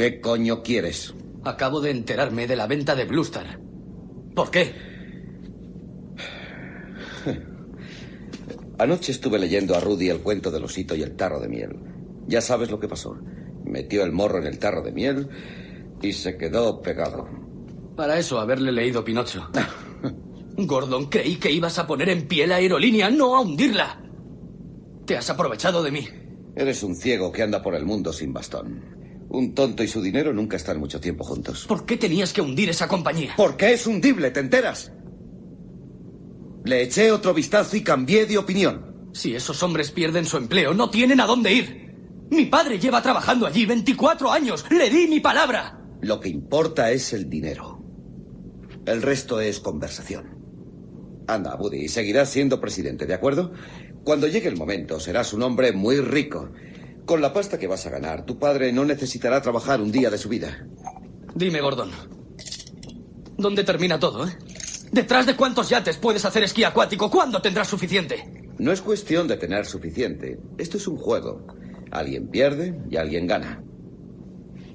¿Qué coño quieres? Acabo de enterarme de la venta de Bluestar. ¿Por qué? Anoche estuve leyendo a Rudy el cuento del osito y el tarro de miel. Ya sabes lo que pasó. Metió el morro en el tarro de miel y se quedó pegado. Para eso haberle leído Pinocho. Gordon, creí que ibas a poner en pie la aerolínea, no a hundirla. Te has aprovechado de mí. Eres un ciego que anda por el mundo sin bastón. Un tonto y su dinero nunca están mucho tiempo juntos. ¿Por qué tenías que hundir esa compañía? Porque es hundible, ¿te enteras? Le eché otro vistazo y cambié de opinión. Si esos hombres pierden su empleo, no tienen a dónde ir. Mi padre lleva trabajando allí 24 años. Le di mi palabra. Lo que importa es el dinero. El resto es conversación. Anda, Buddy, seguirás siendo presidente, ¿de acuerdo? Cuando llegue el momento, serás un hombre muy rico. Con la pasta que vas a ganar, tu padre no necesitará trabajar un día de su vida. Dime, Gordon. ¿Dónde termina todo, eh? ¿Detrás de cuántos yates puedes hacer esquí acuático? ¿Cuándo tendrás suficiente? No es cuestión de tener suficiente. Esto es un juego. Alguien pierde y alguien gana.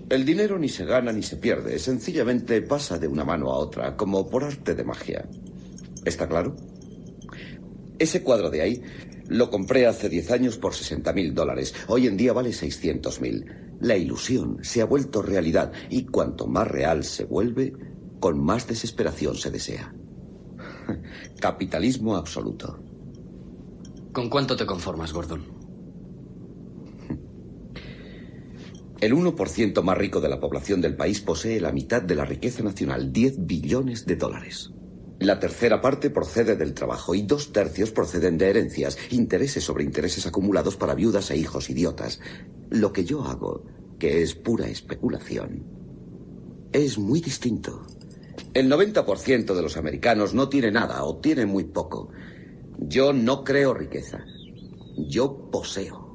El dinero ni se gana ni se pierde. Sencillamente pasa de una mano a otra, como por arte de magia. ¿Está claro? Ese cuadro de ahí lo compré hace 10 años por 60 mil dólares. Hoy en día vale 600 mil. La ilusión se ha vuelto realidad y cuanto más real se vuelve, con más desesperación se desea. Capitalismo absoluto. ¿Con cuánto te conformas, Gordon? El 1% más rico de la población del país posee la mitad de la riqueza nacional, 10 billones de dólares. La tercera parte procede del trabajo y dos tercios proceden de herencias, intereses sobre intereses acumulados para viudas e hijos idiotas. Lo que yo hago, que es pura especulación, es muy distinto. El 90% de los americanos no tiene nada o tiene muy poco. Yo no creo riqueza. Yo poseo.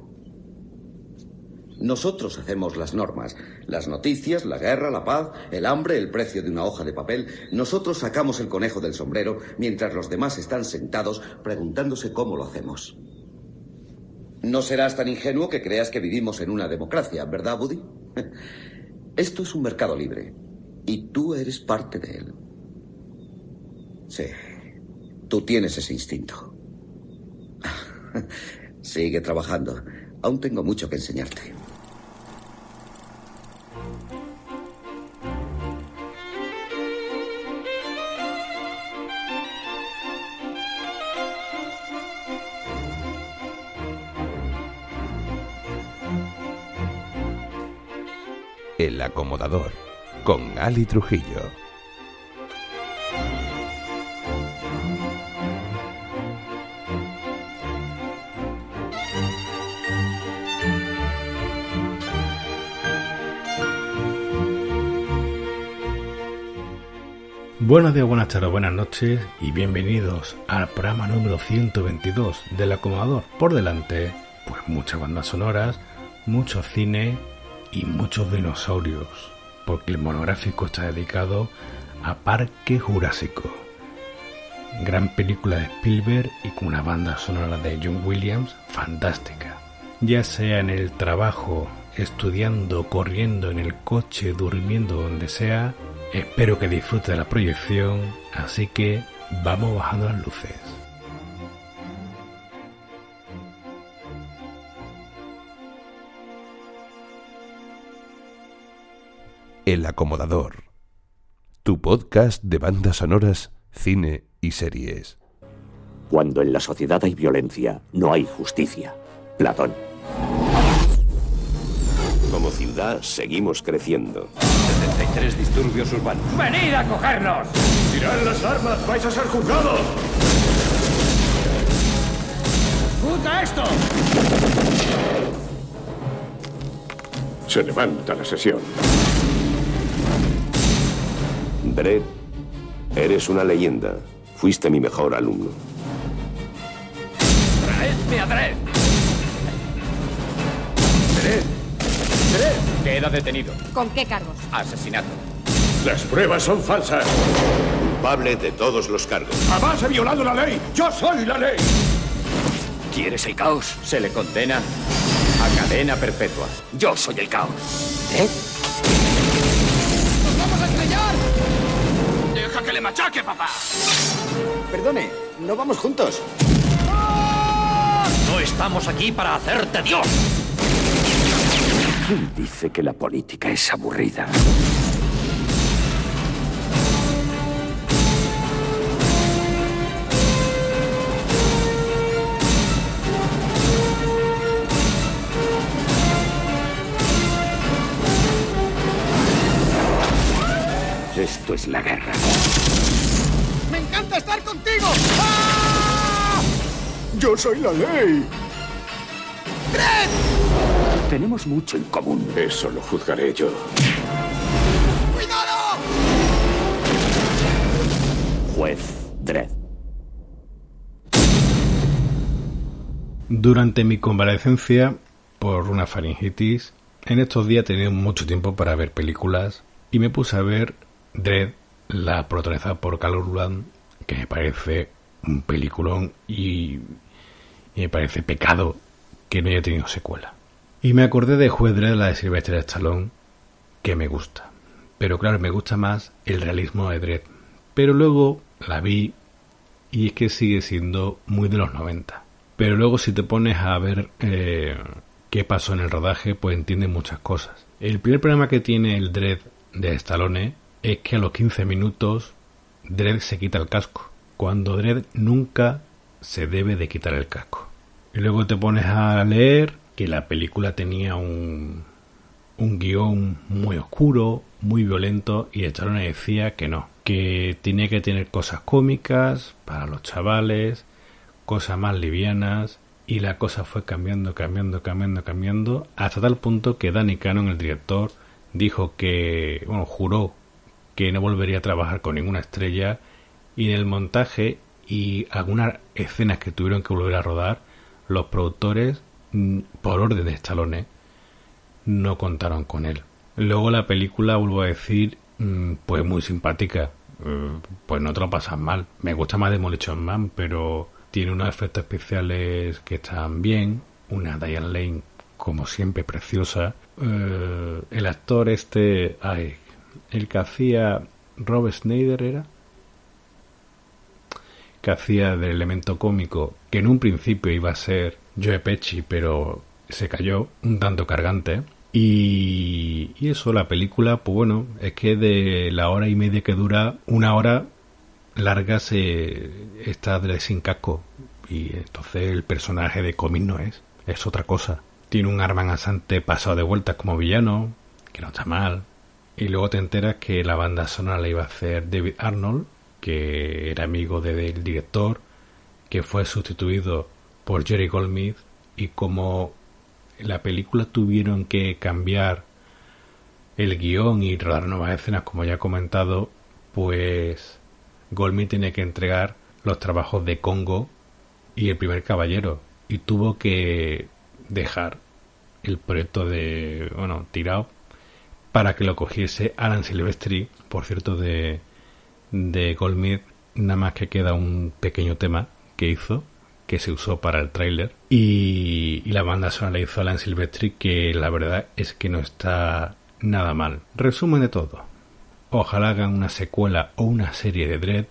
Nosotros hacemos las normas, las noticias, la guerra, la paz, el hambre, el precio de una hoja de papel. Nosotros sacamos el conejo del sombrero mientras los demás están sentados preguntándose cómo lo hacemos. No serás tan ingenuo que creas que vivimos en una democracia, ¿verdad, Buddy? Esto es un mercado libre y tú eres parte de él. Sí, tú tienes ese instinto. Sigue trabajando. Aún tengo mucho que enseñarte. El acomodador con Ali Trujillo. Buenos días, buenas tardes, buenas noches y bienvenidos al programa número 122 del acomodador. Por delante, pues muchas bandas sonoras, mucho cine y muchos dinosaurios, porque el monográfico está dedicado a Parque Jurásico. Gran película de Spielberg y con una banda sonora de John Williams fantástica. Ya sea en el trabajo, estudiando, corriendo en el coche, durmiendo donde sea, espero que disfrute de la proyección, así que vamos bajando las luces. El acomodador. Tu podcast de bandas sonoras, cine y series. Cuando en la sociedad hay violencia, no hay justicia. Platón. Como ciudad seguimos creciendo. 73 disturbios urbanos. ¡Venid a cogernos! ¡Tirad las armas! ¡Vais a ser juzgados! ¡Puta esto! Se levanta la sesión. Brett, eres una leyenda. Fuiste mi mejor alumno. ¡Traedme a Dredd! Dredd. Dredd. Queda detenido. ¿Con qué cargos? Asesinato. Las pruebas son falsas. Culpable de todos los cargos. Jamás he violado la ley. Yo soy la ley. ¿Quieres el caos? Se le condena a cadena perpetua. Yo soy el caos. ¿Eh? ¡Deja que le machaque, papá! Perdone, no vamos juntos. No estamos aquí para hacerte Dios. ¿Quién dice que la política es aburrida? Esto es la guerra. ¡Ah! Yo soy la ley. Tenemos mucho en común. Eso lo juzgaré yo. ¡Cuidado! Juez Dredd. Durante mi convalecencia por una faringitis, en estos días he tenido mucho tiempo para ver películas y me puse a ver Dredd, la protagonizada por Carl Urban, que me parece un peliculón y, me parece pecado que no haya tenido secuela. Y me acordé de Juez Dredd, la de Sylvester Stallone, que me gusta. Pero claro, me gusta más el realismo de Dredd. Pero luego la vi y es que sigue siendo muy de los 90. Pero luego si te pones a ver eh, qué pasó en el rodaje, pues entiendes muchas cosas. El primer problema que tiene el Dredd de Stallone es que a los 15 minutos Dredd se quita el casco. Cuando Dredd nunca se debe de quitar el casco. Y luego te pones a leer que la película tenía un, un guion muy oscuro, muy violento, y Stallone decía que no, que tenía que tener cosas cómicas para los chavales, cosas más livianas, y la cosa fue cambiando, cambiando, cambiando, cambiando, hasta tal punto que Danny Cannon, el director, dijo que, bueno, juró que no volvería a trabajar con ninguna estrella, y en el montaje y algunas escenas que tuvieron que volver a rodar, los productores, mm, por orden de Stallone, no contaron con él. Luego la película, vuelvo a decir, mm, pues muy simpática. Eh, Pues no te lo pasas mal. Me gusta más Demolition Man, pero tiene unos efectos especiales que están bien. Una Diane Lane, como siempre, preciosa. Eh, el actor este, ay, el que hacía Rob Schneider era que hacía del elemento cómico, que en un principio iba a ser Joe Pesci, pero se cayó un tanto cargante. Y, y eso, la película, pues bueno, es que de la hora y media que dura, una hora larga se está de sin casco. Y entonces el personaje de cómic no es, es otra cosa. Tiene un Arman Asante pasado de vueltas como villano, que no está mal. Y luego te enteras que la banda sonora la iba a hacer David Arnold, que era amigo de- del director, que fue sustituido por Jerry Goldsmith. Y como la película tuvieron que cambiar el guion y rodar nuevas escenas, como ya he comentado, pues Goldsmith tiene que entregar los trabajos de Congo y el primer caballero. Y tuvo que dejar el proyecto de, bueno, tirado para que lo cogiese Alan Silvestri, por cierto, de, de Goldsmith, nada más que queda un pequeño tema que hizo, que se usó para el tráiler, y, y la banda sonora la hizo Alan Silvestri, que la verdad es que no está nada mal. Resumen de todo. Ojalá hagan una secuela o una serie de Dread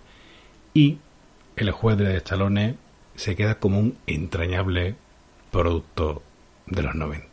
y el juez de Stallone se queda como un entrañable producto de los 90.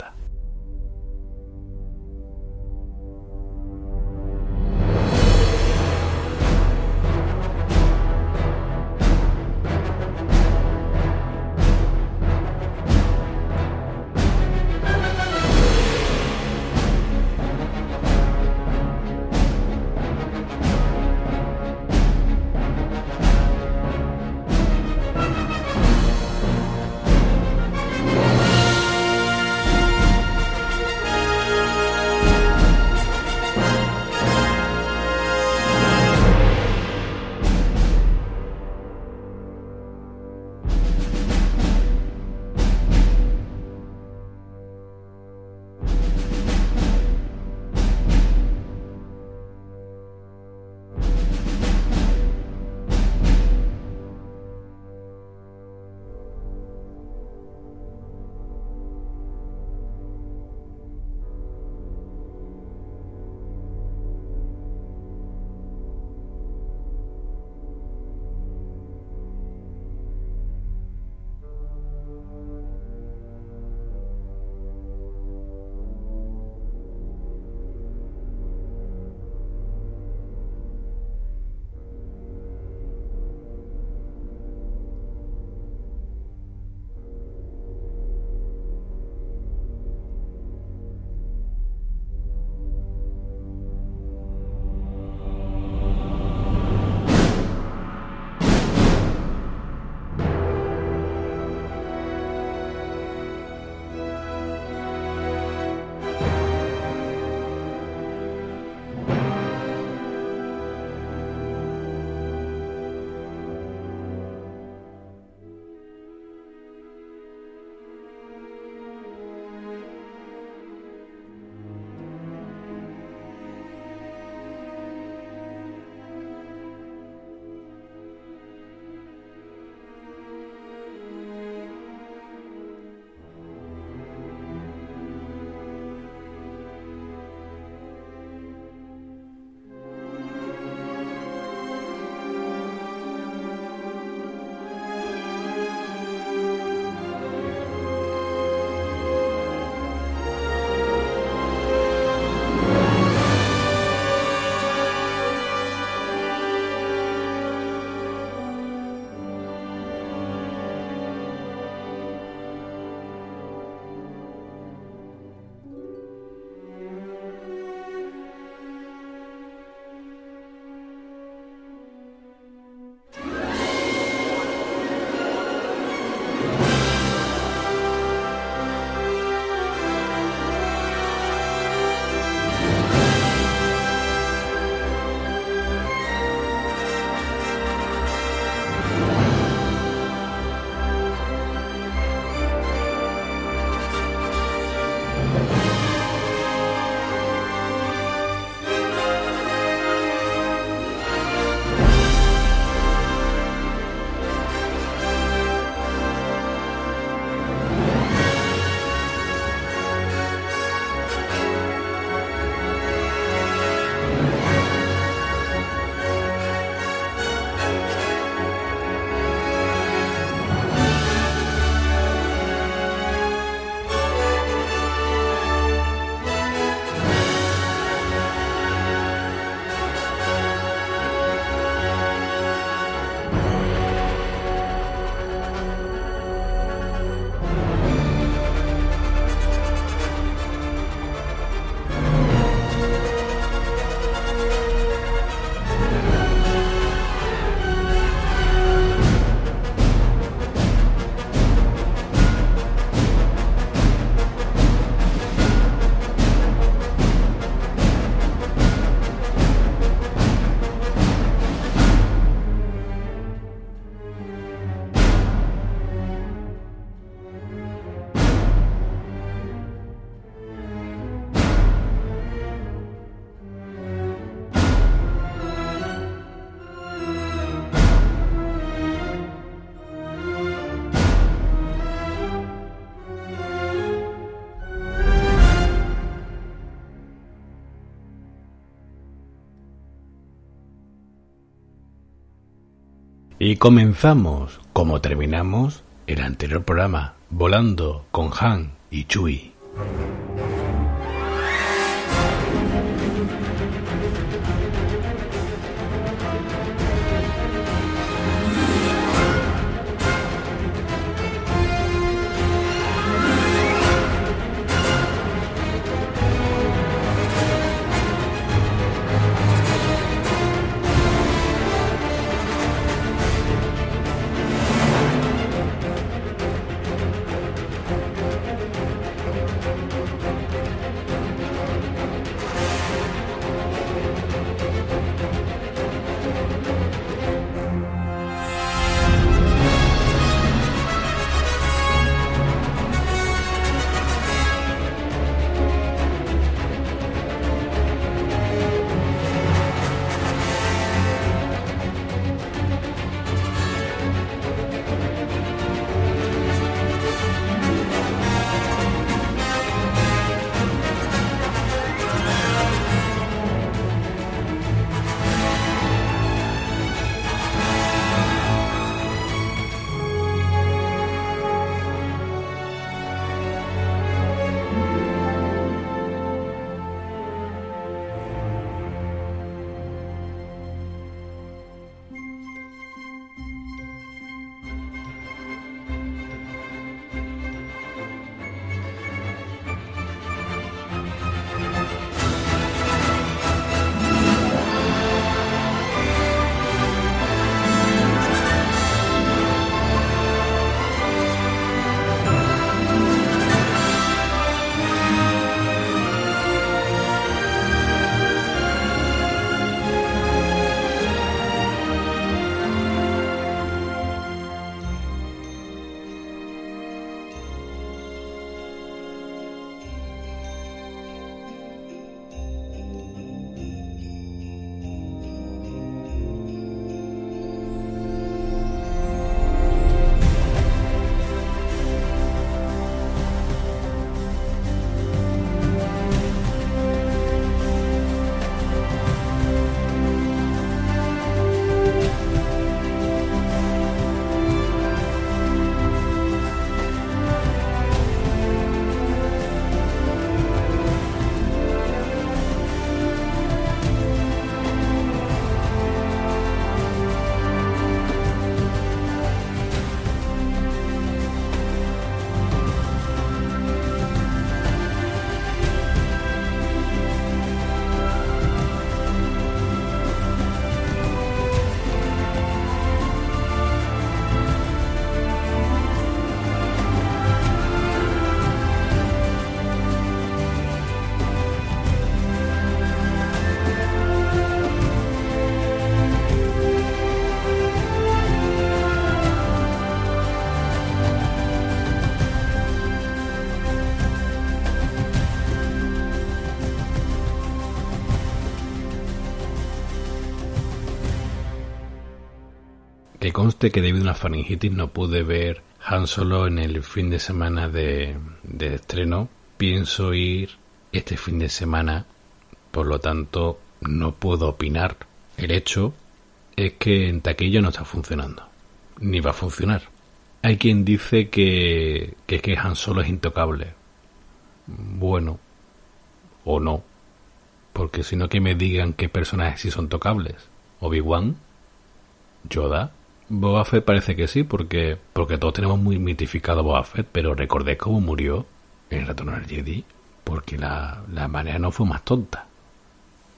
Y comenzamos, como terminamos, el anterior programa, volando con Han y Chui. Conste que debido a una faringitis no pude ver Han Solo en el fin de semana de, de estreno. Pienso ir este fin de semana, por lo tanto no puedo opinar. El hecho es que en taquillo no está funcionando, ni va a funcionar. Hay quien dice que, que, que Han Solo es intocable. Bueno, o no, porque si no que me digan qué personajes sí son tocables. Obi-Wan, Yoda, Boba parece que sí, porque, porque todos tenemos muy mitificado a pero recordé cómo murió en retorno del Jedi, porque la, la manera no fue más tonta.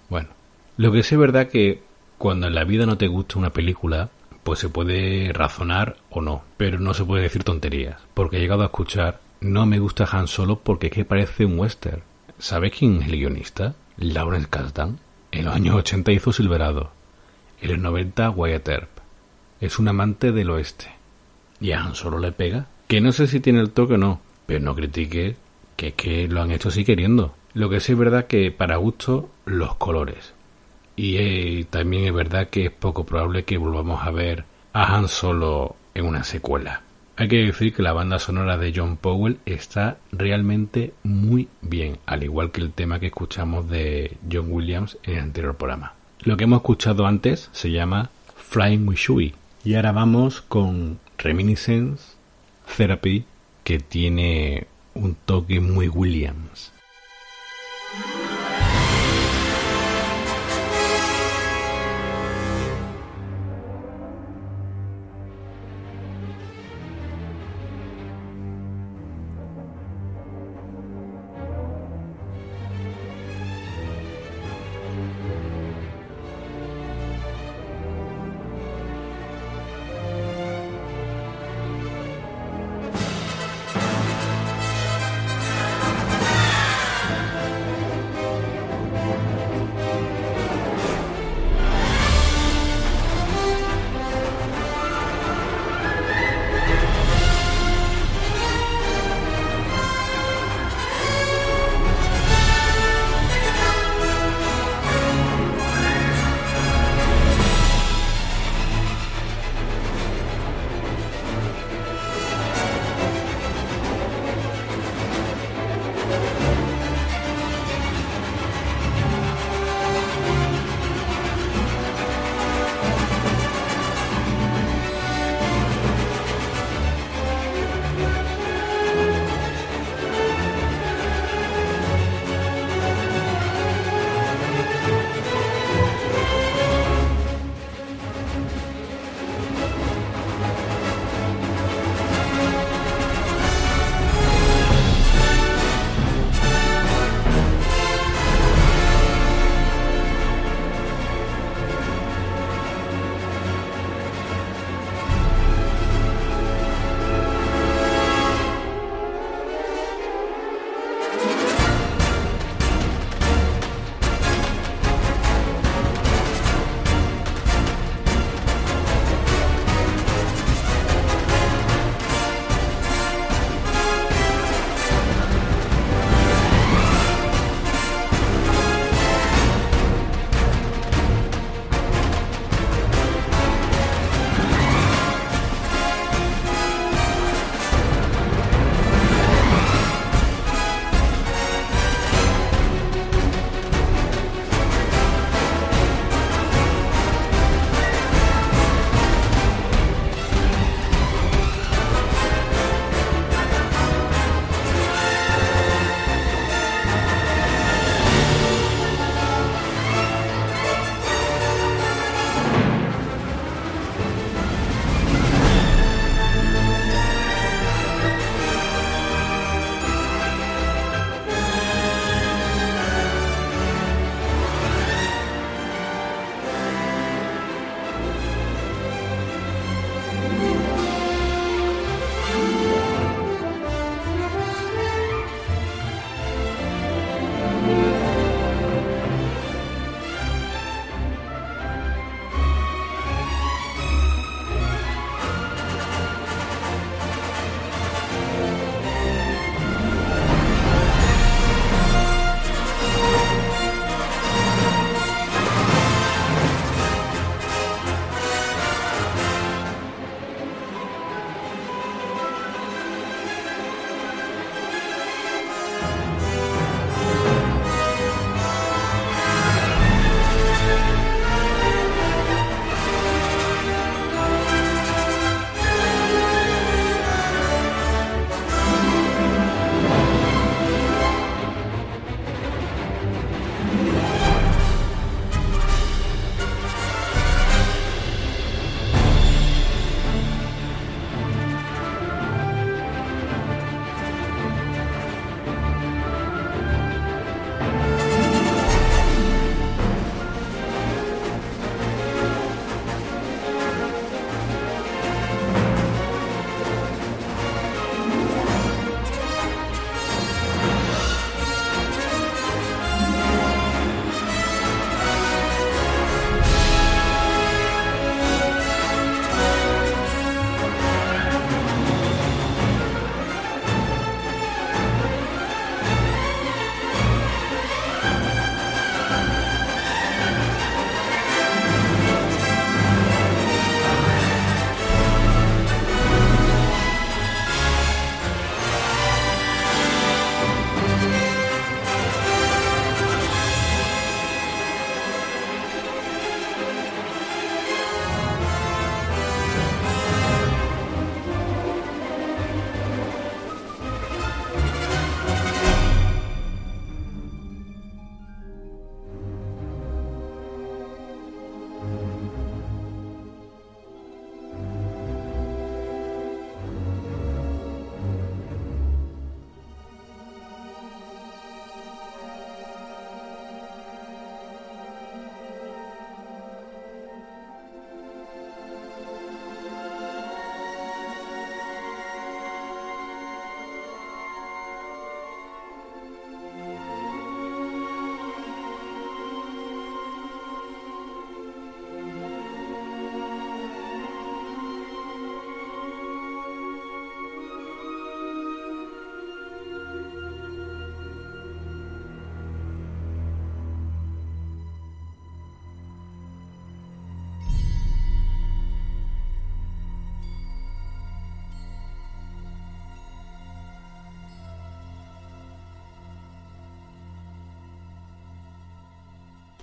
Bueno, lo que sí es verdad que cuando en la vida no te gusta una película, pues se puede razonar o no, pero no se puede decir tonterías, porque he llegado a escuchar no me gusta Han Solo porque es que parece un western. ¿Sabes quién es el guionista? Lawrence Kasdan. En los años 80 hizo Silverado. En los 90 Wyatt Earp es un amante del oeste. Y a Han Solo le pega. Que no sé si tiene el toque o no, pero no critique que es que lo han hecho así queriendo. Lo que sí es verdad que para gusto los colores. Y eh, también es verdad que es poco probable que volvamos a ver a Han Solo en una secuela. Hay que decir que la banda sonora de John Powell está realmente muy bien, al igual que el tema que escuchamos de John Williams en el anterior programa. Lo que hemos escuchado antes se llama Flying with Shui, Y ahora vamos con Reminiscence Therapy, que tiene un toque muy Williams.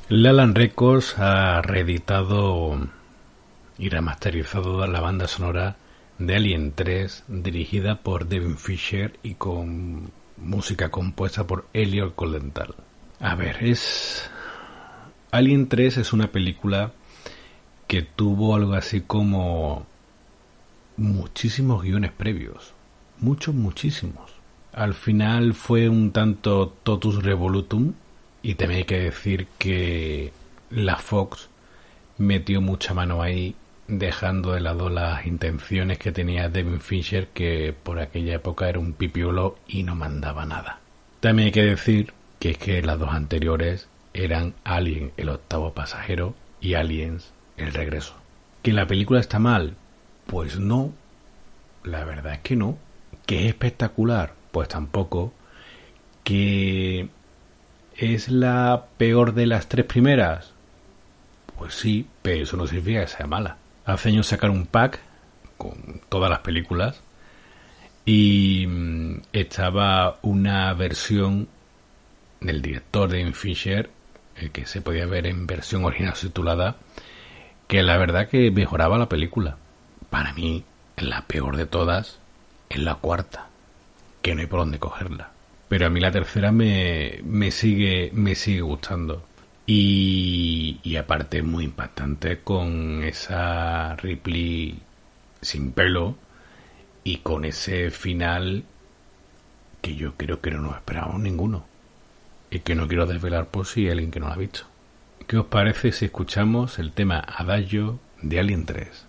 Lalan Records ha reeditado y remasterizado la banda sonora de Alien 3 dirigida por Devin Fisher y con música compuesta por Elliot Coldental. A ver, es Alien 3 es una película que tuvo algo así como muchísimos guiones previos. Muchos, muchísimos. Al final fue un tanto totus revolutum y también hay que decir que la Fox metió mucha mano ahí dejando de lado las intenciones que tenía Devin Fincher que por aquella época era un pipiolo y no mandaba nada. También hay que decir que es que las dos anteriores eran Alien el octavo pasajero y Aliens el regreso. ¿Que la película está mal? Pues no. La verdad es que no. ¿Que es espectacular? Pues tampoco. ¿Que es la peor de las tres primeras? Pues sí, pero eso no significa que sea mala. Hace años sacaron un pack con todas las películas y mm, estaba una versión del director de Fisher que se podía ver en versión original titulada que la verdad que mejoraba la película. Para mí, la peor de todas es la cuarta, que no hay por dónde cogerla. Pero a mí la tercera me, me sigue me sigue gustando. Y, y aparte muy impactante con esa Ripley sin pelo y con ese final que yo creo que no nos esperábamos ninguno y que no quiero desvelar por si hay alguien que no lo ha visto. ¿Qué os parece si escuchamos el tema Adagio de Alien 3?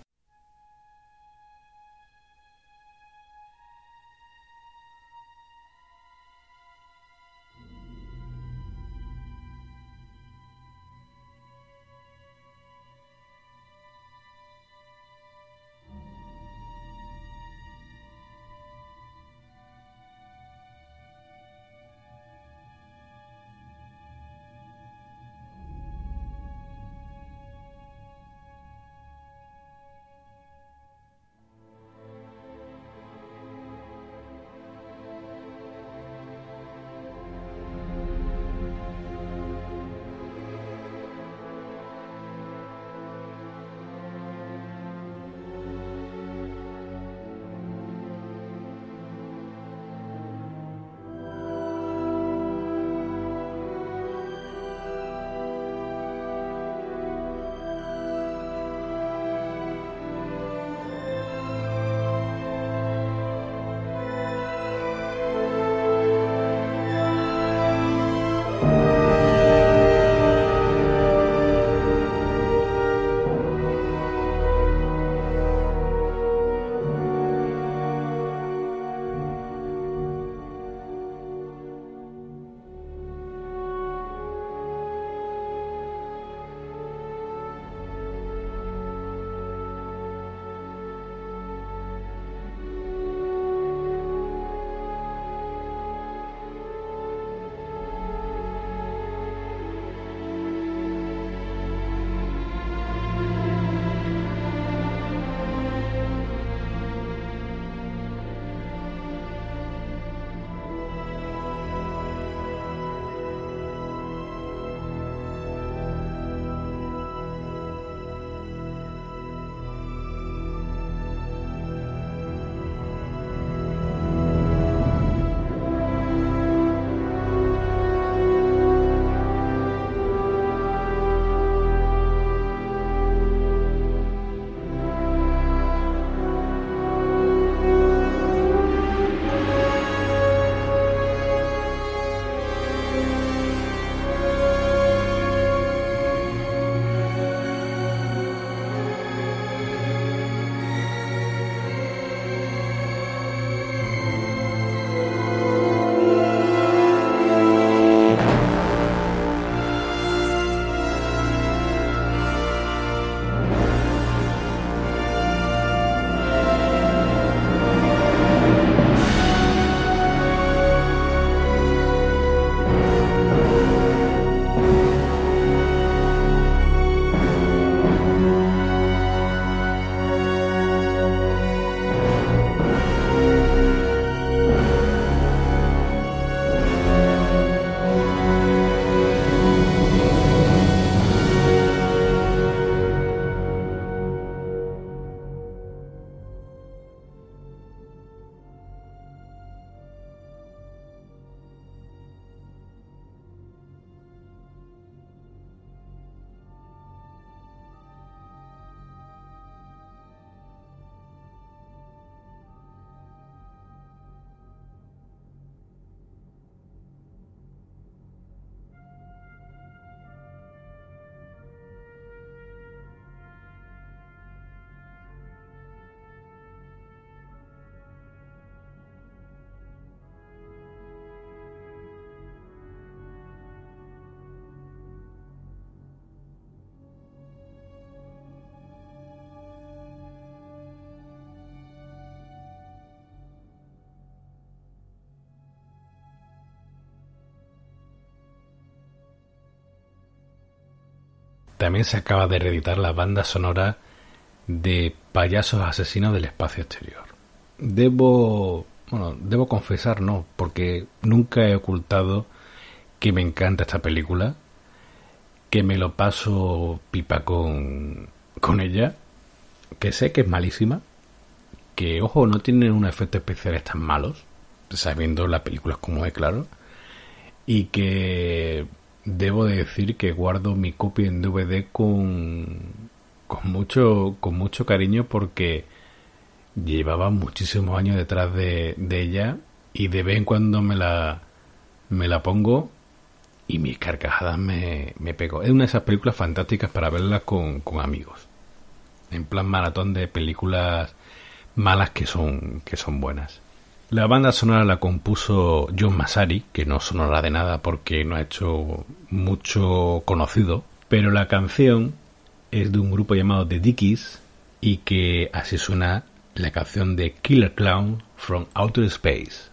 También se acaba de reeditar la banda sonora de Payasos Asesinos del Espacio Exterior. Debo, bueno, debo confesar, no, porque nunca he ocultado que me encanta esta película, que me lo paso pipa con, con ella, que sé que es malísima, que, ojo, no tiene unos efectos especiales tan malos, sabiendo la película como es, claro, y que debo de decir que guardo mi copia en DVD con, con, mucho, con mucho cariño porque llevaba muchísimos años detrás de, ella y de vez en cuando me la, me la pongo y mis carcajadas me, me pego. Es una de esas películas fantásticas para verlas con, con amigos. En plan maratón de películas malas que son, que son buenas. La banda sonora la compuso John Masari, que no sonora de nada porque no ha hecho mucho conocido, pero la canción es de un grupo llamado The Dickies y que así suena la canción de Killer Clown from Outer Space.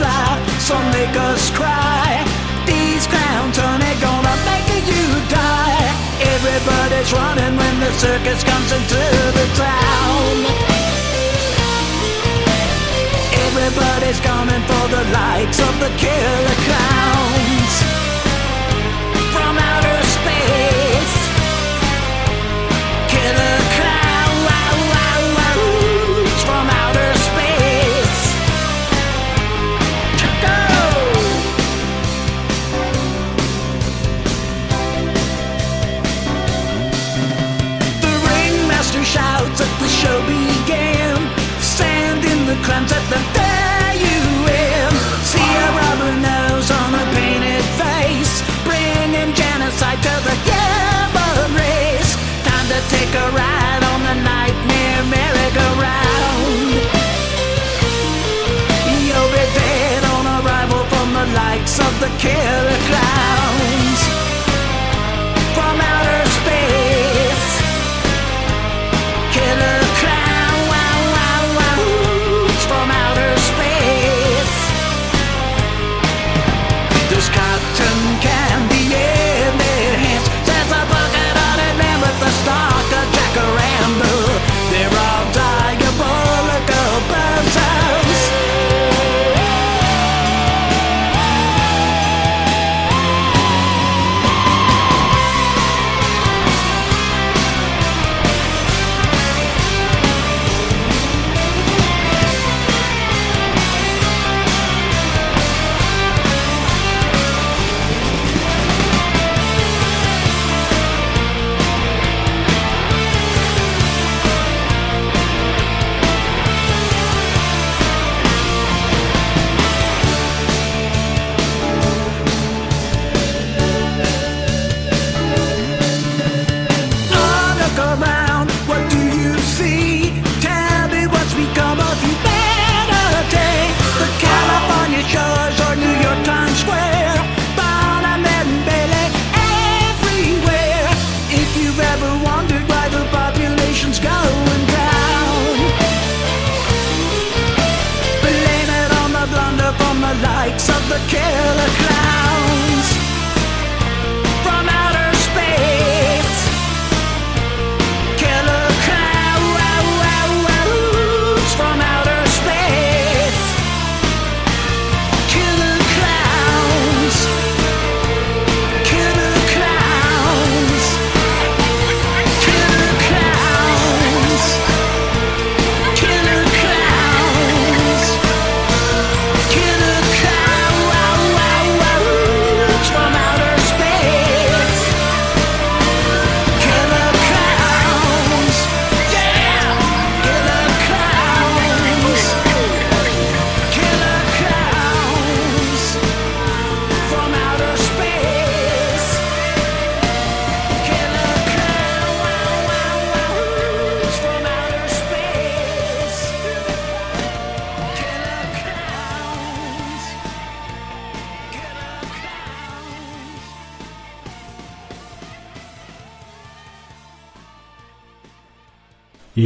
fly, some make us cry. These clowns are gonna make you die. Everybody's running when the circus comes into the town. Everybody's coming for the likes of the killer clowns from outer space. Killer clowns. show began. Sand in the clams at the day you in. See a rubber nose on a painted face, bringing genocide to the human race. Time to take a ride on the nightmare merry-go-round. You'll be dead on arrival from the likes of the killer clown.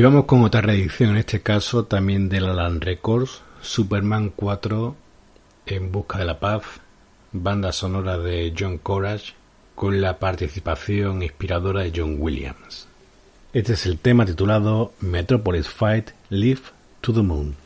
Vamos con otra reedición, en este caso también de la Land Records, Superman 4 en busca de la paz, banda sonora de John Courage con la participación inspiradora de John Williams. Este es el tema titulado Metropolis Fight Live to the Moon.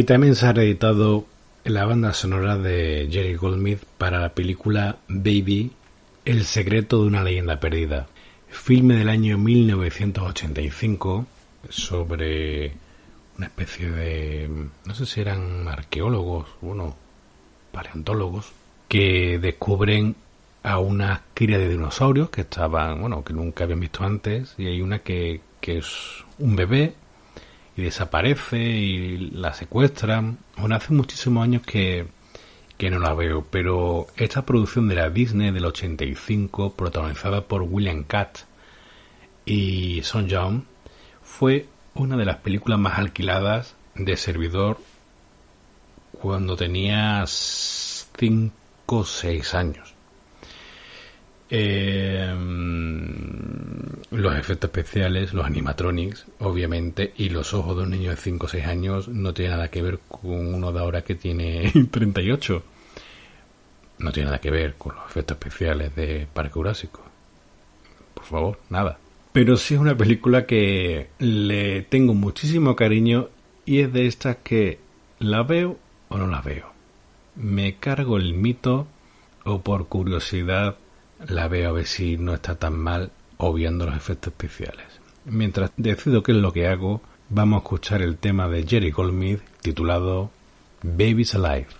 Y también se ha reeditado la banda sonora de Jerry Goldsmith para la película Baby, El secreto de una leyenda perdida, filme del año 1985 sobre una especie de, no sé si eran arqueólogos, bueno, paleontólogos, que descubren a una cría de dinosaurios que estaban, bueno, que nunca habían visto antes, y hay una que, que es un bebé desaparece y la secuestran. Bueno, hace muchísimos años que, que no la veo, pero esta producción de la Disney del 85, protagonizada por William Katz y Son Young, fue una de las películas más alquiladas de servidor cuando tenía 5 o 6 años. Eh, los efectos especiales, los animatronics, obviamente, y los ojos de un niño de 5 o 6 años no tiene nada que ver con uno de ahora que tiene 38. no tiene nada que ver con los efectos especiales de Parque Jurásico. Por favor, nada. Pero sí es una película que le tengo muchísimo cariño y es de estas que la veo o no la veo. Me cargo el mito o por curiosidad la veo a ver si no está tan mal o viendo los efectos especiales. Mientras decido qué es lo que hago, vamos a escuchar el tema de Jerry Goldsmith titulado Babies Alive.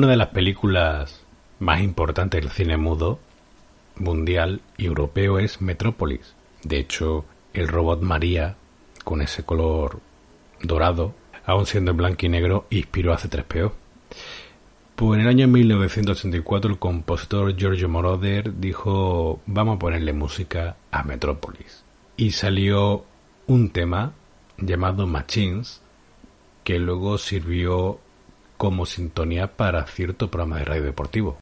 Una de las películas más importantes del cine mudo mundial y europeo es Metrópolis. De hecho, el robot María, con ese color dorado, aún siendo en blanco y negro, inspiró a C3PO. Pues en el año 1984 el compositor Giorgio Moroder dijo vamos a ponerle música a Metrópolis. Y salió un tema llamado Machines que luego sirvió como sintonía para cierto programa de radio deportivo.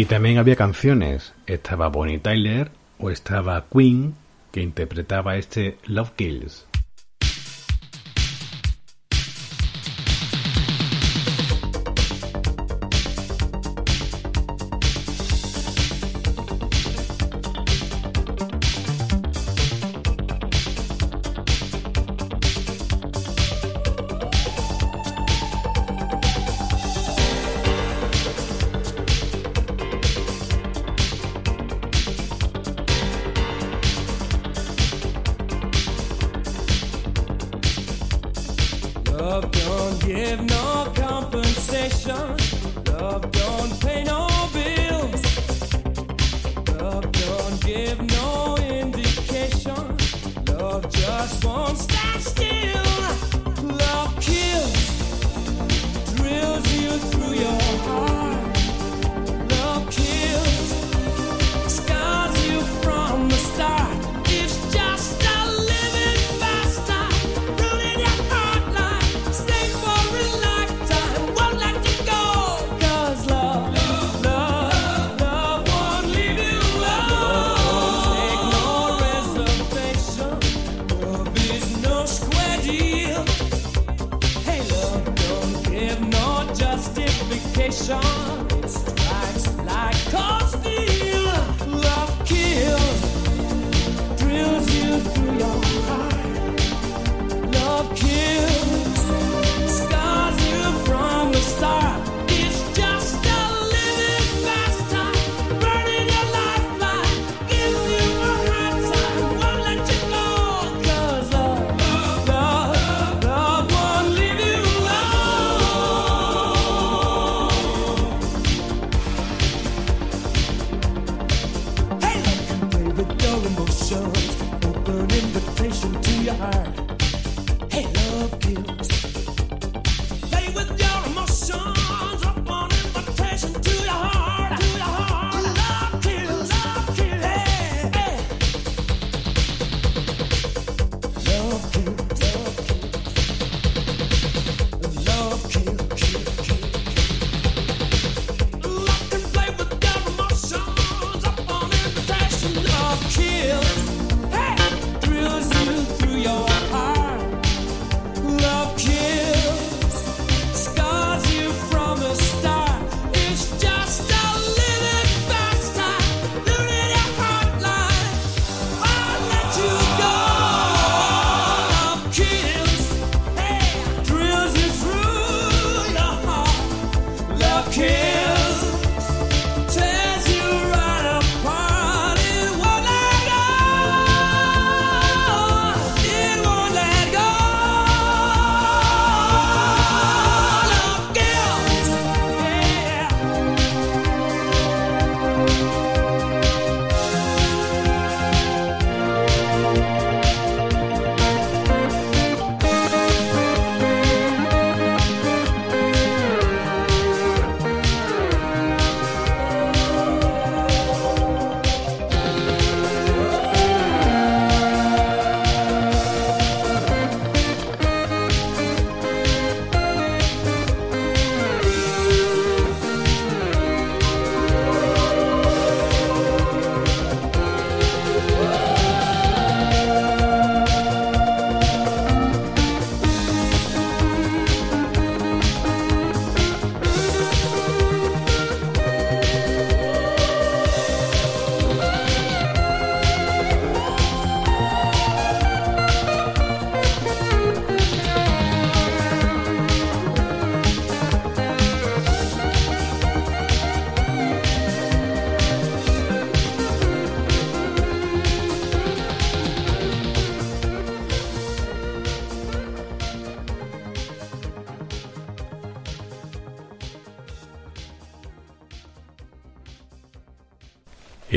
Y también había canciones. Estaba Bonnie Tyler o estaba Queen, que interpretaba este Love Kills.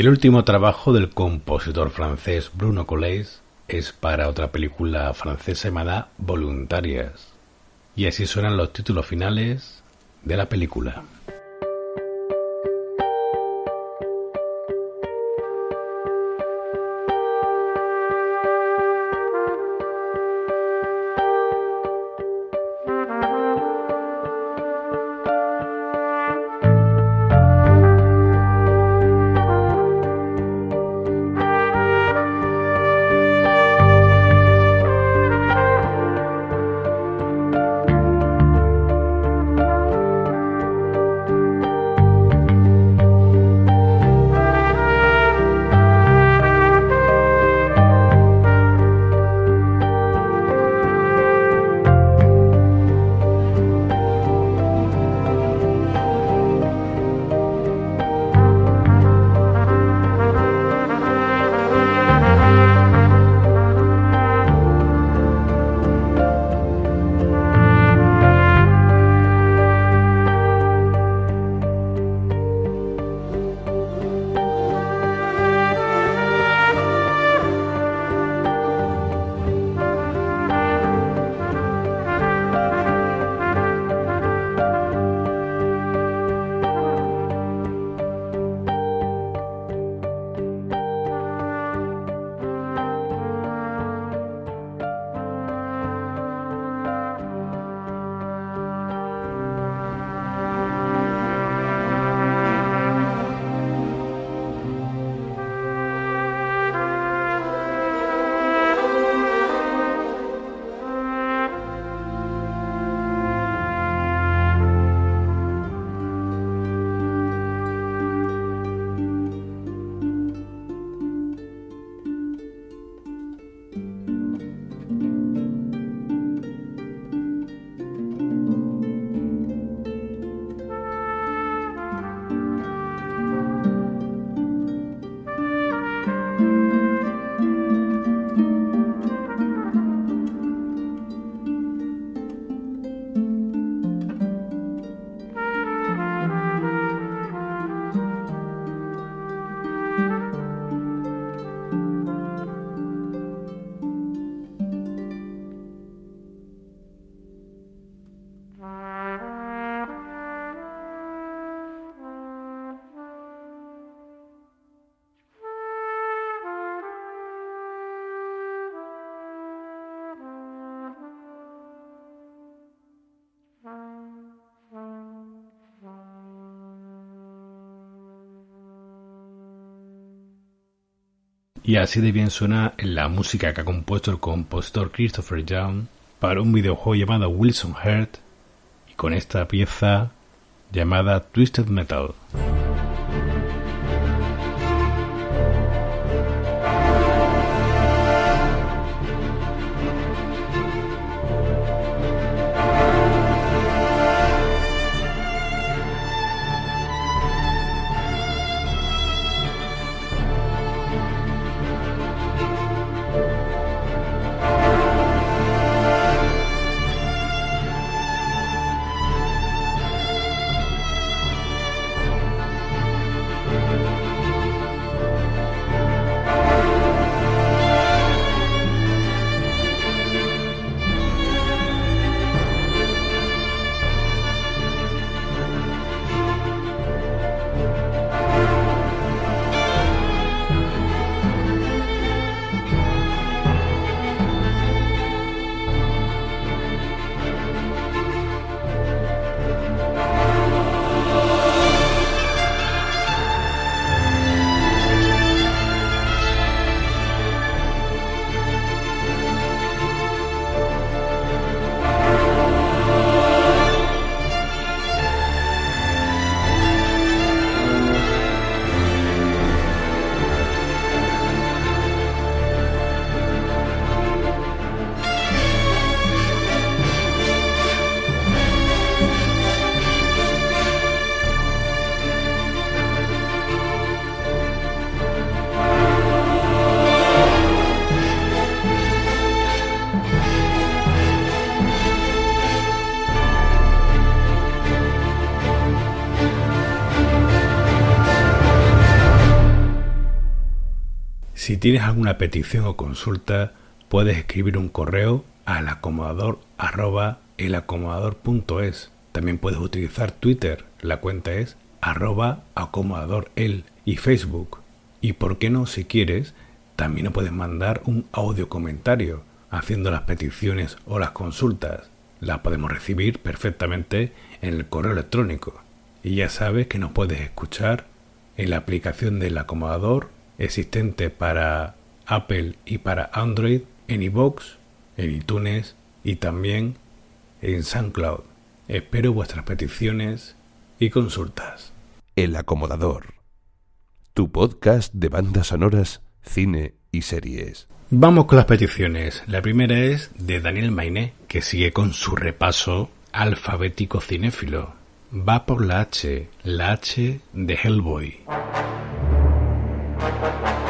El último trabajo del compositor francés Bruno Colais es para otra película francesa llamada Voluntarias. Y así suenan los títulos finales de la película. Y así de bien suena la música que ha compuesto el compositor Christopher Young para un videojuego llamado Wilson Heart y con esta pieza llamada Twisted Metal. Tienes alguna petición o consulta, puedes escribir un correo al acomodador arroba elacomodador.es. También puedes utilizar Twitter, la cuenta es arroba acomodadorel y Facebook. Y por qué no, si quieres, también nos puedes mandar un audio comentario haciendo las peticiones o las consultas. Las podemos recibir perfectamente en el correo electrónico. Y ya sabes que nos puedes escuchar en la aplicación del acomodador existente para Apple y para Android en iBox, en iTunes y también en SoundCloud. Espero vuestras peticiones y consultas. El acomodador. Tu podcast de bandas sonoras, cine y series. Vamos con las peticiones. La primera es de Daniel Mainé, que sigue con su repaso alfabético cinéfilo. Va por la H, la H de Hellboy. Thank you.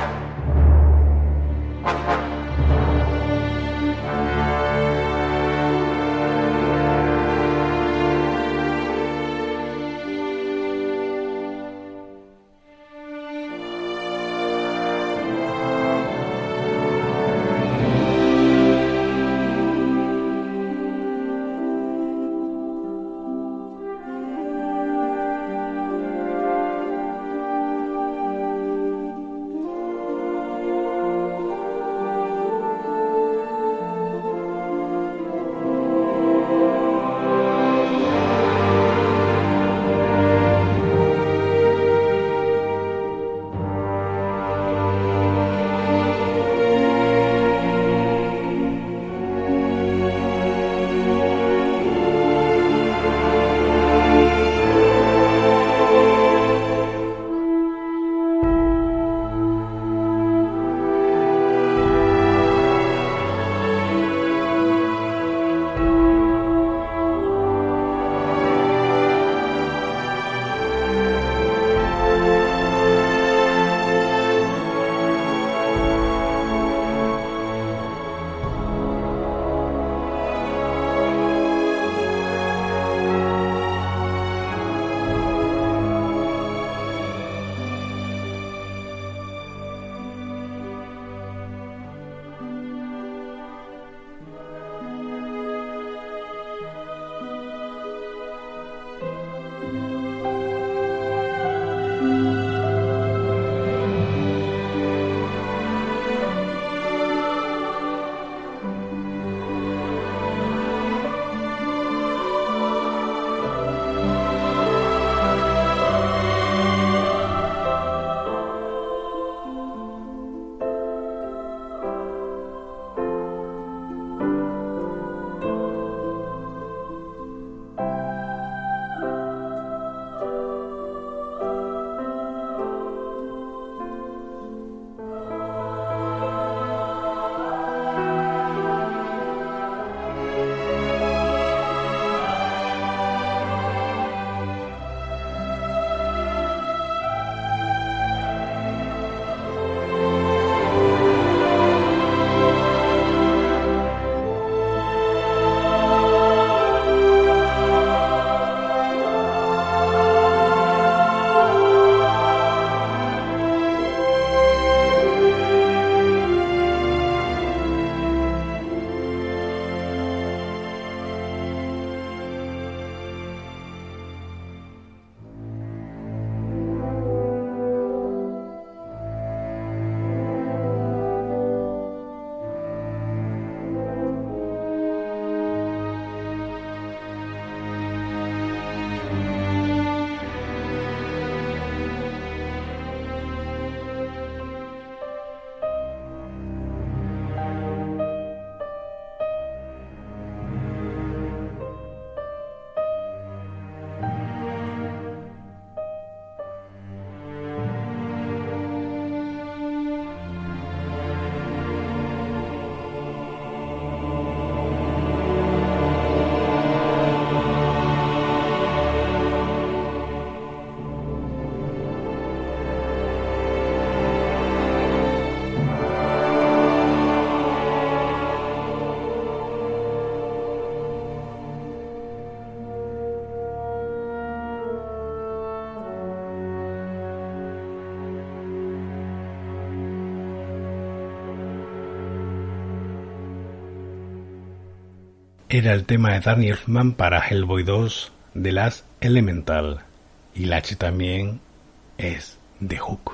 Era el tema de Danny Elfman para Hellboy 2 de las Elemental. Y la H también es de Hook.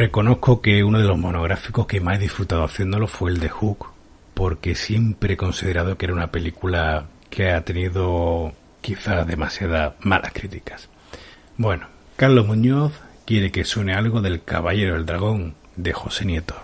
Reconozco que uno de los monográficos que más he disfrutado haciéndolo fue el de Hook, porque siempre he considerado que era una película que ha tenido quizás demasiadas malas críticas. Bueno, Carlos Muñoz quiere que suene algo del Caballero del Dragón de José Nieto.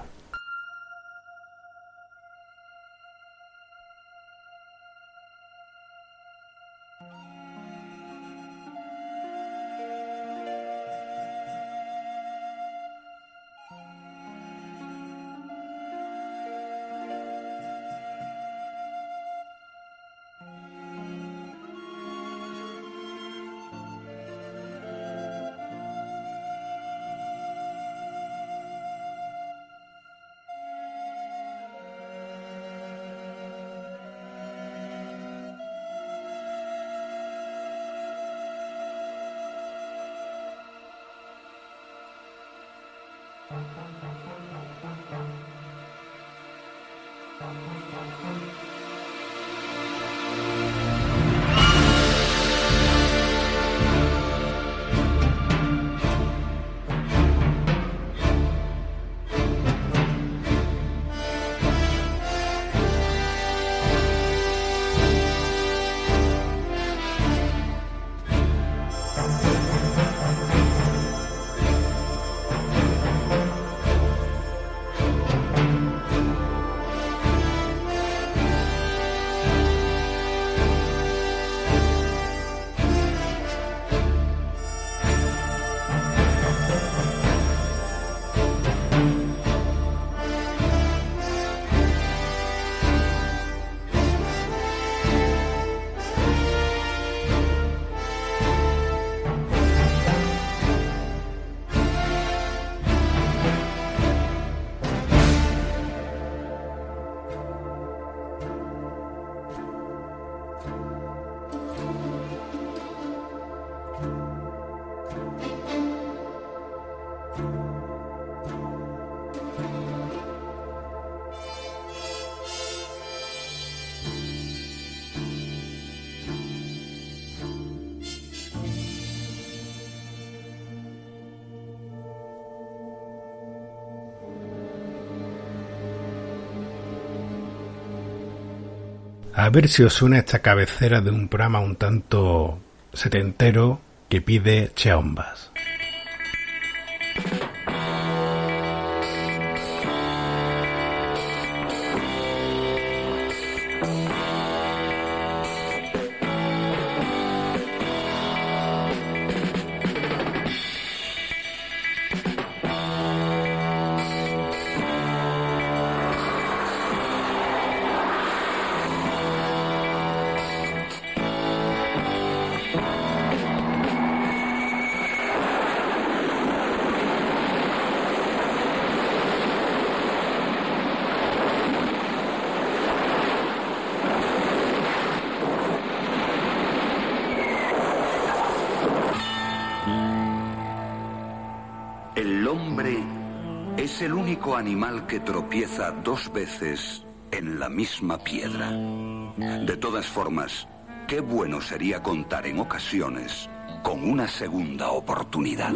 A ver si os suena esta cabecera de un programa un tanto setentero que pide Cheombas. Animal que tropieza dos veces en la misma piedra. De todas formas, qué bueno sería contar en ocasiones con una segunda oportunidad.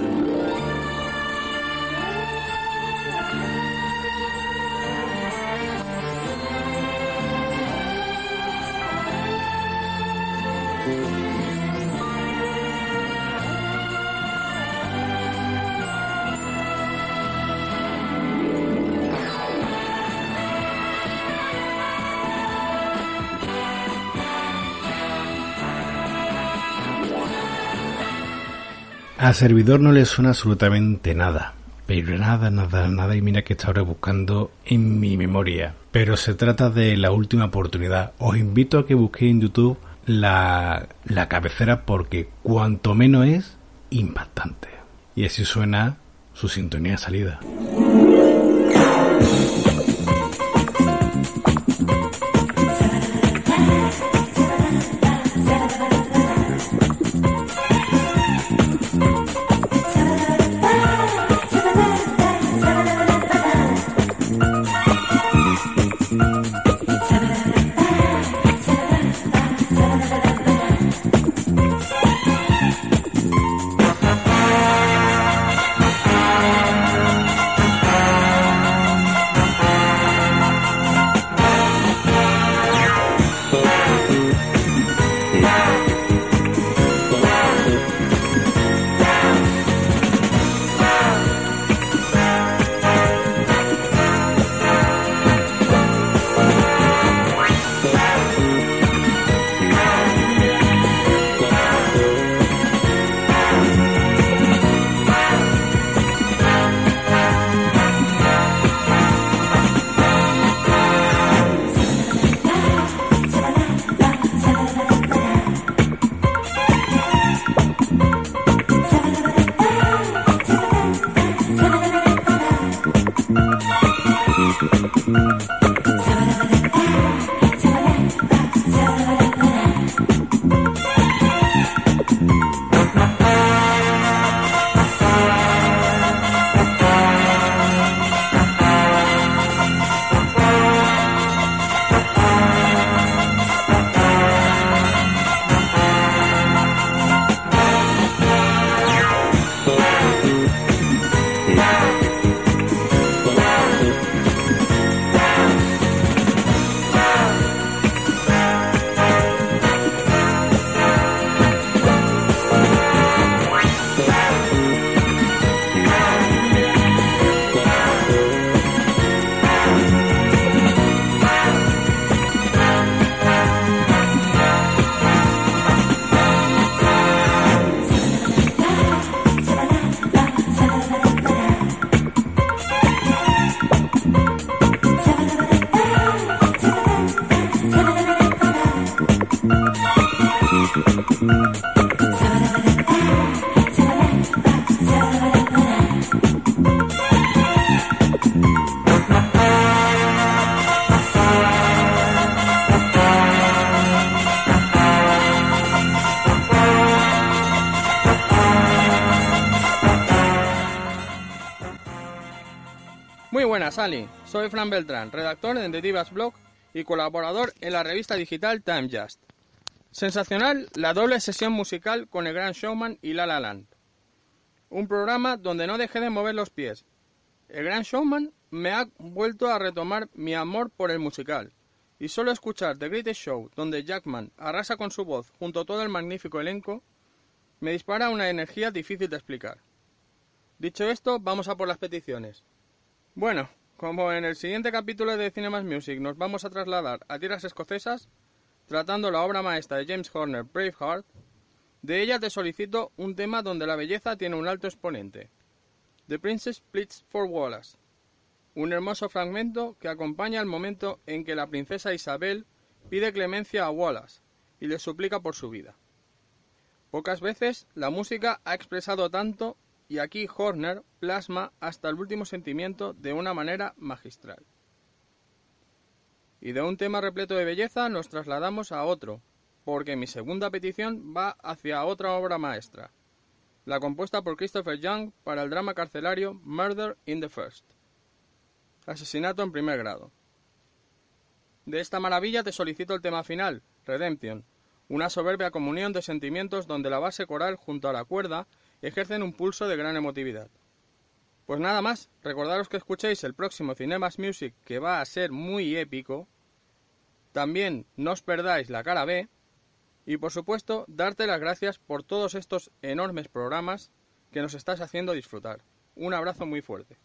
Servidor no le suena absolutamente nada. Pero nada, nada, nada. Y mira que está ahora buscando en mi memoria. Pero se trata de la última oportunidad. Os invito a que busquéis en YouTube la, la cabecera porque cuanto menos es, impactante. Y así suena su sintonía salida. Soy Fran Beltrán, redactor en The Divas Blog y colaborador en la revista digital Time Just. Sensacional la doble sesión musical con el Gran Showman y La La Land. Un programa donde no dejé de mover los pies. El Gran Showman me ha vuelto a retomar mi amor por el musical. Y solo escuchar The Greatest Show, donde Jackman arrasa con su voz junto a todo el magnífico elenco, me dispara una energía difícil de explicar. Dicho esto, vamos a por las peticiones. Bueno, como en el siguiente capítulo de Cinemas Music nos vamos a trasladar a tierras escocesas, tratando la obra maestra de James Horner, Braveheart, de ella te solicito un tema donde la belleza tiene un alto exponente. The Princess Pleads for Wallace. Un hermoso fragmento que acompaña el momento en que la princesa Isabel pide clemencia a Wallace y le suplica por su vida. Pocas veces la música ha expresado tanto y aquí Horner plasma hasta el último sentimiento de una manera magistral. Y de un tema repleto de belleza nos trasladamos a otro, porque mi segunda petición va hacia otra obra maestra, la compuesta por Christopher Young para el drama carcelario Murder in the First. Asesinato en primer grado. De esta maravilla te solicito el tema final, Redemption, una soberbia comunión de sentimientos donde la base coral junto a la cuerda ejercen un pulso de gran emotividad. Pues nada más, recordaros que escuchéis el próximo Cinemas Music que va a ser muy épico. También no os perdáis la cara B. Y por supuesto, darte las gracias por todos estos enormes programas que nos estás haciendo disfrutar. Un abrazo muy fuerte.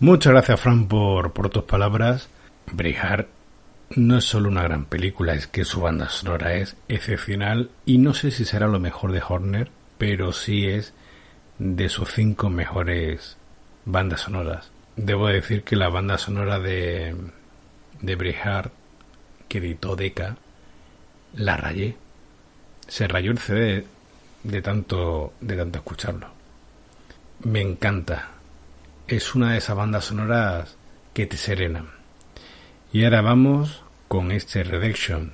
Muchas gracias, Fran, por, por tus palabras. Braveheart no es solo una gran película, es que su banda sonora es excepcional y no sé si será lo mejor de Horner, pero sí es de sus cinco mejores bandas sonoras. Debo decir que la banda sonora de, de Braveheart que editó Deca la rayé. Se rayó el CD de tanto, de tanto escucharlo. Me encanta. Es una de esas bandas sonoras que te serenan. Y ahora vamos con este Redaction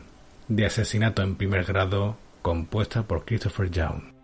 de asesinato en primer grado compuesta por Christopher Young.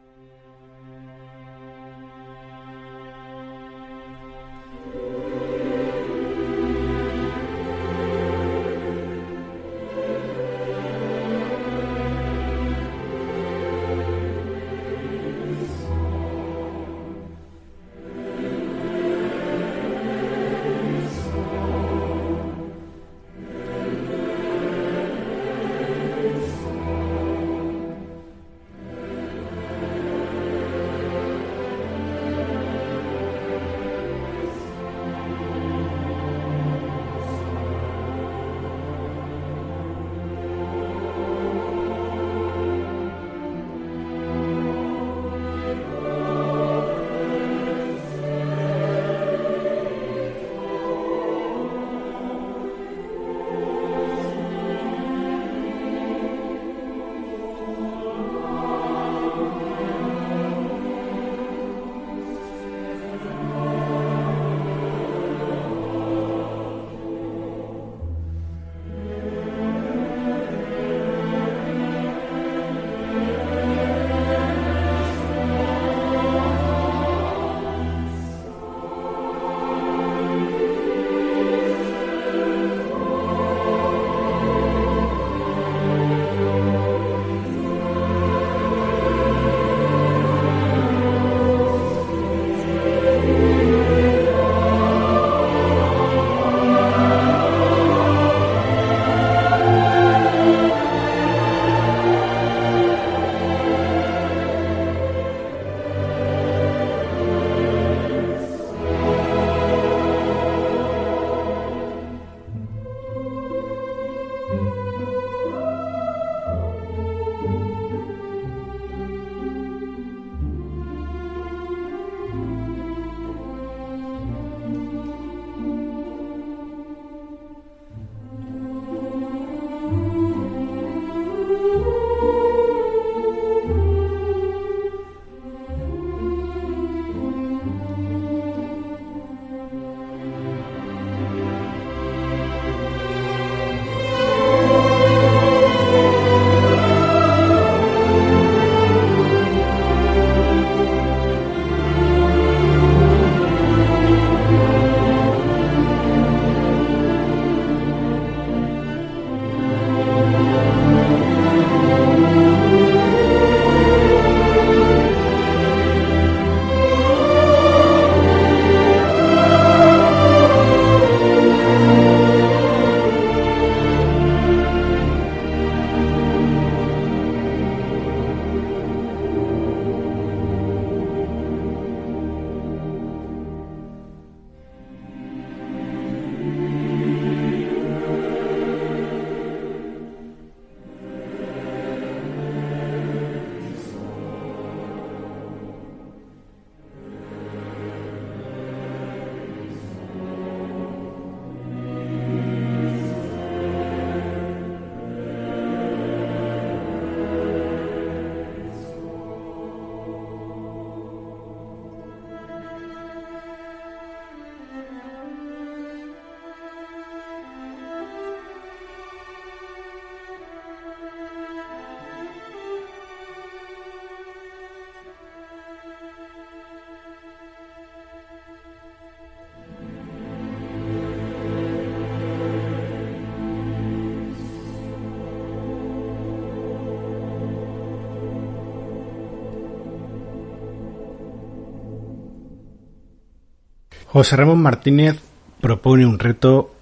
José Ramón Martínez propone un reto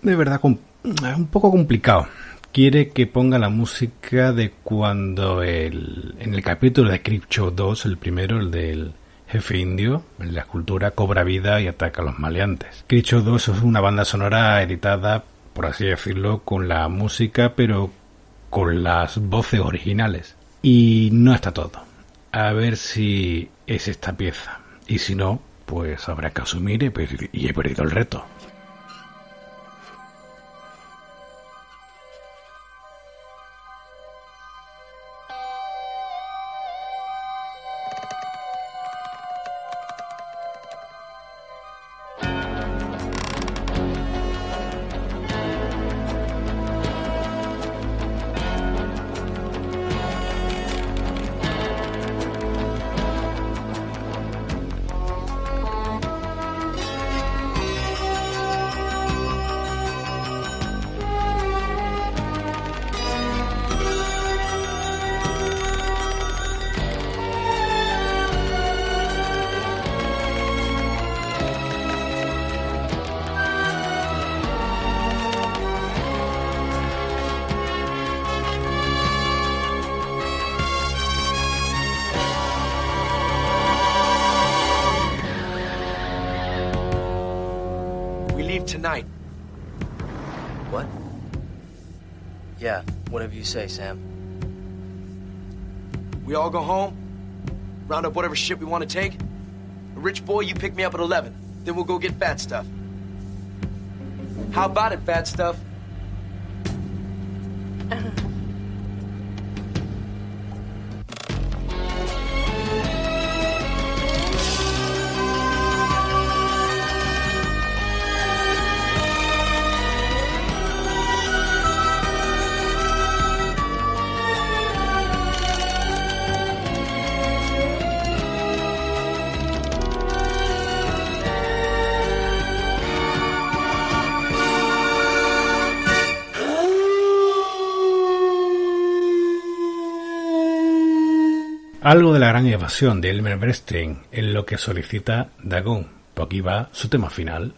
de verdad un poco complicado. Quiere que ponga la música de cuando el, en el capítulo de Show 2, el primero, el del jefe indio, la escultura cobra vida y ataca a los maleantes. Creature 2 es una banda sonora editada, por así decirlo, con la música, pero con las voces originales. Y no está todo. A ver si es esta pieza. Y si no, pues habrá que asumir y he perdido el reto. Tonight. What? Yeah, whatever you say, Sam. We all go home, round up whatever shit we want to take. Rich boy, you pick me up at 11. Then we'll go get fat stuff. How about it, fat stuff? Algo de la gran evasión de Elmer Bernstein en lo que solicita Dagon. Por aquí va su tema final.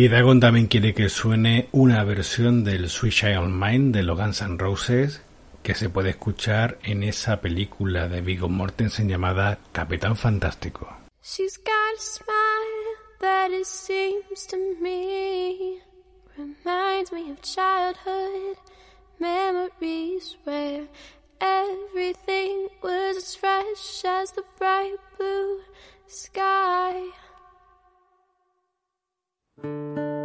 Y Dagon también quiere que suene una versión del Sweet Child Mind de los Guns Roses que se puede escuchar en esa película de Viggo Mortensen llamada Capitán Fantástico. She's got a smile that it seems to me reminds me of childhood memories where everything was as fresh as the bright blue sky. Música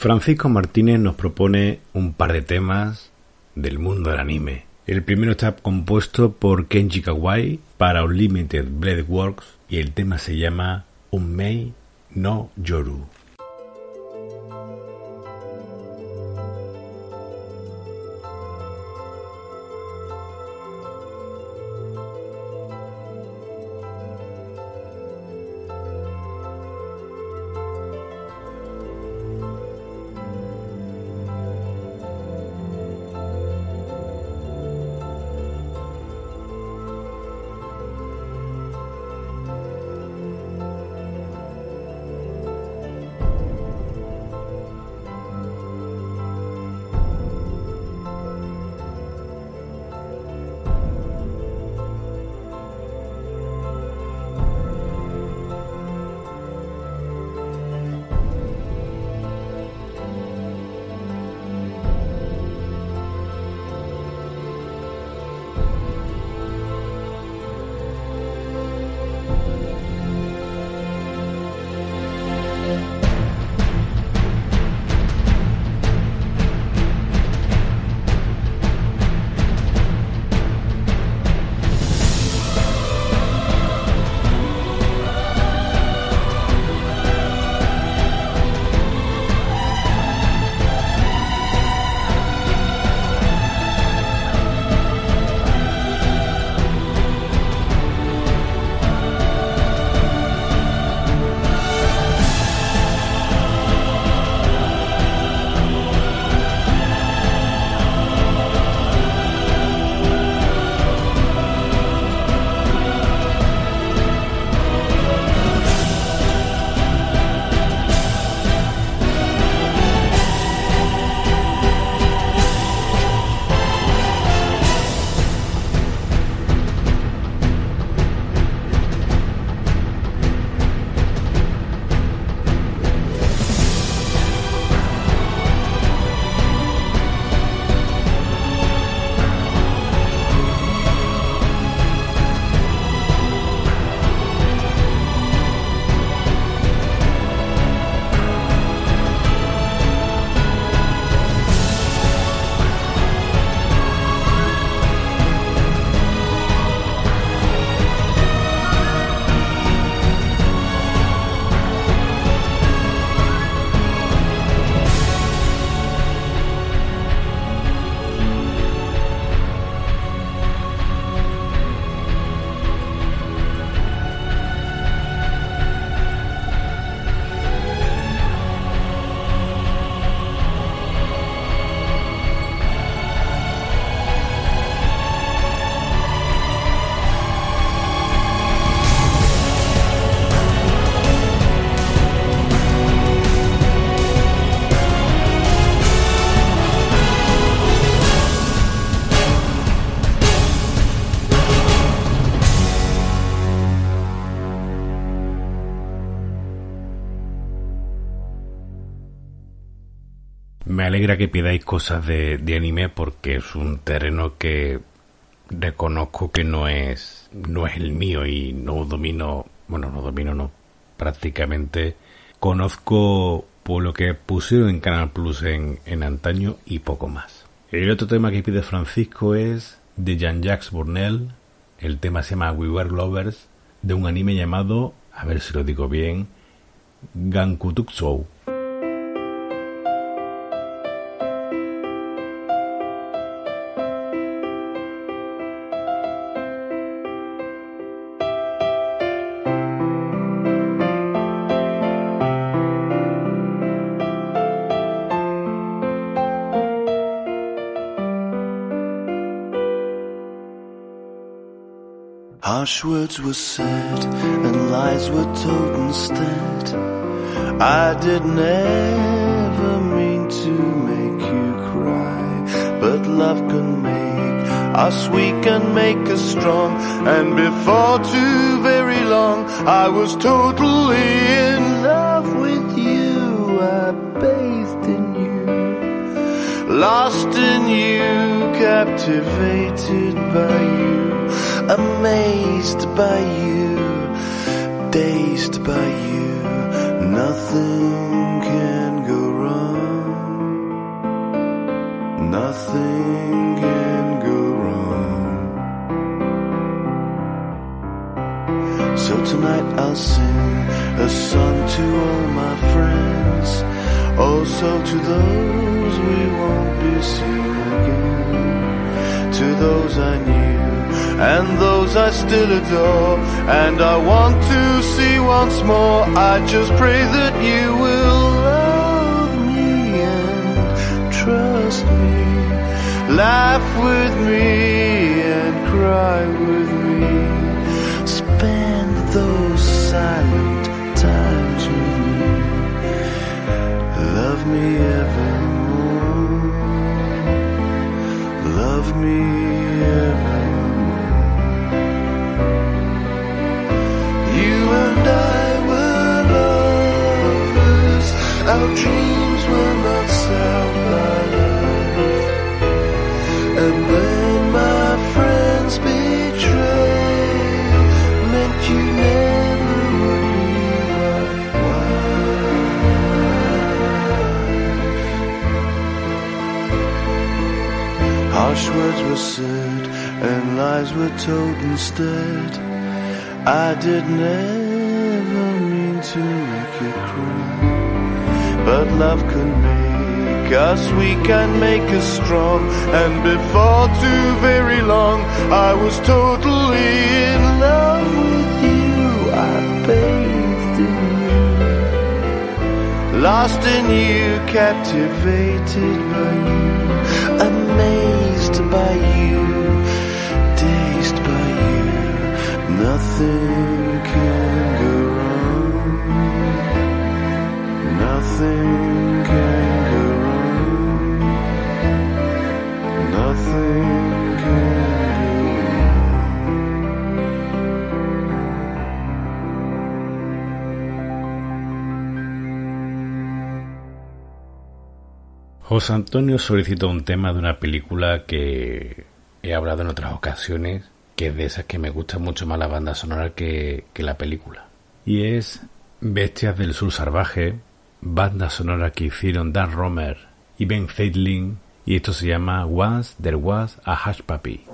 Francisco Martínez nos propone un par de temas del mundo del anime. El primero está compuesto por Kenji Kawai para Unlimited Blade Works y el tema se llama Unmei no Yoru. Que pidáis cosas de, de anime porque es un terreno que reconozco que no es no es el mío y no domino, bueno, no domino no, prácticamente conozco por lo que pusieron en Canal Plus en, en antaño y poco más. El otro tema que pide Francisco es de Jean-Jacques Bournel, el tema se llama We Were Lovers, de un anime llamado, a ver si lo digo bien, Gankutsuou. Harsh words were said and lies were told instead. I didn't ever mean to make you cry, but love can make us weak and make us strong. And before too very long, I was totally in love with you. I bathed in you, lost in you, captivated by you amazed by you, dazed by you. Nothing still adore. And I want to see once more. I just pray that you will love me and trust me, laugh with me and cry with me. Spend those silent times with me. Love me words were said and lies were told instead. I did never mean to make you cry, but love can make us weak and make us strong. And before too very long, I was totally in love with you. I bathed in you, lost in you, captivated by you, by you, dazed by you. Nothing can go wrong. Nothing José Antonio solicitó un tema de una película que he hablado en otras ocasiones, que es de esas que me gusta mucho más la banda sonora que, que la película. Y es Bestias del Sur Salvaje, banda sonora que hicieron Dan Romer y Ben Feidling, y esto se llama Once There Was a Hush Puppy.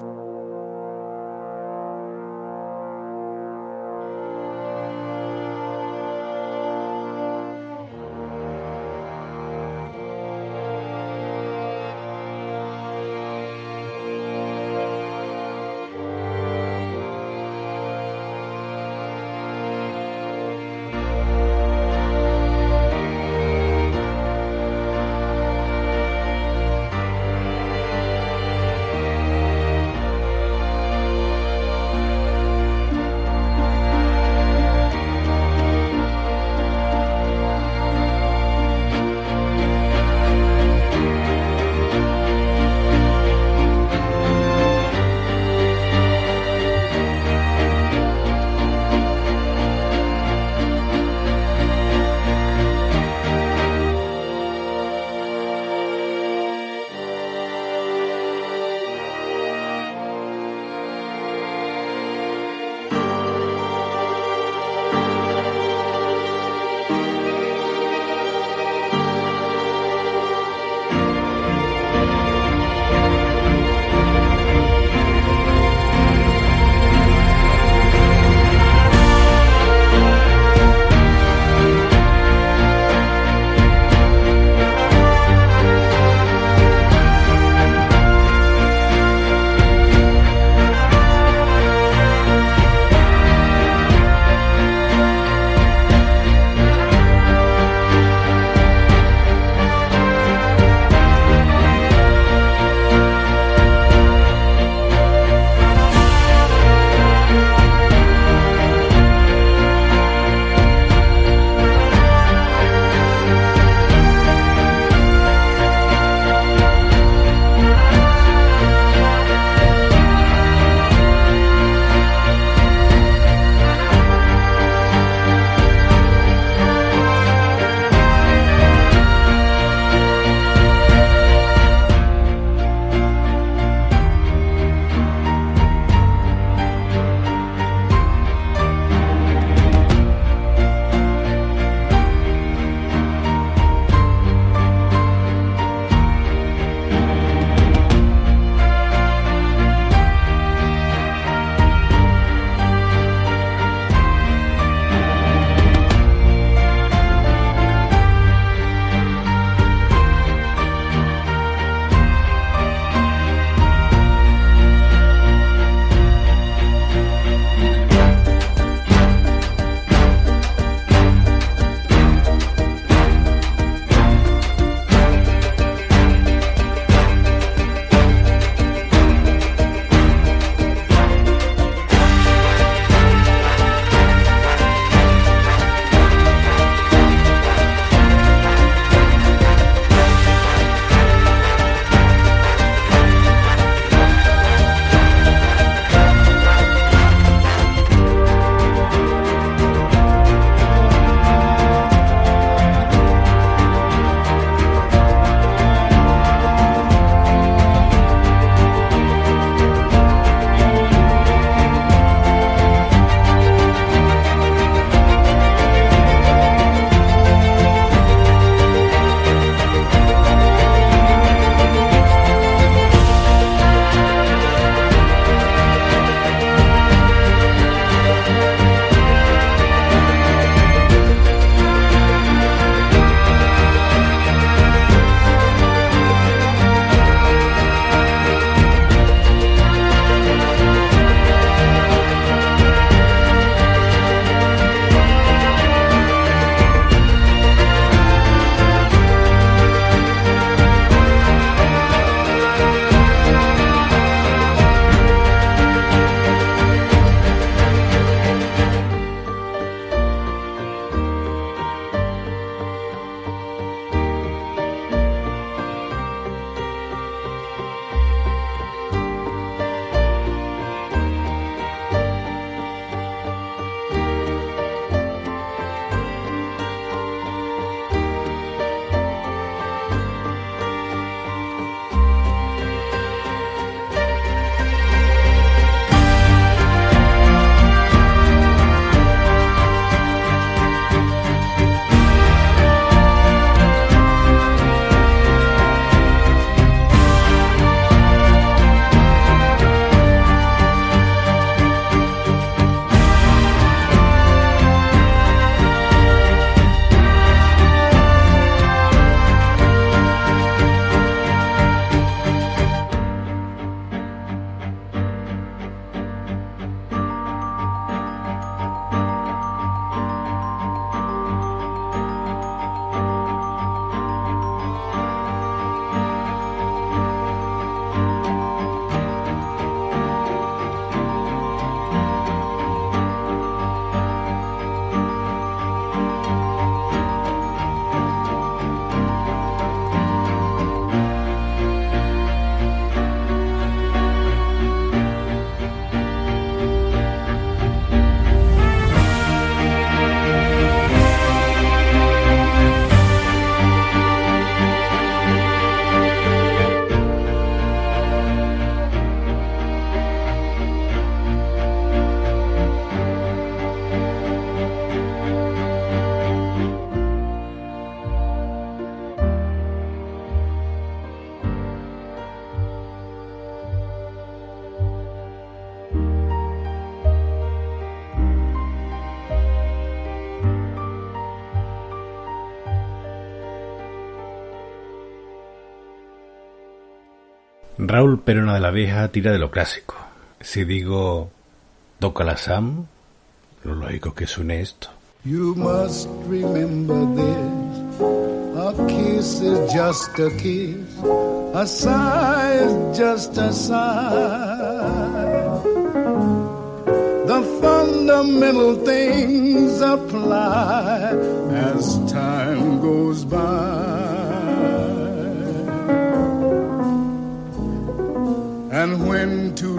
Raúl Perona de la Vieja tira de lo clásico. Si digo toca la Sam, lo lógico que suene esto. You must remember this. A kiss is just a kiss. A sigh is just a sigh. The fundamental things apply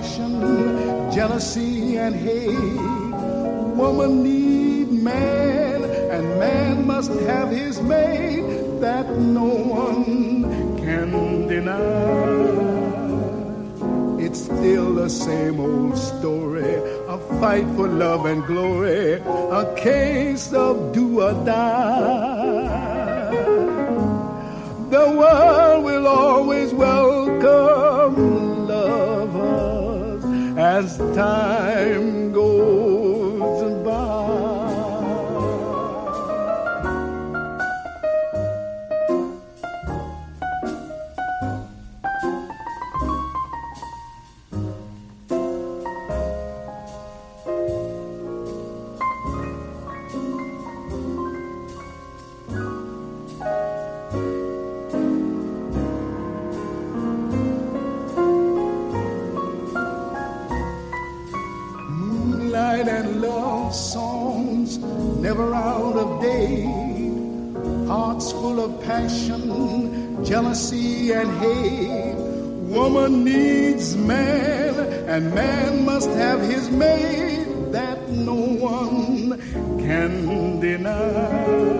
Passion, jealousy, and hate. Woman need man, and man must have his mate that no one can deny. It's still the same old story, a fight for love and glory, a case of do or die. The world needs man, and man must have his mate that no one can deny.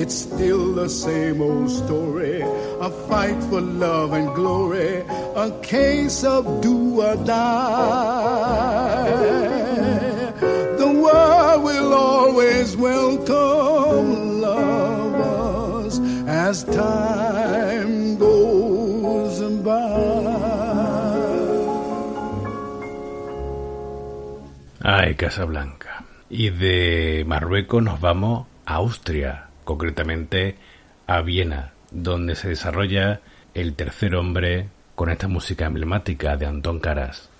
It's still the same old story, a fight for love and glory, a case of do or die. The world will always welcome lovers as time Ay, Casablanca. Y de Marruecos nos vamos a Austria, concretamente a Viena, donde se desarrolla El tercer hombre con esta música emblemática de Antón Caras.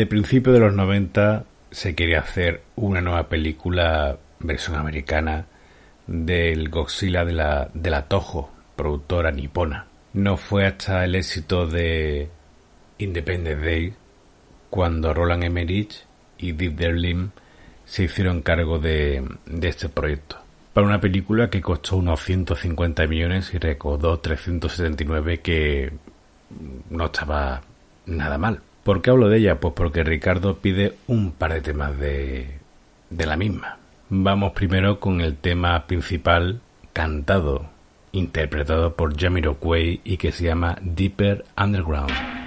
Desde principios de los 90 se quería hacer una nueva película versión americana del Godzilla de la, de la Toho, productora nipona. No fue hasta el éxito de Independence Day cuando Roland Emmerich y Dick Derlin se hicieron cargo de, de este proyecto. Para una película que costó unos 150 millones y recaudó 379 que no estaba nada mal. ¿Por qué hablo de ella? Pues porque Ricardo pide un par de temas de, de la misma. Vamos primero con el tema principal cantado, interpretado por Jamiroquai y que se llama Deeper Underground.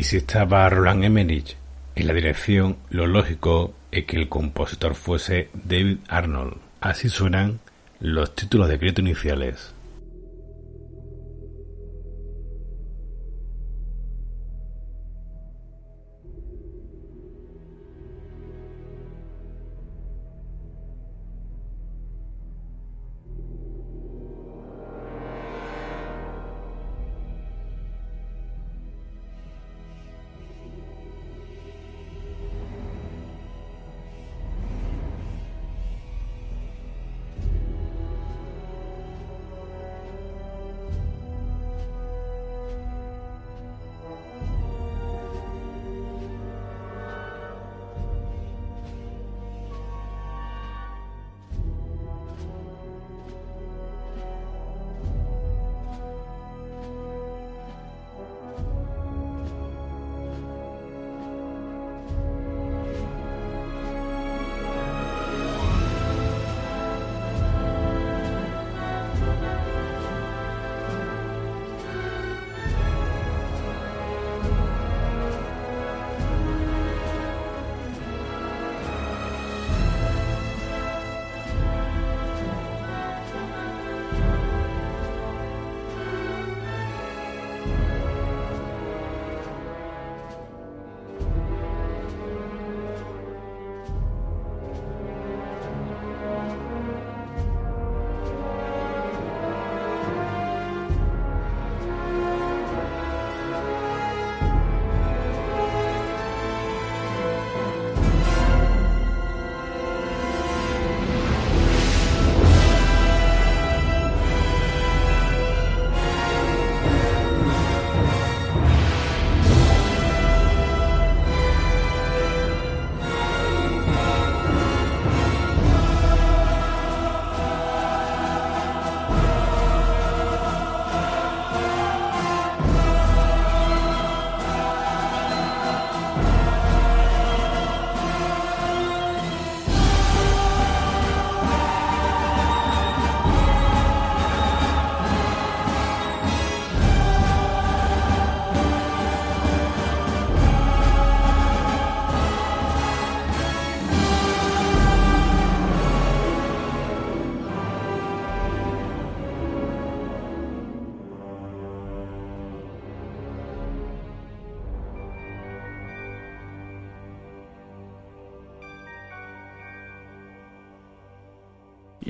Y si estaba Roland Emmerich en la dirección, lo lógico es que el compositor fuese David Arnold. Así suenan los títulos de crédito iniciales.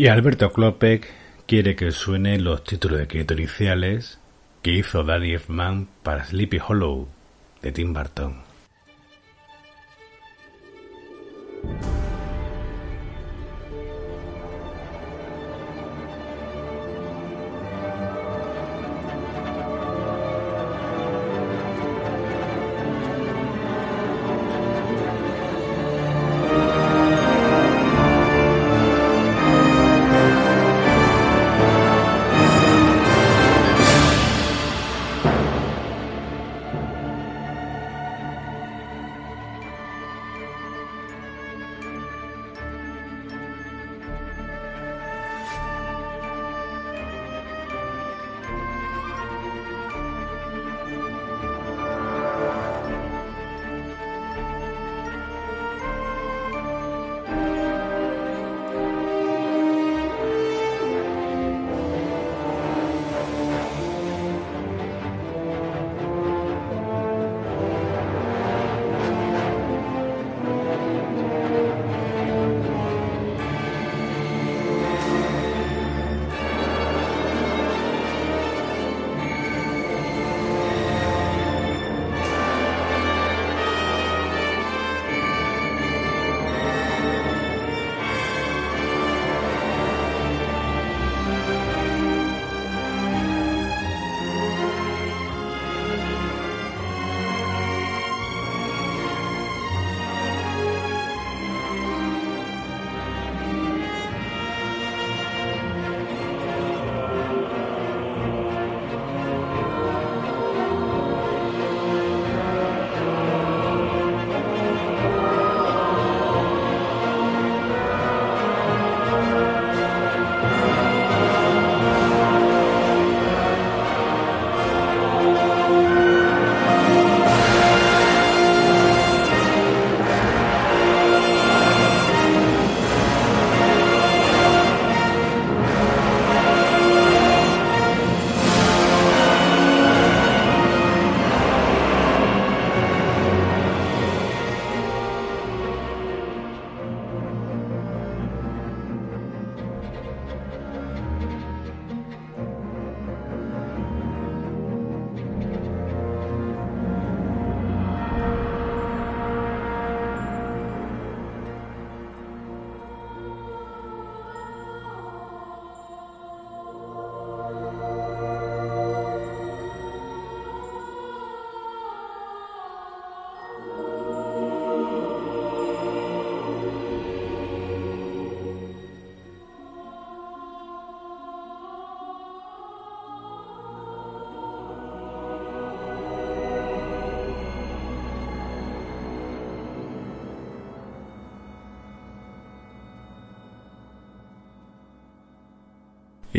Y Alberto Klopek quiere que suenen los títulos de iniciales que hizo Danny Elfman para Sleepy Hollow de Tim Burton.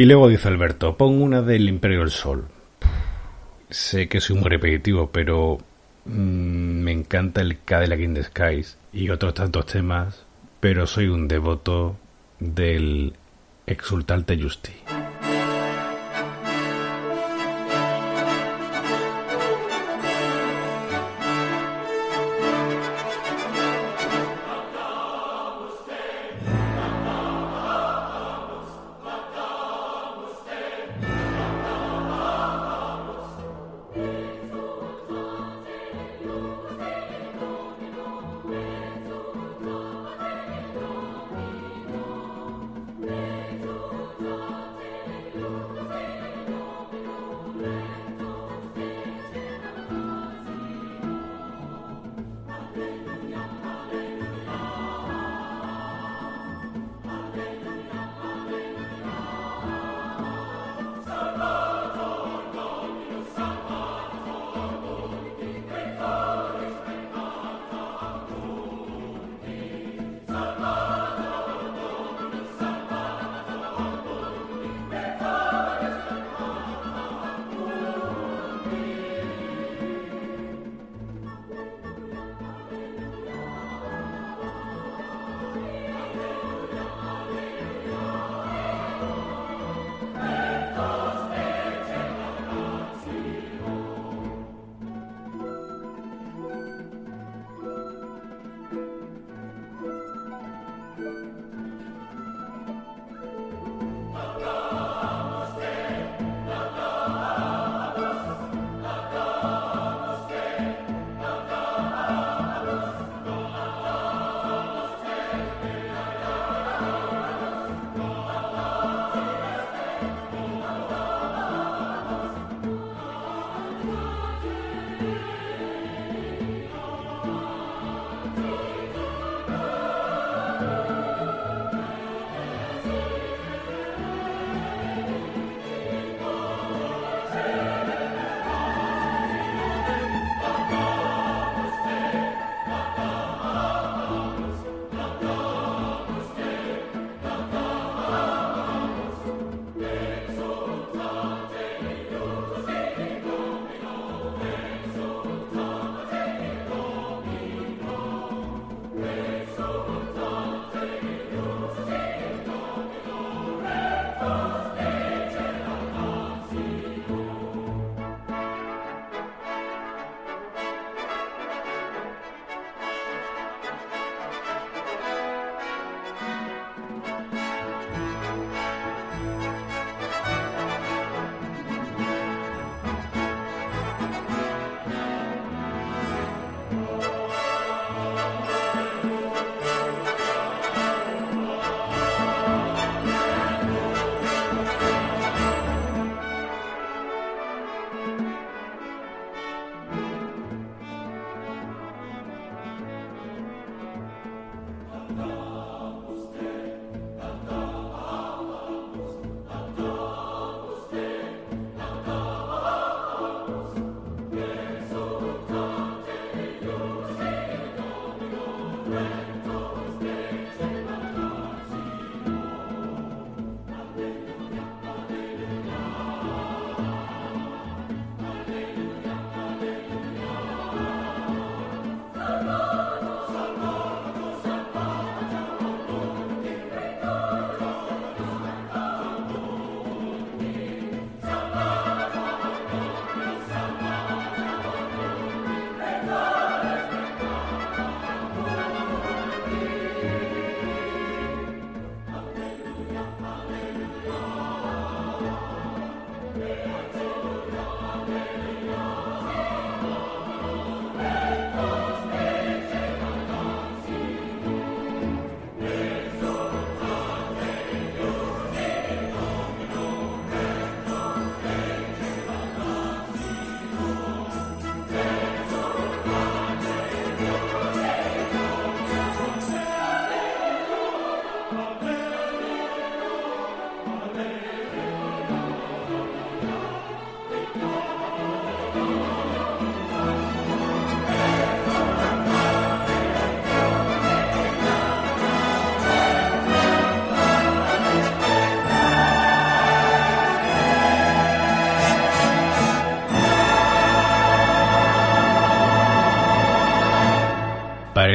Y luego dice Alberto, pon una del Imperio del Sol. Sé que soy muy repetitivo, pero mm, me encanta el Cadillac in the Skies y otros tantos temas, pero soy un devoto del Exultante Justi.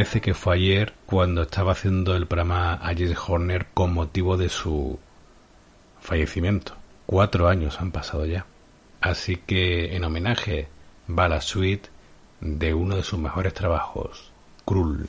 Parece que fue ayer cuando estaba haciendo el programa a James Horner con motivo de su fallecimiento. Cuatro años han pasado ya. Así que en homenaje va la suite de uno de sus mejores trabajos, Krull.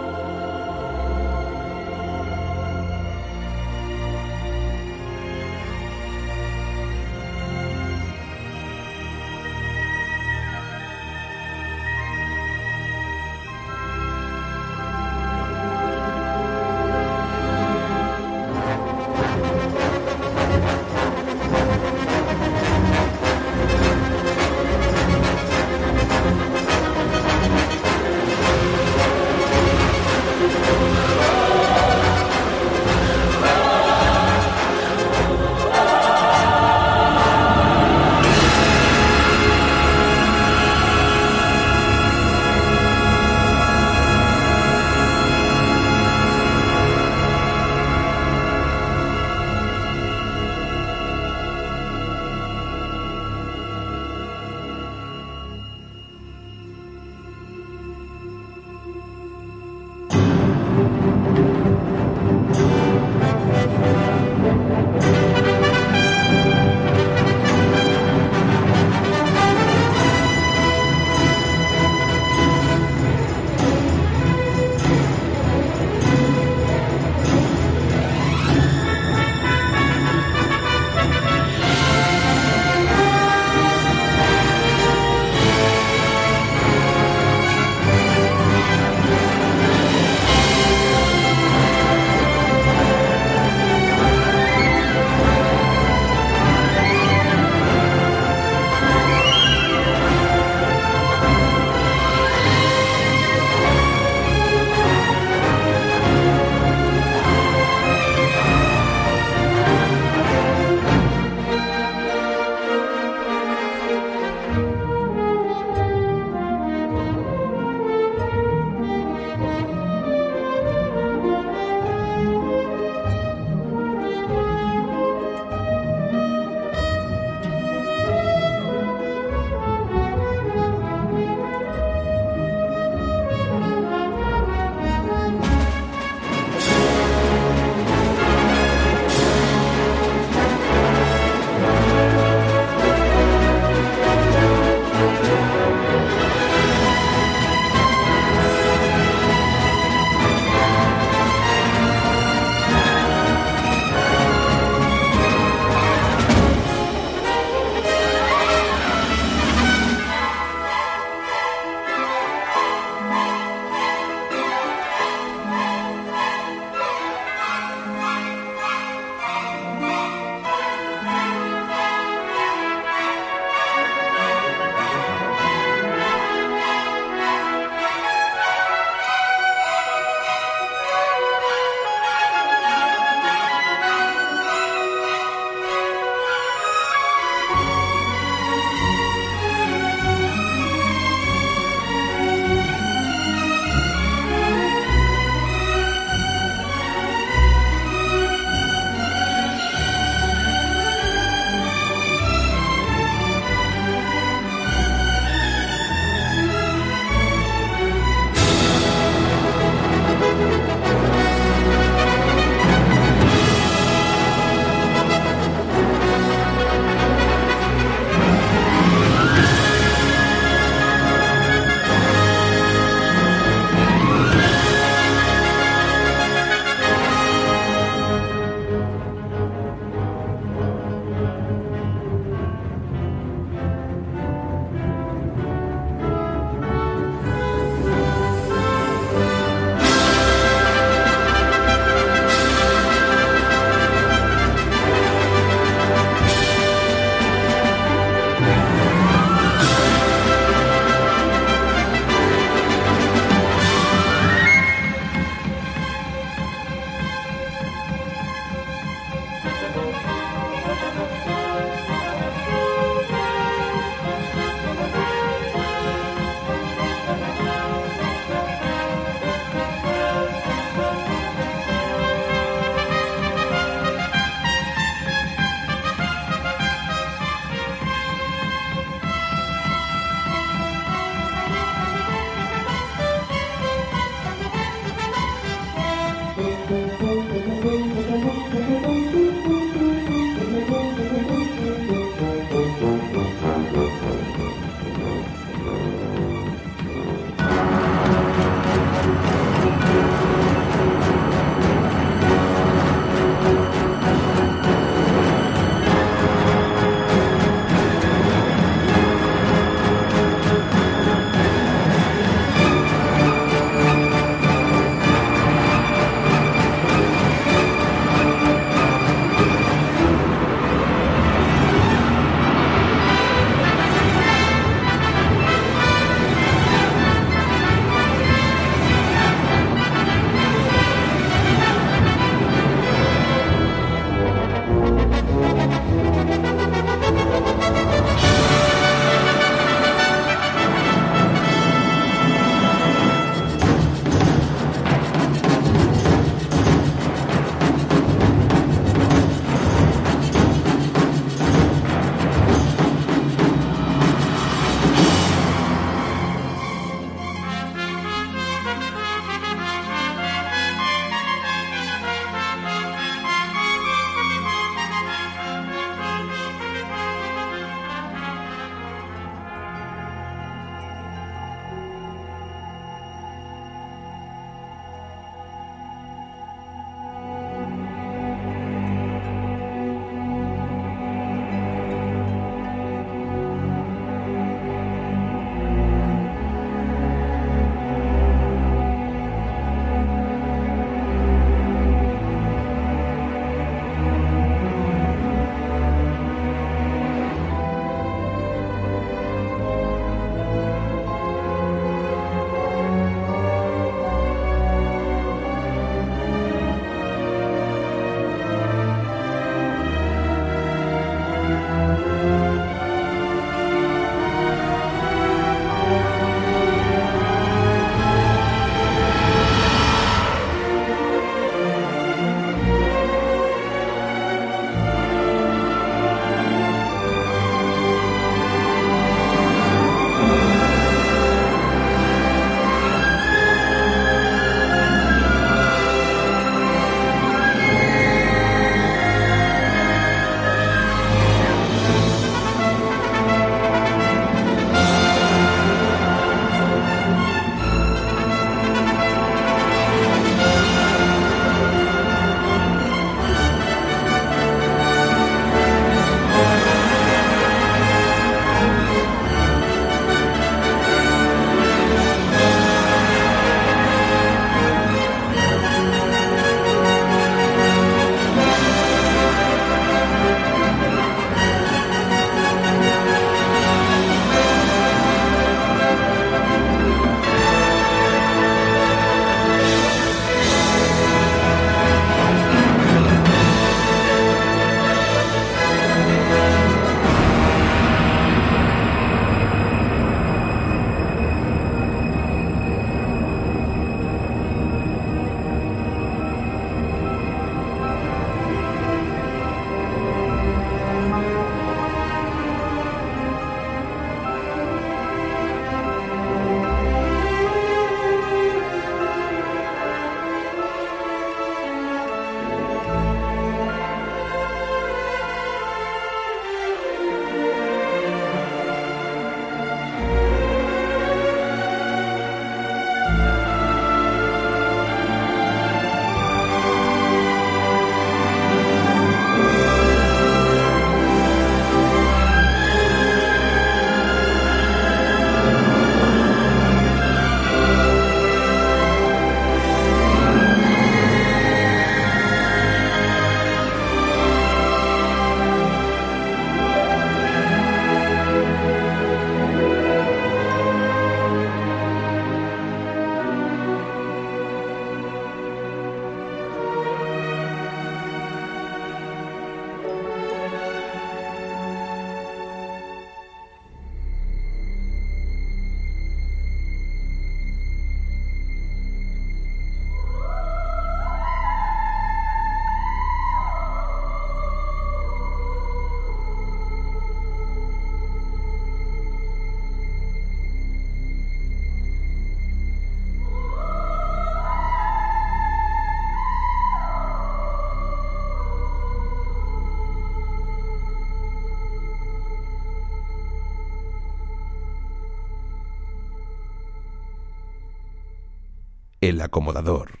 El Acomodador.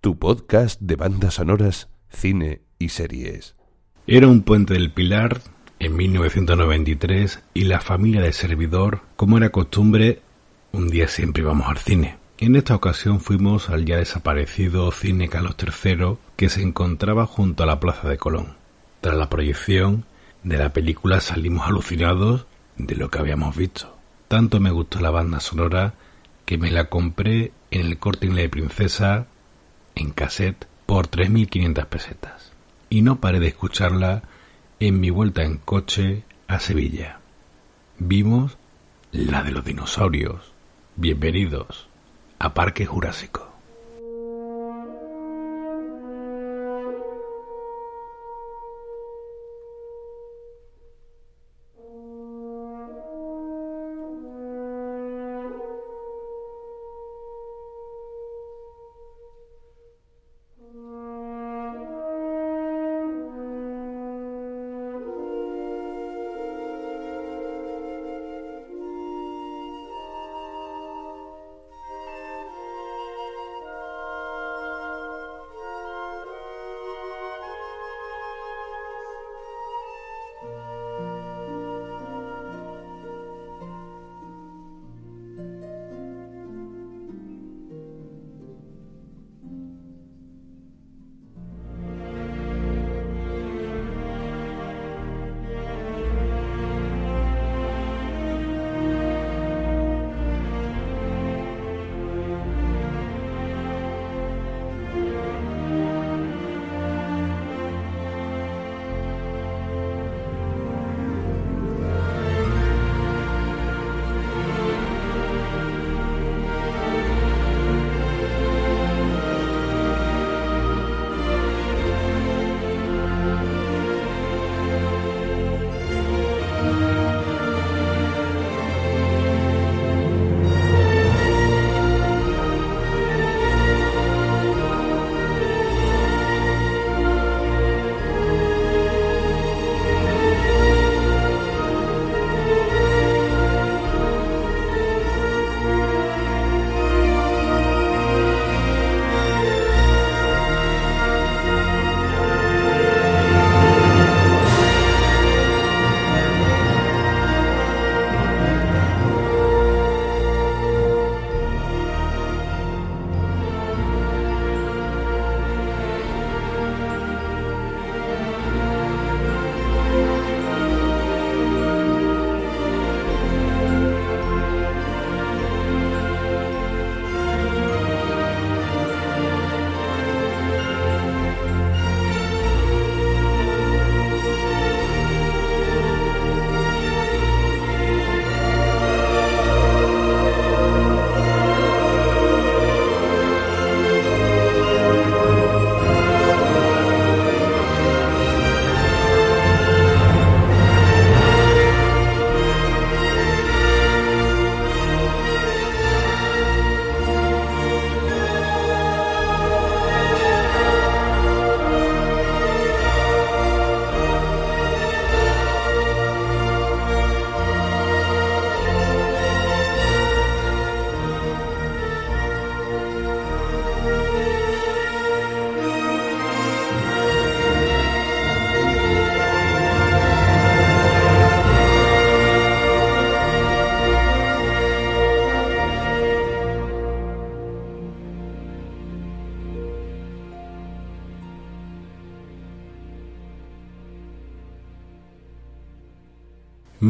Tu podcast de bandas sonoras, cine y series. Era un puente del Pilar en 1993 y la familia del servidor, como era costumbre, un día siempre íbamos al cine. En esta ocasión fuimos al ya desaparecido Cine Carlos III que se encontraba junto a la Plaza de Colón. Tras la proyección de la película salimos alucinados de lo que habíamos visto. Tanto me gustó la banda sonora que me la compré en el corte inglés de Princesa en cassette por 3.500 pesetas. Y no paré de escucharla en mi vuelta en coche a Sevilla. Vimos la de los dinosaurios. Bienvenidos a Parque Jurásico.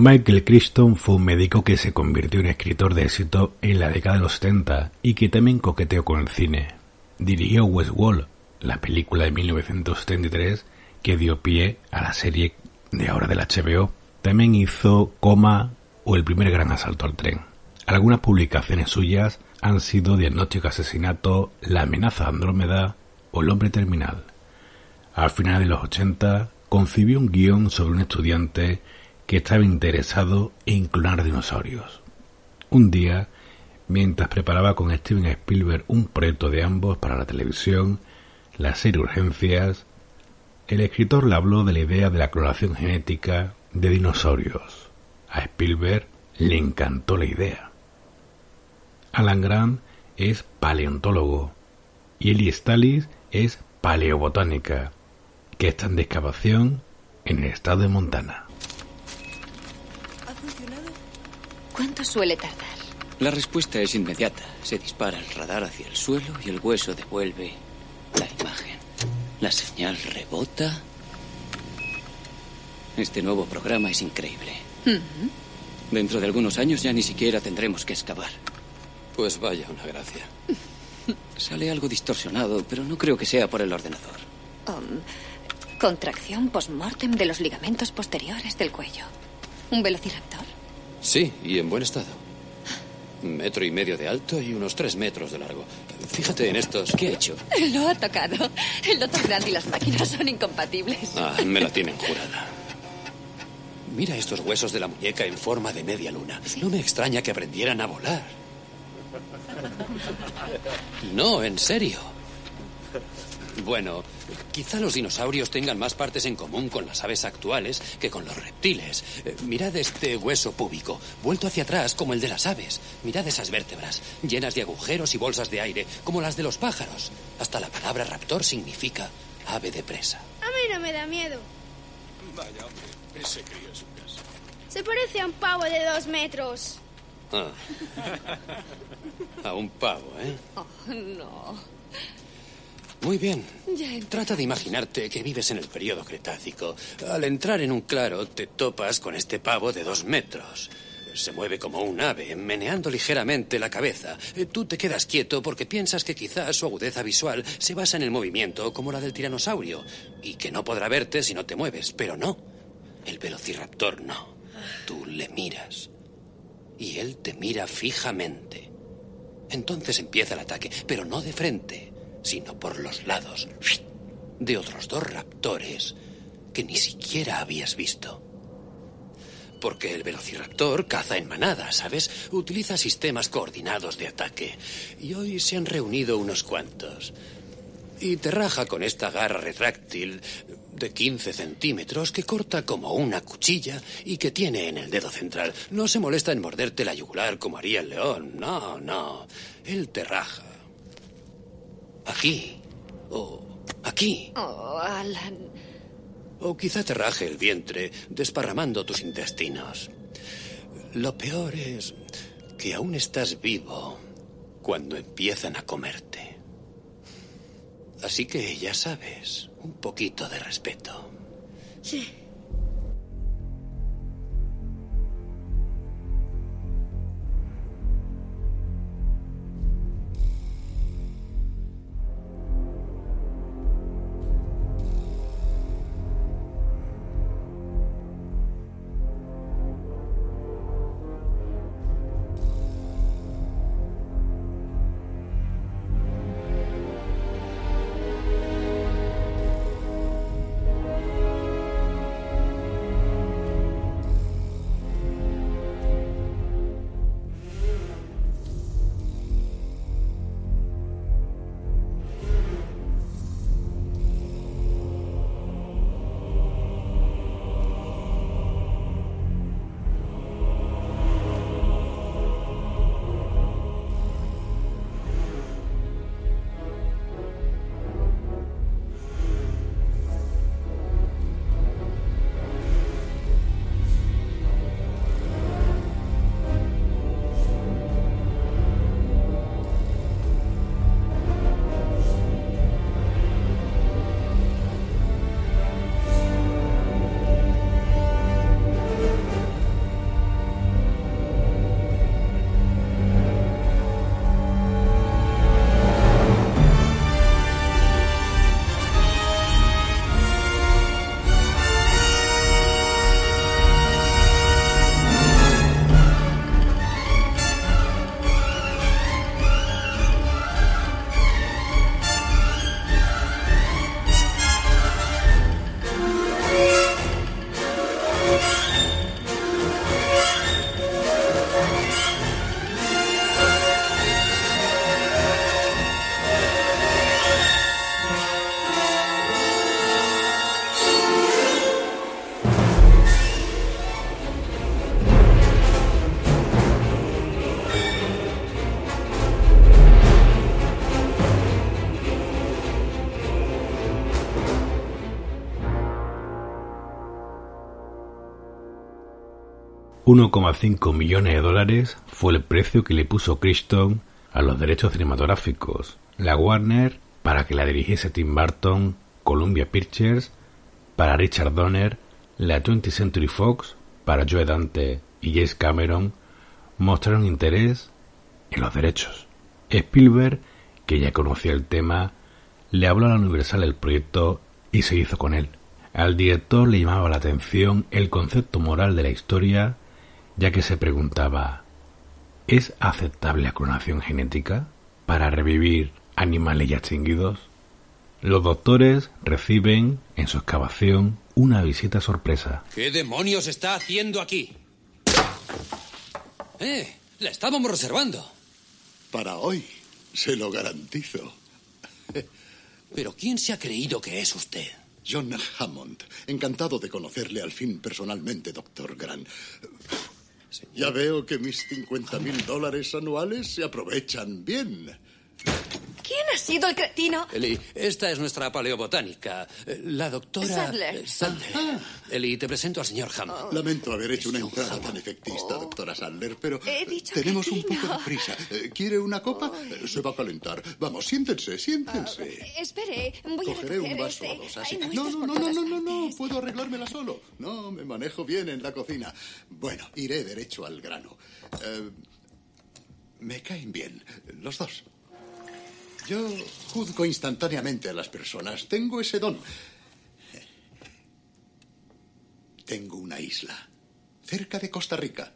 Michael Crichton fue un médico que se convirtió en escritor de éxito en la década de los 70 y que también coqueteó con el cine. Dirigió Westworld, la película de 1973 que dio pie a la serie de ahora del HBO. También hizo Coma o El primer gran asalto al tren. Algunas publicaciones suyas han sido Diagnóstico Asesinato, La amenaza Andrómeda o El hombre terminal. Al final de los 80 concibió un guion sobre un estudiante que estaba interesado en clonar dinosaurios. Un día, mientras preparaba con Steven Spielberg un proyecto de ambos para la televisión, la serie Urgencias, el escritor le habló de la idea de la clonación genética de dinosaurios. A Spielberg le encantó la idea. Alan Grant es paleontólogo y Eli Stalis es paleobotánica, que están de excavación en el estado de Montana. ¿Ha funcionado? ¿Cuánto suele tardar? La respuesta es inmediata. Se dispara el radar hacia el suelo y el hueso devuelve la imagen. La señal rebota. Este nuevo programa es increíble. Dentro de algunos años ya ni siquiera tendremos que excavar. Pues vaya una gracia. Sale algo distorsionado, pero no creo que sea por el ordenador. Um, contracción post-mortem de los ligamentos posteriores del cuello. ¿Un velociraptor? Sí, y en buen estado. Metro y medio de alto y unos tres metros de largo. Fíjate en estos. ¿Qué he hecho? Lo ha tocado. El doctor Grant y las máquinas son incompatibles. Ah, me la tienen jurada. Mira estos huesos de la muñeca en forma de media luna. No me extraña que aprendieran a volar. No, en serio. Bueno, quizá los dinosaurios tengan más partes en común con las aves actuales que con los reptiles. Eh, mirad este hueso púbico, vuelto hacia atrás como el de las aves. Mirad esas vértebras, llenas de agujeros y bolsas de aire, como las de los pájaros. Hasta la palabra raptor significa ave de presa. A mí no me da miedo. Vaya, hombre, ese crío es un caso. Se parece a un pavo de dos metros. Ah. A un pavo, ¿eh? Oh, no. Muy bien. Trata de imaginarte que vives en el periodo Cretácico. Al entrar en un claro, te topas con este pavo de dos metros. Se mueve como un ave, meneando ligeramente la cabeza. Eh, Tú te quedas quieto porque piensas que quizás su agudeza visual se basa en el movimiento como la del tiranosaurio y que no podrá verte si no te mueves, pero no. El velociraptor no. Tú le miras y él te mira fijamente. Entonces empieza el ataque, pero no de frente, sino por los lados de otros dos raptores que ni siquiera habías visto. Porque el velociraptor caza en manada, ¿sabes? Utiliza sistemas coordinados de ataque. Y hoy se han reunido unos cuantos. Y te raja con esta garra retráctil de 15 centímetros que corta como una cuchilla y que tiene en el dedo central. No se molesta en morderte la yugular como haría el león. No, no. Él te raja. Aquí. O aquí. Oh, Alan. O quizá te raje el vientre, desparramando tus intestinos. Lo peor es que aún estás vivo cuando empiezan a comerte. Así que ya sabes, un poquito de respeto. Sí. 1,5 millones de dólares fue el precio que le puso Crichton a los derechos cinematográficos. La Warner para que la dirigiese Tim Burton, Columbia Pictures para Richard Donner, la 20th Century Fox para Joe Dante y James Cameron mostraron interés en los derechos. Spielberg, que ya conocía el tema, le habló a la Universal del proyecto y se hizo con él. Al director le llamaba la atención el concepto moral de la historia, ya que se preguntaba ¿Es aceptable la clonación genética para revivir animales ya extinguidos? Los doctores reciben, en su excavación, una visita sorpresa. ¿Qué demonios está haciendo aquí? ¡Eh! La estábamos reservando. Para hoy, se lo garantizo. ¿Pero quién se ha creído que es usted? John Hammond. Encantado de conocerle al fin personalmente, doctor Grant. Ya veo que mis 50 mil dólares anuales se aprovechan bien. ¿Quién ha sido el cretino? Eli, esta es nuestra paleobotánica. Eh, La doctora... Sadler. eh, Sadler. Eli, te presento al señor Hammond. Lamento haber hecho una entrada tan efectista, doctora Sadler, pero He dicho tenemos un poco de prisa. Eh, ¿Quiere una copa? Eh, Se va a calentar. Vamos, siéntense, siéntense. Eh, Espere, voy a Cogeré un recoger vaso este. o dos, así. No, no, no, no, no, no, no, puedo arreglármela solo. No, me manejo bien en la cocina. Bueno, iré derecho al grano. Eh, me caen bien, los dos. Yo juzgo instantáneamente a las personas. Tengo ese don. Tengo una isla, cerca de Costa Rica.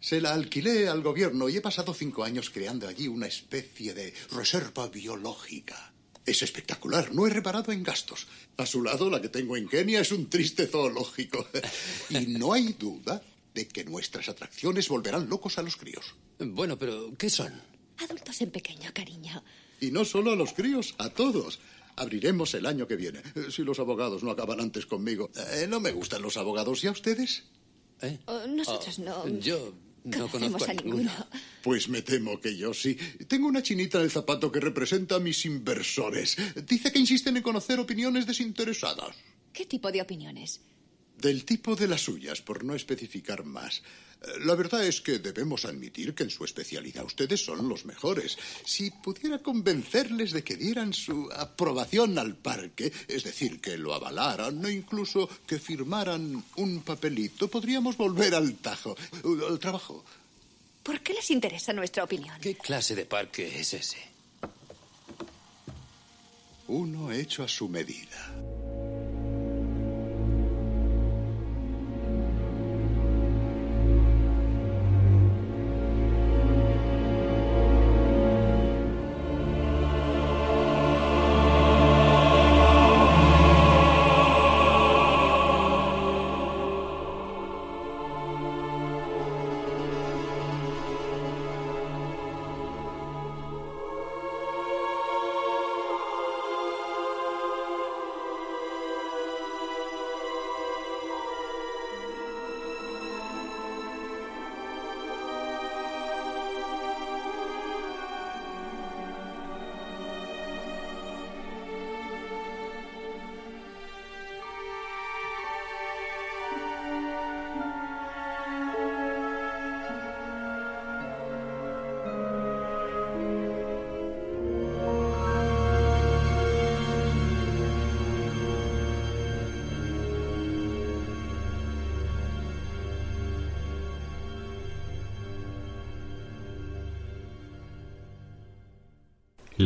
Se la alquilé al gobierno y he pasado cinco años creando allí una especie de reserva biológica. Es espectacular, no he reparado en gastos. A su lado, la que tengo en Kenia es un triste zoológico. Y no hay duda de que nuestras atracciones volverán locos a los críos. Bueno, pero ¿qué son? Adultos en pequeño, cariño. Y no solo a los críos, a todos. Abriremos el año que viene, eh, si los abogados no acaban antes conmigo. Eh, no me gustan los abogados. ¿Y a ustedes? Oh, nosotros no. Yo no conocemos conozco a a ninguno. Pues me temo que yo sí. Tengo una chinita en el zapato que representa a mis inversores. Dice que insisten en conocer opiniones desinteresadas. ¿Qué tipo de opiniones? Del tipo de las suyas, por no especificar más. Eh, La verdad es que debemos admitir que en su especialidad ustedes son los mejores. Si pudiera convencerles de que dieran su aprobación al parque, es decir, que lo avalaran o incluso que firmaran un papelito, podríamos volver al tajo, uh, al trabajo. ¿Por qué les interesa nuestra opinión? ¿Qué clase de parque es ese? Uno hecho a su medida.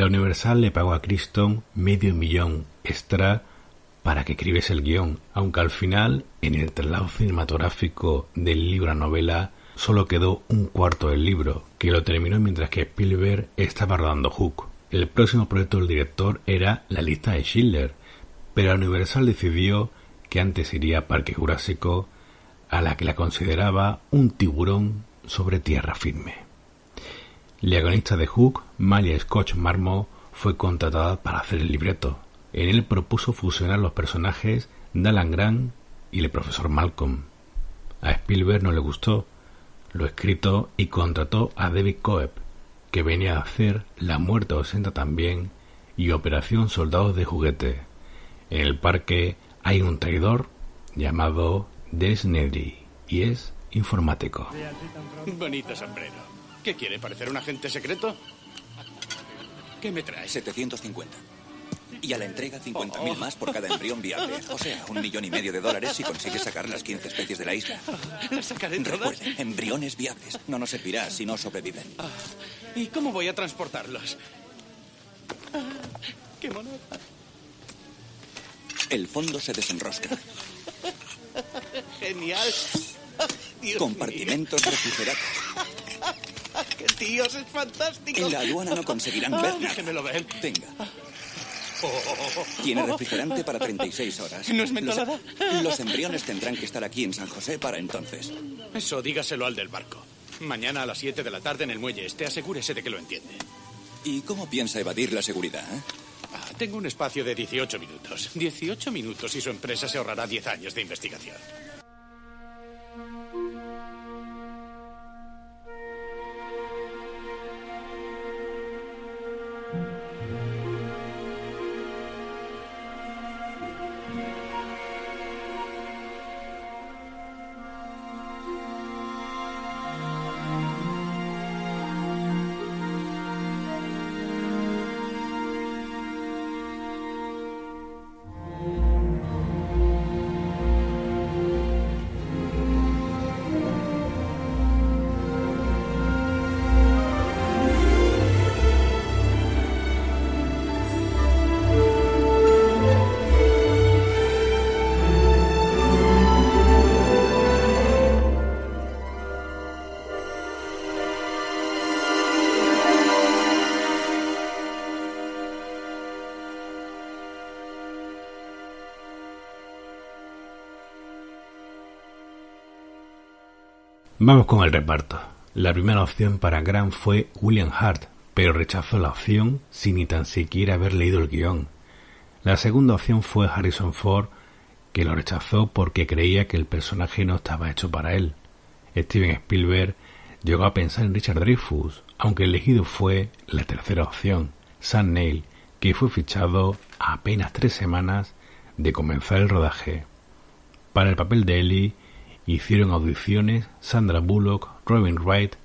Universal le pagó a Criston medio millón extra para que escribiese el guion, aunque al final, en el traslado cinematográfico del libro a novela, solo quedó un cuarto del libro, que lo terminó mientras que Spielberg estaba rodando Hook. El próximo proyecto del director era La lista de Schindler, pero Universal decidió que antes iría Parque Jurásico, a la que la consideraba un tiburón sobre tierra firme. La guionista de Hook, Malia Scotch Marmo, fue contratada para hacer el libreto. En él propuso fusionar los personajes de Grant y el profesor Malcolm. A Spielberg no le gustó lo escrito y contrató a David Coeb, que venía a hacer La muerte ausenta también y Operación Soldados de Juguete. En el parque hay un traidor llamado Des y es informático. Bonito sombrero. ¿Qué quiere? ¿Parecer un agente secreto? ¿Qué me trae? 750. Y a la entrega 50.000 más por cada embrión viable. O sea, un millón y medio de dólares si consigues sacar las 15 especies de la isla. ¿Las sacaré todas? Recuerden, embriones viables. No nos servirá si no sobreviven. ¿Y cómo voy a transportarlos? Ah, ¡Qué mono! El fondo se desenrosca. ¡Genial! Dios Compartimentos refrigerados. ¡Qué tíos! ¡Es fantástico! En la aduana no conseguirán Ah, ver nada. Déjenmelo ver. Tenga. Oh. Tiene refrigerante para 36 horas. ¿No es mentolada? Los, los embriones tendrán que estar aquí en San José para entonces. Eso dígaselo al del barco. Mañana a las 7 de la tarde en el muelle este, asegúrese de que lo entiende. ¿Y cómo piensa evadir la seguridad? eh? Ah, tengo un espacio de 18 minutos. 18 minutos y su empresa se ahorrará 10 años de investigación. Vamos con el reparto. La primera opción para Grant fue William Hart, pero rechazó la opción sin ni tan siquiera haber leído el guion. La segunda opción fue Harrison Ford, que lo rechazó porque creía que el personaje no estaba hecho para él. Steven Spielberg llegó a pensar en Richard Dreyfuss, aunque elegido fue la tercera opción, Sam Neill, que fue fichado a apenas tres semanas de comenzar el rodaje. Para el papel de Ellie hicieron audiciones Sandra Bullock, Robin Wright,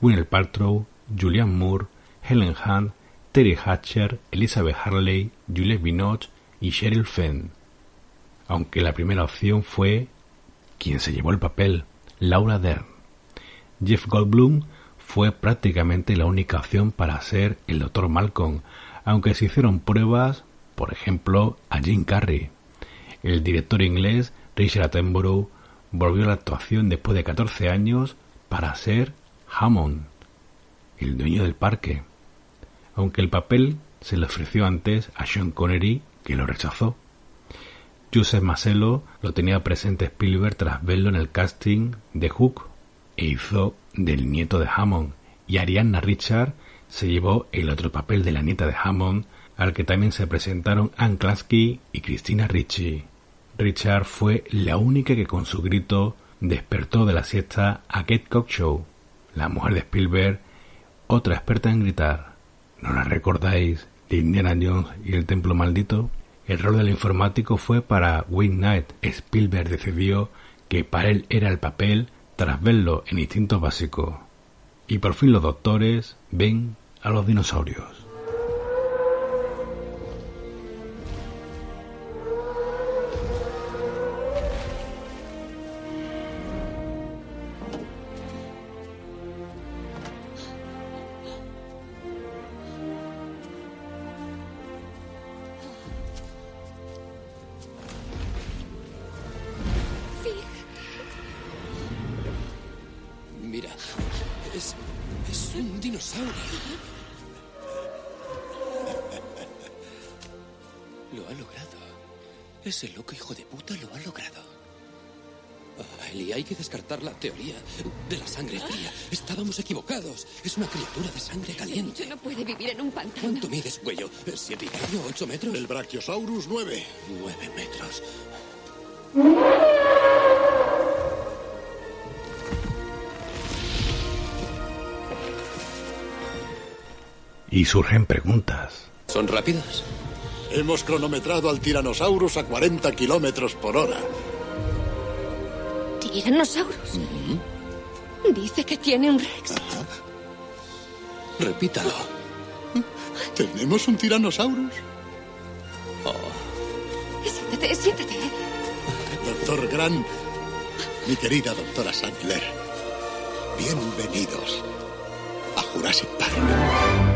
Gwyneth Paltrow, Julianne Moore, Helen Hunt, Terry Hatcher, Elizabeth Harley, Juliette Binoche y Sheryl Fenn. Aunque la primera opción fue quien se llevó el papel, Laura Dern. Jeff Goldblum fue prácticamente la única opción para ser el Dr. Malcolm, aunque se hicieron pruebas, por ejemplo, a Jim Carrey. El director inglés Richard Attenborough volvió a la actuación después de 14 años para ser Hammond, el dueño del parque, aunque el papel se le ofreció antes a Sean Connery, que lo rechazó. Joseph Masello lo tenía presente Spielberg tras verlo en el casting de Hook e hizo del nieto de Hammond, y Arianna Richard se llevó el otro papel de la nieta de Hammond, al que también se presentaron Anne Klasky y Christina Ricci. Richard fue la única que con su grito despertó de la siesta a Kate Cockshow, la mujer de Spielberg, otra experta en gritar. ¿No la recordáis de Indiana Jones y el Templo Maldito? El rol del informático fue para Wayne Knight. Spielberg decidió que para él era el papel tras verlo en Instinto Básico. Y por fin los doctores ven a los dinosaurios. Brachiosaurus 9. Nueve metros. Y surgen preguntas. ¿Son rápidos? Hemos cronometrado al Tyrannosaurus a 40 kilómetros por hora. Tiranosaurus. Dice que tiene un Rex. Repítalo. Tenemos un tiranosaurus. Siéntate, siéntate. Doctor Grant, mi querida doctora Sandler, bienvenidos a Jurassic Park.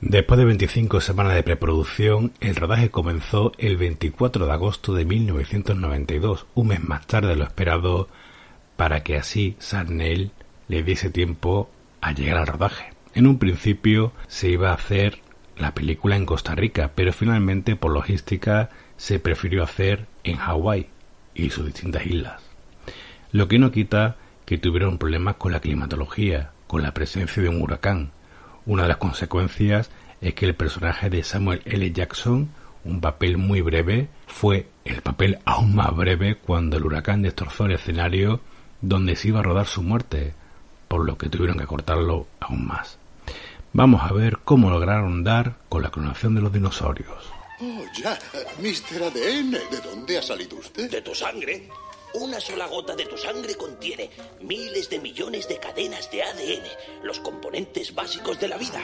Después de 25 semanas de preproducción, el rodaje comenzó el 24 de agosto de 1992, un mes más tarde de lo esperado, para que así Sarnell le diese tiempo a llegar al rodaje. En un principio se iba a hacer la película en Costa Rica, pero finalmente por logística se prefirió hacer en Hawái y sus distintas islas. Lo que no quita que tuvieron problemas con la climatología, con la presencia de un huracán. Una de las consecuencias es que el personaje de Samuel L. Jackson, un papel muy breve, fue el papel aún más breve cuando el huracán destrozó el escenario donde se iba a rodar su muerte, por lo que tuvieron que cortarlo aún más. Vamos a ver cómo lograron dar con la clonación de los dinosaurios. Oh, ya. Mr. ADN, ¿de dónde ha salido usted? De tu sangre. Una sola gota de tu sangre contiene miles de millones de cadenas de ADN, los componentes básicos de la vida.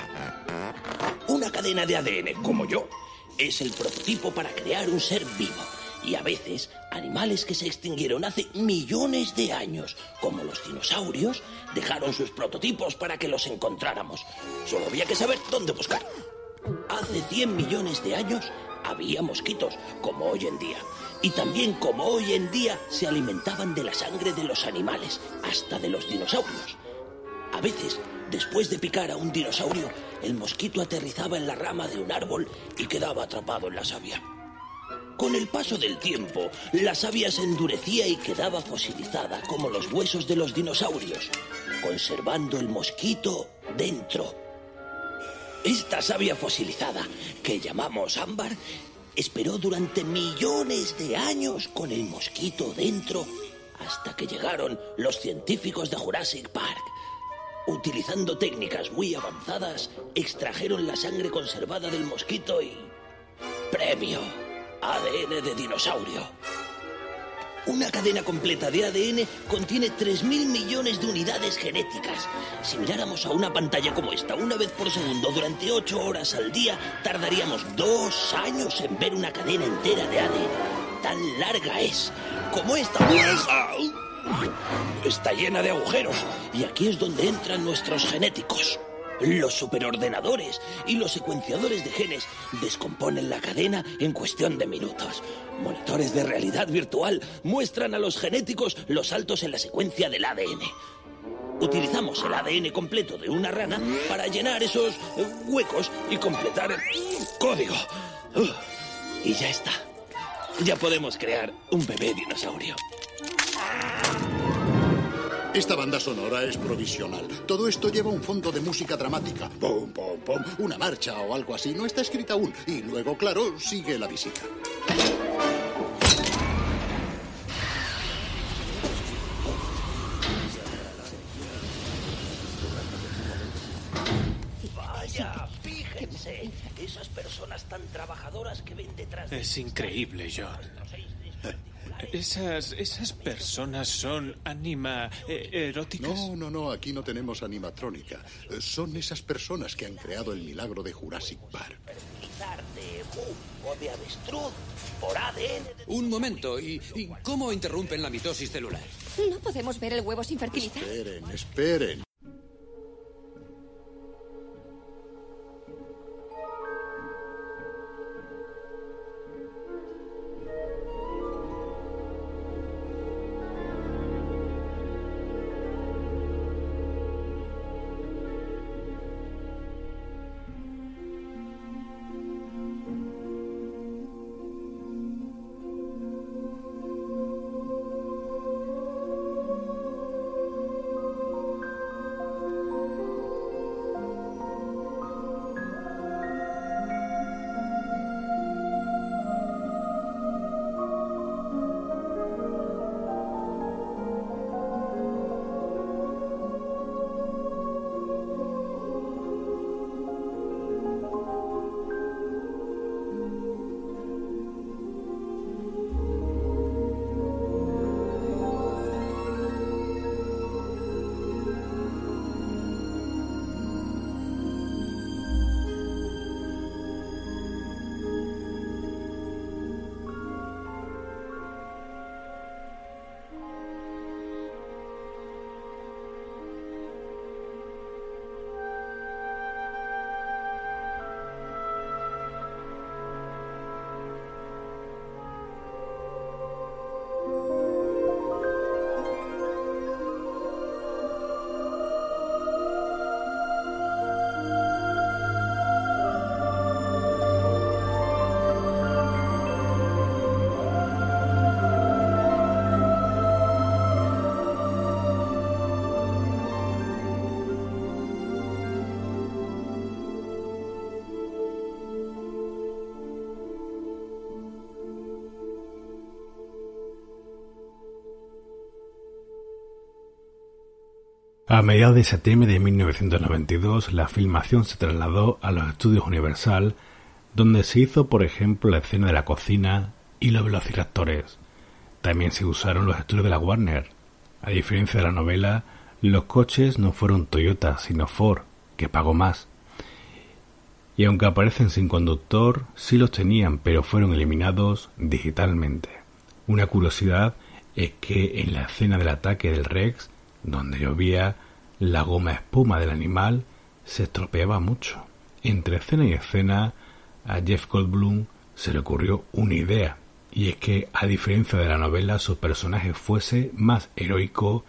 Una cadena de ADN, como yo, es el prototipo para crear un ser vivo. Y a veces, animales que se extinguieron hace millones de años, como los dinosaurios, dejaron sus prototipos para que los encontráramos. Solo había que saber dónde buscar. Hace 100 millones de años había mosquitos, como hoy en día. Y también como hoy en día se alimentaban de la sangre de los animales, hasta de los dinosaurios. A veces, después de picar a un dinosaurio, el mosquito aterrizaba en la rama de un árbol y quedaba atrapado en la savia. Con el paso del tiempo, la savia se endurecía y quedaba fosilizada como los huesos de los dinosaurios, conservando el mosquito dentro. Esta savia fosilizada, que llamamos ámbar, esperó durante millones de años con el mosquito dentro hasta que llegaron los científicos de Jurassic Park. Utilizando técnicas muy avanzadas, extrajeron la sangre conservada del mosquito y... ¡Premio! ADN de dinosaurio. Una cadena completa de ADN contiene 3.000 millones de unidades genéticas. Si miráramos a una pantalla como esta una vez por segundo durante 8 horas al día, tardaríamos dos años en ver una cadena entera de ADN. Tan larga es como esta. Está llena de agujeros y aquí es donde entran nuestros genéticos. Los superordenadores y los secuenciadores de genes descomponen la cadena en cuestión de minutos. Monitores de realidad virtual muestran a los genéticos los saltos en la secuencia del ADN. Utilizamos el ADN completo de una rana para llenar esos eh, huecos y completar el código. Y ya está. Ya podemos crear un bebé dinosaurio. Esta banda sonora es provisional. Todo esto lleva un fondo de música dramática. Pum, pum, pum. Una marcha o algo así. No está escrita aún. Y luego, claro, sigue la visita. Vaya, fíjense. Esas personas tan trabajadoras que ven detrás de... Es increíble, John. Esas, esas personas son anima eh, eróticas. No, no, no, aquí no tenemos animatrónica. Son esas personas que han creado el milagro de Jurassic Park. Fertilizar de mu o de avestruz por ADN de... Un momento, ¿y, y cómo interrumpen la mitosis celular? ¿No podemos ver el huevo sin fertilizar? Esperen, esperen. A mediados de septiembre de 1992, la filmación se trasladó a los estudios Universal, donde se hizo, por ejemplo, la escena de la cocina y los velociraptores. También se usaron los estudios de la Warner. A diferencia de la novela, los coches no fueron Toyota, sino Ford, que pagó más. Y aunque aparecen sin conductor, sí los tenían, pero fueron eliminados digitalmente. Una curiosidad es que en la escena del ataque del Rex, donde llovía, la goma espuma del animal se estropeaba mucho. Entre escena y escena, a Jeff Goldblum se le ocurrió una idea, y es que, a diferencia de la novela, su personaje fuese más heroico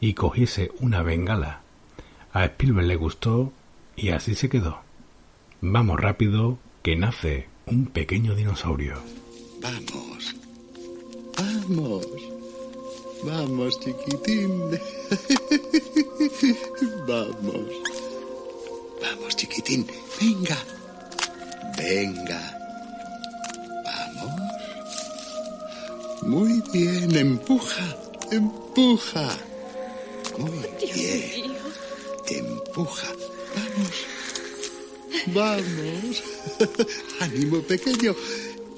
y cogiese una bengala. A Spielberg le gustó y así se quedó. Vamos rápido, que nace un pequeño dinosaurio. Vamos. Vamos. Vamos, chiquitín. Vamos. Vamos, chiquitín. Venga. Venga. Vamos. Muy bien. Empuja. Empuja. Muy bien. Empuja. Vamos. Vamos. Ánimo pequeño.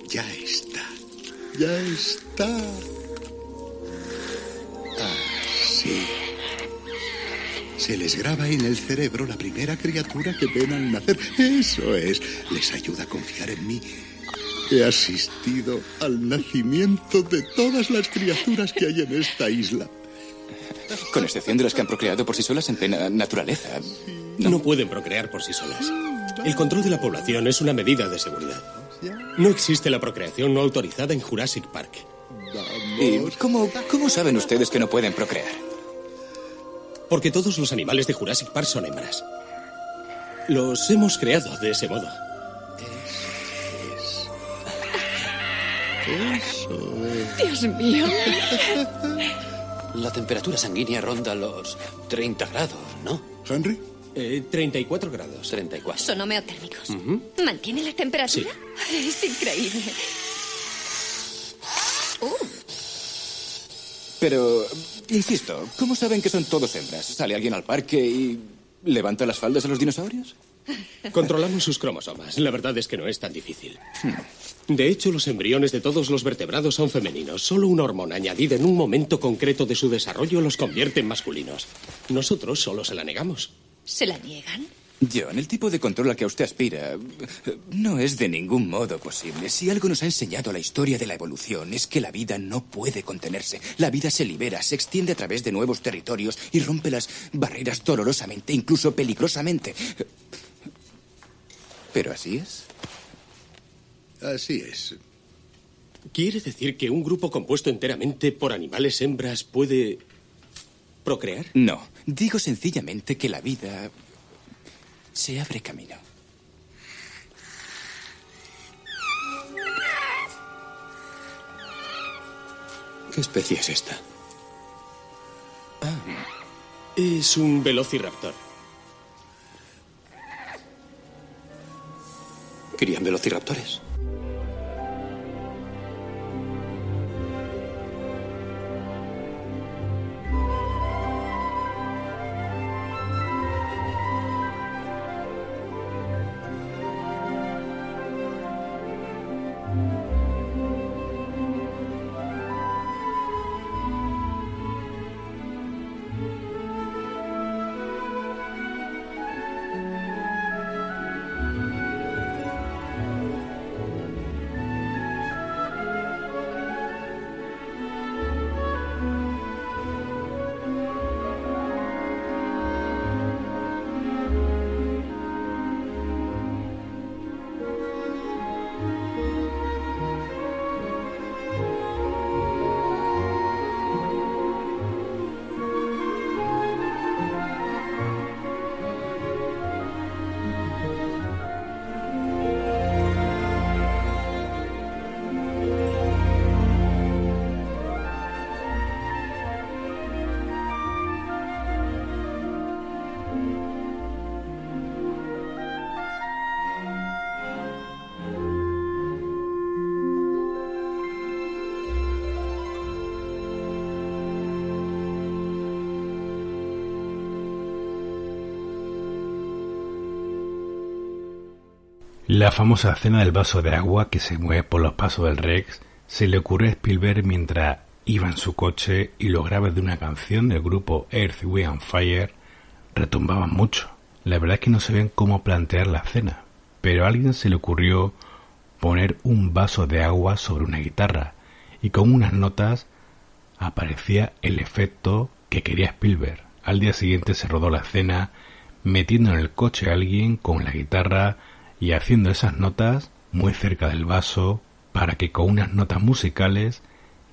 Ya está. Ya está. Así. Se les graba en el cerebro la primera criatura que ven al nacer. Eso es. Les ayuda a confiar en mí. He asistido al nacimiento de todas las criaturas que hay en esta isla. Con excepción de las que han procreado por sí solas en plena naturaleza. No. pueden procrear por sí solas. El control de la población es una medida de seguridad. No existe la procreación no autorizada en Jurassic Park. ¿Y cómo, cómo saben ustedes que no pueden procrear? Porque todos los animales de Jurassic Park son hembras. Los hemos creado de ese modo. Eso es. Dios mío. La temperatura sanguínea ronda los 30 grados, ¿no? ¿Henry? Eh, 34 grados. 34. Son homeotérmicos. Ujú. ¿Mantiene la temperatura? Es increíble. Uh, Pero, insisto, ¿cómo saben que son todos hembras? ¿Sale alguien al parque y levanta las faldas a los dinosaurios? Controlamos sus cromosomas. La verdad es que no es tan difícil. De hecho, los embriones de todos los vertebrados son femeninos. Solo una hormona añadida en un momento concreto de su desarrollo los convierte en masculinos. Nosotros solo se la negamos. ¿Se la niegan? John, el tipo de control al que usted aspira no es de ningún modo posible. Si algo nos ha enseñado la historia de la evolución es que la vida no puede contenerse. La vida se libera, se extiende a través de nuevos territorios y rompe las barreras dolorosamente, incluso peligrosamente. Pero así es. Así es. ¿Quiere decir que un grupo compuesto enteramente por animales hembras puede procrear? No, digo sencillamente que la vida se abre camino. ¿Qué especie es esta? Ah, es un velociraptor. ¿Querían velociraptores? La famosa escena del vaso de agua que se mueve por los pasos del Rex se le ocurrió a Spielberg mientras iba en su coche y los graves de una canción del grupo Earth, Wind and Fire retumbaban mucho. La verdad es que no sabían cómo plantear la escena, pero a alguien se le ocurrió poner un vaso de agua sobre una guitarra y con unas notas aparecía el efecto que quería Spielberg. Al día siguiente se rodó la escena metiendo en el coche a alguien con la guitarra y haciendo esas notas muy cerca del vaso para que con unas notas musicales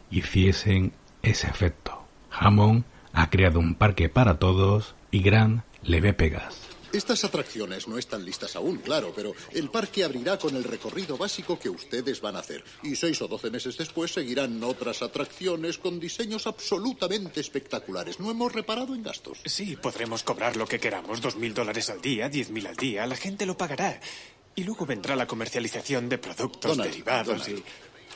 hiciesen ese efecto. Hammond ha creado un parque para todos y Grant le ve pegas. Estas atracciones no están listas aún, claro, pero el parque abrirá con el recorrido básico que ustedes van a hacer. Y seis o doce meses después seguirán otras atracciones con diseños absolutamente espectaculares. No hemos reparado en gastos. Sí, podremos cobrar lo que queramos, dos mil dólares al día, diez mil al día, la gente lo pagará. Y luego vendrá la comercialización de productos Donald, derivados Donald, y...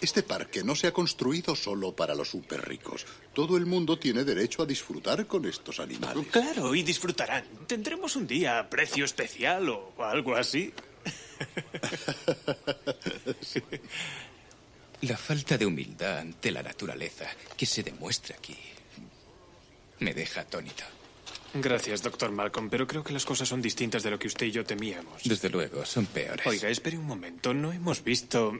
Este parque no se ha construido solo para los súper ricos. Todo el mundo tiene derecho a disfrutar con estos animales. Claro, y disfrutarán. Tendremos un día a precio especial o algo así. La falta de humildad ante la naturaleza que se demuestra aquí me deja atónito. Gracias, doctor Malcolm, pero creo que las cosas son distintas de lo que usted y yo temíamos. Desde luego, son peores. Oiga, espere un momento. No hemos visto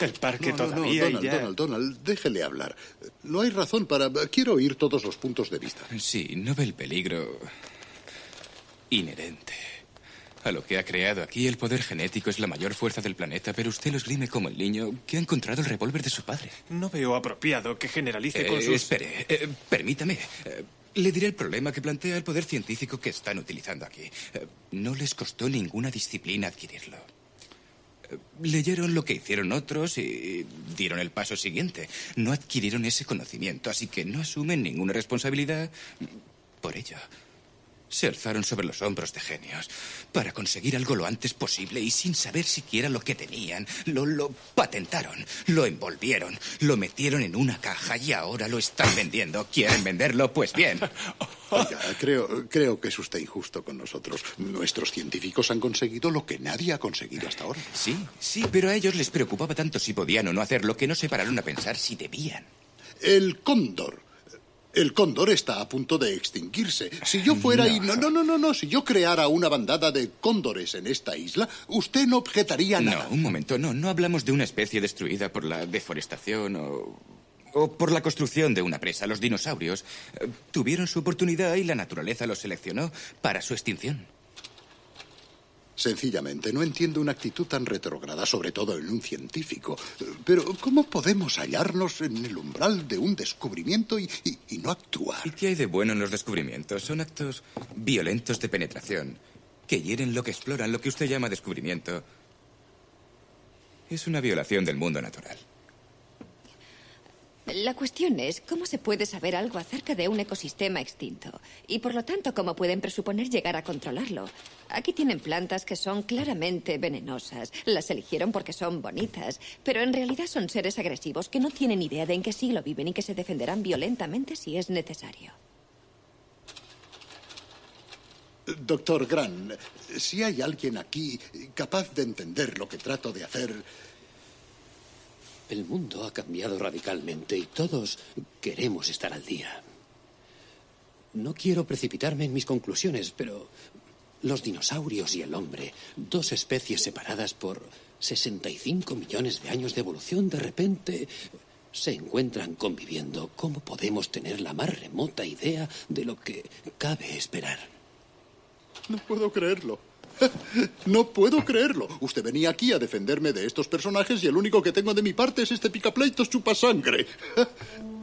el parque No, no, no, todavía y Donald, ya... Donald, Donald, déjele hablar. No hay razón para... Quiero oír todos los puntos de vista. Sí, no ve el peligro inherente a lo que ha creado aquí. El poder genético es la mayor fuerza del planeta, pero usted lo esgrime como el niño que ha encontrado el revólver de su padre. No veo apropiado que generalice con Eh, sus... Espere, eh, permítame. Eh, le diré el problema que plantea el poder científico que están utilizando aquí. Eh, no les costó ninguna disciplina adquirirlo. Eh, Leyeron lo que hicieron otros y dieron el paso siguiente. No adquirieron ese conocimiento, así que no asumen ninguna responsabilidad por ello. Se alzaron sobre los hombros de genios para conseguir algo lo antes posible y sin saber siquiera lo que tenían, lo, lo patentaron, lo envolvieron, lo metieron en una caja y ahora lo están vendiendo. ¿Quieren venderlo? Pues bien. Oiga, creo, creo que es usted injusto con nosotros. Nuestros científicos han conseguido lo que nadie ha conseguido hasta ahora. Sí, sí, pero a ellos les preocupaba tanto si podían o no hacerlo que no se pararon a pensar si debían. El cóndor. El cóndor está a punto de extinguirse. Si yo fuera y... No, no, no, no, no. Si yo creara una bandada de cóndores en esta isla, usted no objetaría nada. No, un momento, no, no hablamos de una especie destruida por la deforestación o, o por la construcción de una presa. Los dinosaurios eh, tuvieron su oportunidad y la naturaleza los seleccionó para su extinción. Sencillamente, no entiendo una actitud tan retrógrada, sobre todo en un científico. Pero, ¿cómo podemos hallarnos en el umbral de un descubrimiento y, no actuar? ¿Y qué hay de bueno en los descubrimientos? Son actos violentos de penetración que hieren lo que exploran, lo que usted llama descubrimiento. Es una violación del mundo natural. La cuestión es cómo se puede saber algo acerca de un ecosistema extinto y por lo tanto cómo pueden presuponer llegar a controlarlo. Aquí tienen plantas que son claramente venenosas. Las eligieron porque son bonitas, pero en realidad son seres agresivos que no tienen idea de en qué siglo viven y que se defenderán violentamente si es necesario. Doctor Grant, si hay alguien aquí capaz de entender lo que trato de hacer, El mundo ha cambiado radicalmente y todos queremos estar al día. No quiero precipitarme en mis conclusiones, pero los dinosaurios y el hombre, dos especies separadas por 65 millones de años de evolución, de repente se encuentran conviviendo. ¿Cómo podemos tener la más remota idea de lo que cabe esperar? no puedo creerlo. No puedo creerlo. Usted venía aquí a defenderme de estos personajes y el único que tengo de mi parte es este picapleitos chupasangre.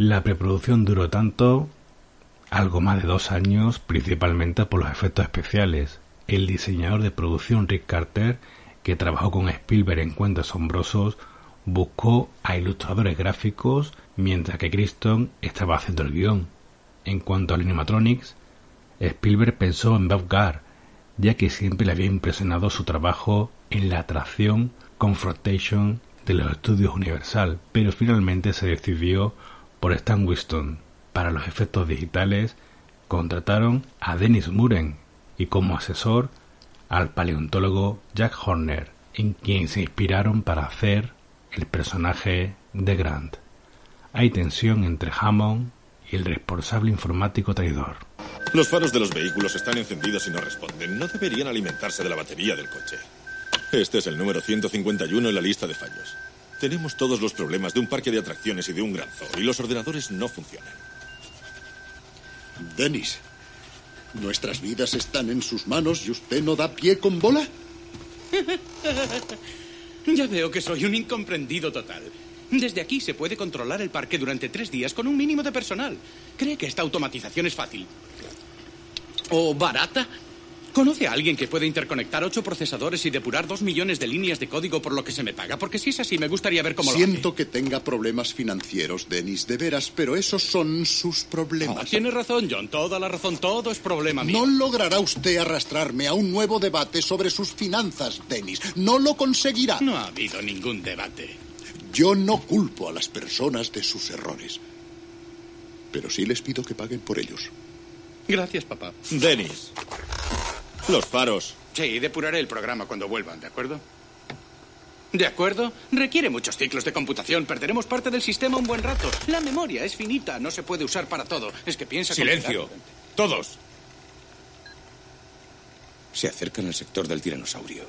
La preproducción duró tanto, algo más de dos años, principalmente por los efectos especiales. El diseñador de producción Rick Carter, que trabajó con Spielberg en Cuentos Asombrosos, buscó a ilustradores gráficos mientras que Criston estaba haciendo el guion. En cuanto al animatronics, Spielberg pensó en Bob Gard, ya que siempre le había impresionado su trabajo en la atracción Confrontation de los estudios Universal, pero finalmente se decidió por Stan Winston. Para los efectos digitales contrataron a Dennis Muren y como asesor al paleontólogo Jack Horner, en quien se inspiraron para hacer el personaje de Grant. Hay tensión entre Hammond y el responsable informático traidor. Los faros de los vehículos están encendidos y no responden. No deberían alimentarse de la batería del coche. Este es el número 151 en la lista de fallos. Tenemos todos los problemas de un parque de atracciones y de un gran zoo, y los ordenadores no funcionan. Dennis, ¿nuestras vidas están en sus manos y usted no da pie con bola? Ya veo que soy un incomprendido total. Desde aquí se puede controlar el parque durante tres días con un mínimo de personal. ¿Cree que esta automatización es fácil? ¿O barata? ¿Conoce a alguien que pueda interconectar ocho procesadores y depurar dos millones de líneas de código por lo que se me paga? Porque si es así, me gustaría ver cómo Siento que tenga problemas financieros, Dennis, de veras, pero esos son sus problemas. lo hace. Tiene razón, John. Toda la razón. Todo es problema mío. No logrará usted arrastrarme a un nuevo debate sobre sus finanzas, Dennis. No lo conseguirá. No ha habido ningún debate. Yo no culpo a las personas de sus errores. Pero sí les pido que paguen por ellos. Gracias, papá. Dennis. Los faros. Sí, depuraré el programa cuando vuelvan, ¿de acuerdo? ¿De acuerdo? Requiere muchos ciclos de computación. Perderemos parte del sistema un buen rato. La memoria es finita, no se puede usar para todo. Es que piensa... Silencio. Todos. Se acercan al sector del tiranosaurio.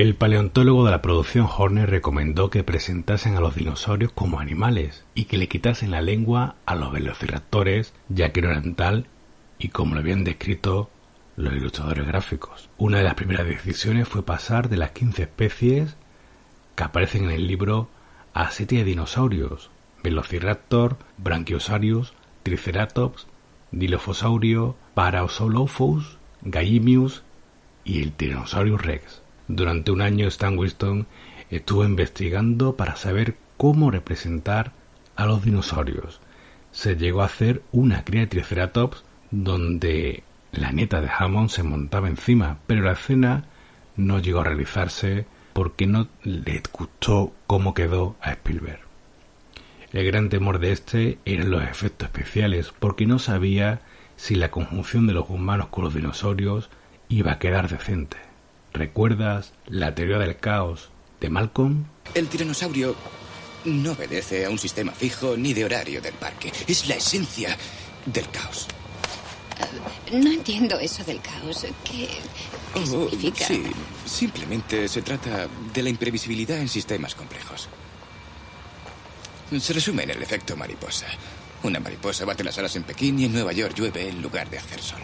El paleontólogo de la producción Horner recomendó que presentasen a los dinosaurios como animales y que le quitasen la lengua a los velociraptores, ya que no eran tal y como lo habían descrito los ilustradores gráficos. Una de las primeras decisiones fue pasar de las 15 especies que aparecen en el libro a siete dinosaurios: Velociraptor, Brachiosaurus, Triceratops, Dilophosaurus, Parasaurolophus, Gallimimus y el Tyrannosaurus Rex. Durante un año Stan Winston estuvo investigando para saber cómo representar a los dinosaurios. Se llegó a hacer una cría de Triceratops donde la nieta de Hammond se montaba encima, pero la escena no llegó a realizarse porque no le gustó cómo quedó a Spielberg. El gran temor de este eran los efectos especiales, porque no sabía si la conjunción de los humanos con los dinosaurios iba a quedar decente. ¿Recuerdas la teoría del caos de Malcolm? El tiranosaurio no obedece a un sistema fijo ni de horario del parque. Es la esencia del caos. No entiendo eso del caos. ¿Qué, qué Oh, significa? sí, simplemente se trata de la imprevisibilidad en sistemas complejos. Se resume en el efecto mariposa. Una mariposa bate las alas en Pekín y en Nueva York llueve en lugar de hacer sol.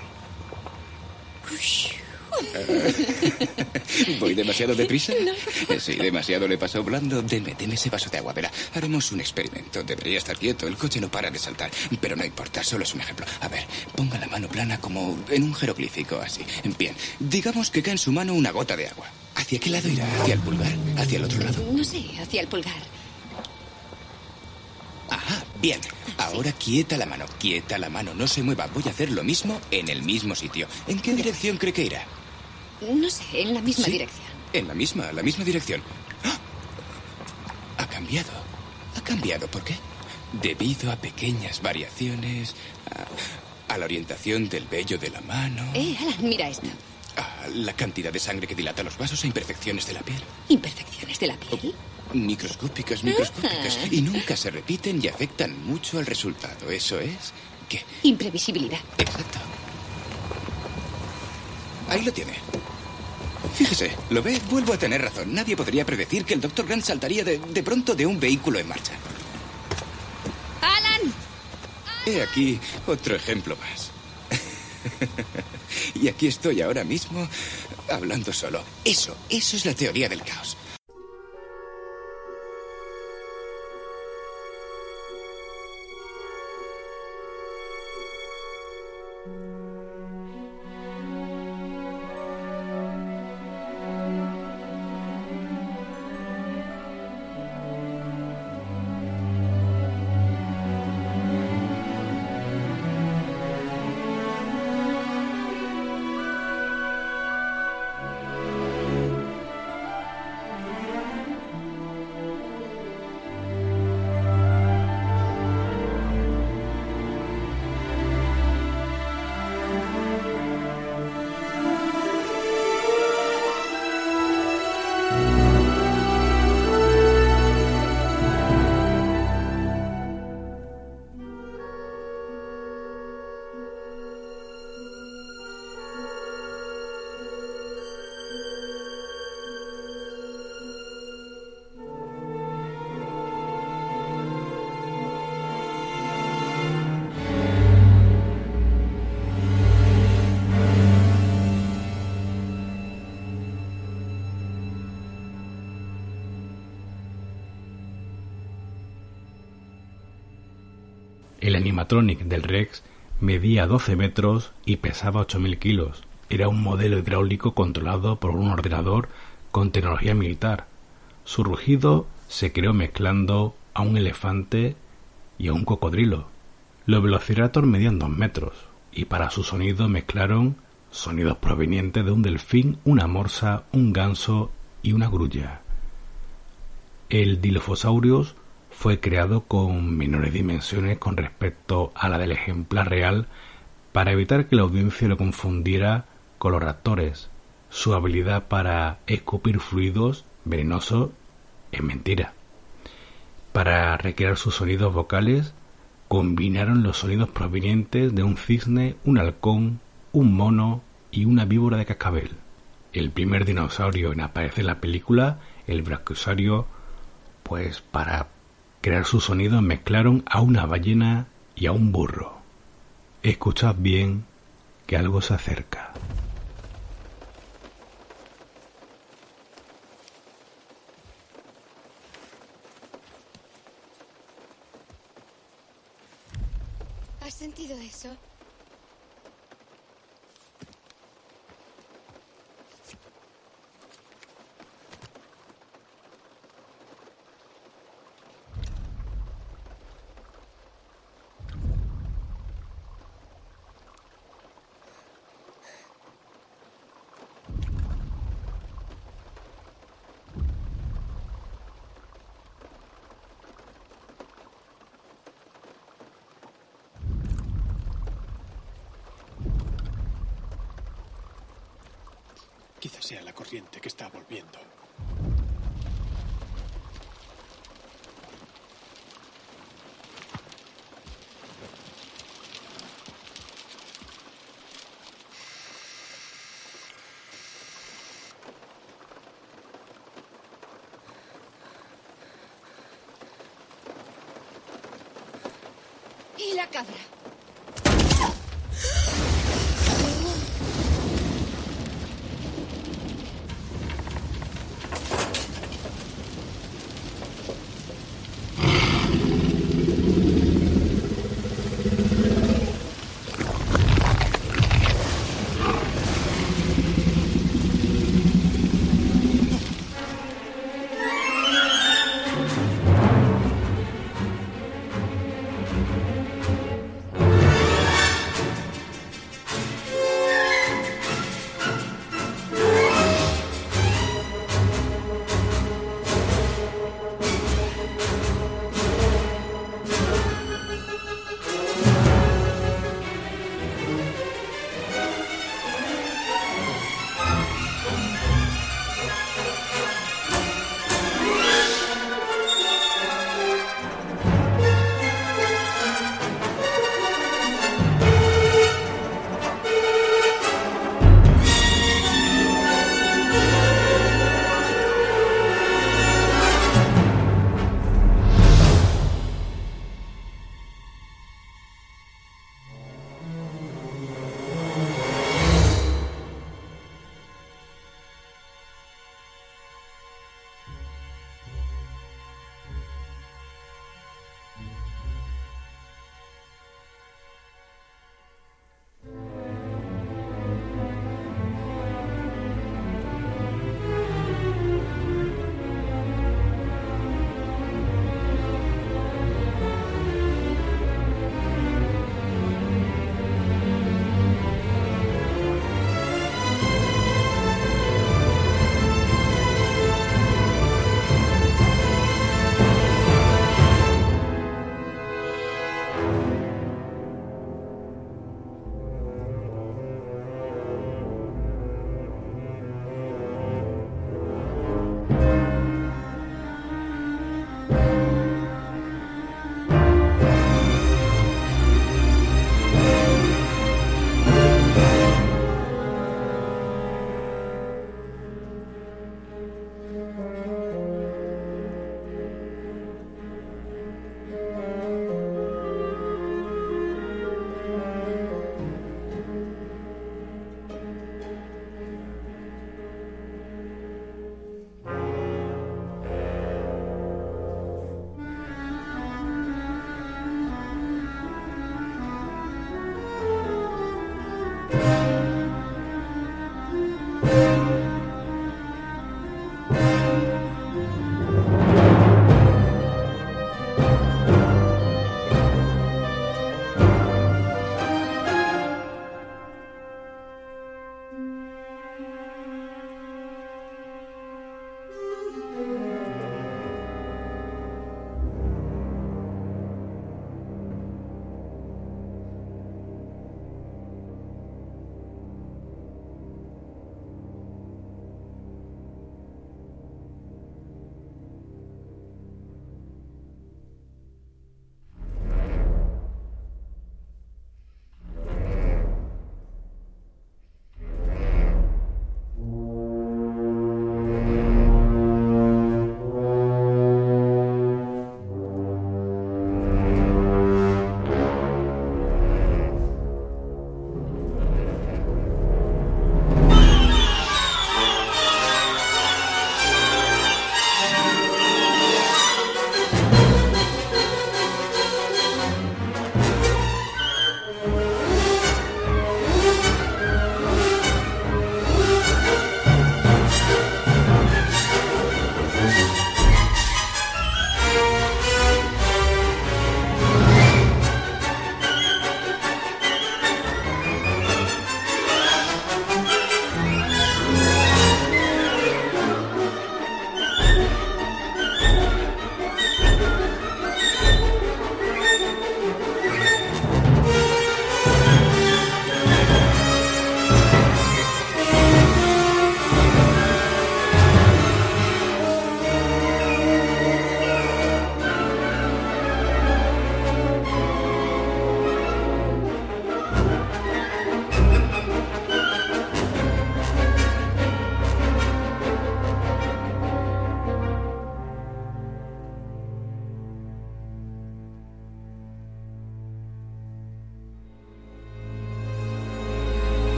¿Voy demasiado deprisa? Sí, demasiado le pasó volando. Deme, deme ese vaso de agua, verá. Haremos un experimento. Debería estar quieto. El coche no para de saltar. Pero no importa, solo es un ejemplo. A ver, ponga la mano plana como en un jeroglífico, así. Bien, digamos que cae en su mano una gota de agua. ¿Hacia qué lado irá? ¿Hacia el pulgar? ¿Hacia el otro lado? No sé, hacia el pulgar. Ajá, bien. Ahora quieta la mano, quieta la mano. No se mueva. Voy a hacer lo mismo en el mismo sitio. ¿En qué dirección cree que irá? No sé, en la misma Sí. dirección. En la misma, la misma dirección. ¡Ah! Ha cambiado. Ha cambiado. ¿Por qué? Debido a pequeñas variaciones, a, a la orientación del vello de la mano, Eh, Alan, mira esto. a la cantidad de sangre que dilata los vasos e imperfecciones de la piel. Imperfecciones de la piel. Microscópicas, microscópicas. Y nunca se repiten y afectan mucho al resultado. Eso es que... Imprevisibilidad. Exacto. Ahí lo tiene. Fíjese, ¿lo ve? Vuelvo a tener razón. Nadie podría predecir que el Dr. Grant saltaría de, de pronto de un vehículo en marcha. ¡Alan! He aquí otro ejemplo más. y aquí estoy ahora mismo hablando solo. Eso, eso es la teoría del caos. Animatronic del Rex medía 12 metros y pesaba 8.000 kilos. Era un modelo hidráulico controlado por un ordenador con tecnología militar. Su rugido se creó mezclando a un elefante y a un cocodrilo. Los velociraptor medían 2 metros y para su sonido mezclaron sonidos provenientes de un delfín, una morsa, un ganso y una grulla. El Dilophosaurus fue creado con menores dimensiones con respecto a la del ejemplar real para evitar que la audiencia lo confundiera con los raptores. Su habilidad para escupir fluidos venenosos es mentira. Para recrear sus sonidos vocales, combinaron los sonidos provenientes de un cisne, un halcón, un mono y una víbora de cascabel. El primer dinosaurio en aparecer en la película, el brachiosaurio, pues para crear sus sonidos mezclaron a una ballena y a un burro. Escuchad bien que algo se acerca.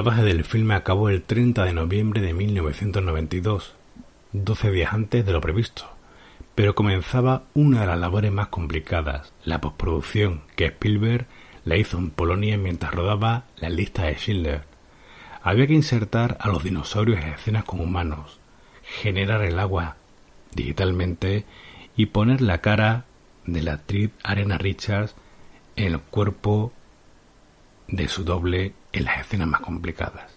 Rodaje del filme acabó el 30 de noviembre de 1992, 12 días antes de lo previsto, pero comenzaba una de las labores más complicadas, la postproducción, que Spielberg la hizo en Polonia mientras rodaba la lista de Schindler. Había que insertar a los dinosaurios en escenas con humanos, generar el agua digitalmente y poner la cara de la actriz Arena Richards en el cuerpo de su doble en las escenas más complicadas.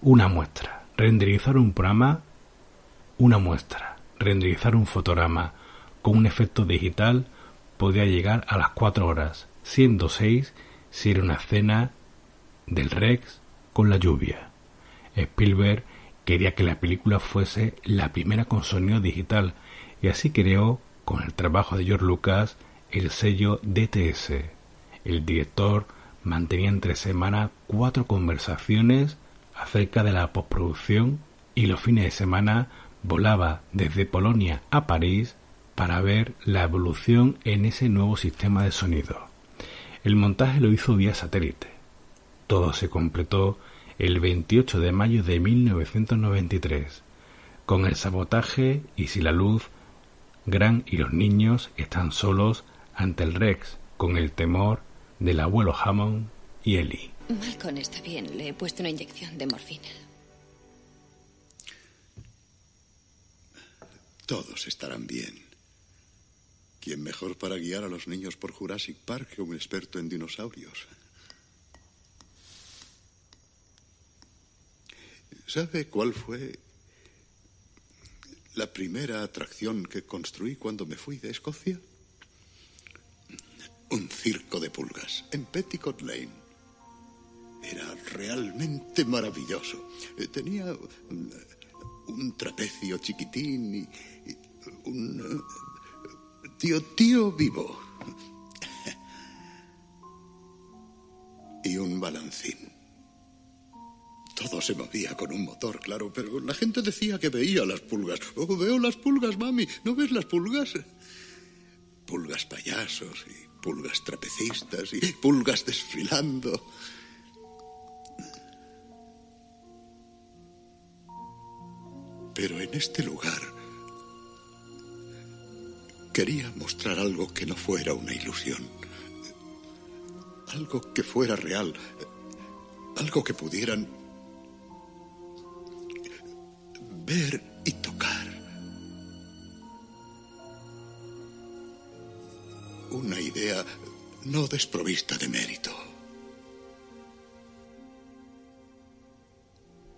Una muestra, renderizar un programa, una muestra, renderizar un fotograma con un efecto digital podía llegar a las 4 horas, siendo 6 si era una escena del Rex con la lluvia. Spielberg quería que la película fuese la primera con sonido digital y así creó, con el trabajo de George Lucas, el sello DTS. El director mantenía entre semana cuatro conversaciones acerca de la postproducción y los fines de semana volaba desde Polonia a París para ver la evolución en ese nuevo sistema de sonido. El montaje lo hizo vía satélite. Todo se completó el 28 de mayo de 1993. Con el sabotaje y si la luz, Gran y los niños están solos ante el Rex con el temor del abuelo Hammond y Ellie. Malcolm está bien. Le he puesto una inyección de morfina. Todos estarán bien. ¿Quién mejor para guiar a los niños por Jurassic Park que un experto en dinosaurios? ¿Sabe cuál fue la primera atracción que construí cuando me fui de Escocia? Un circo de pulgas en Petticoat Lane. Era realmente maravilloso. Eh, Tenía mm, un trapecio chiquitín y, un eh, tío tío vivo. Y un balancín. Todo se movía con un motor, claro, pero la gente decía que veía las pulgas. Oh, veo las pulgas, mami. ¿No ves las pulgas? Pulgas payasos y pulgas trapecistas y pulgas desfilando. Pero en este lugar quería mostrar algo que no fuera una ilusión. Algo que fuera real. Algo que pudieran ver y tocar. Una idea no desprovista de mérito.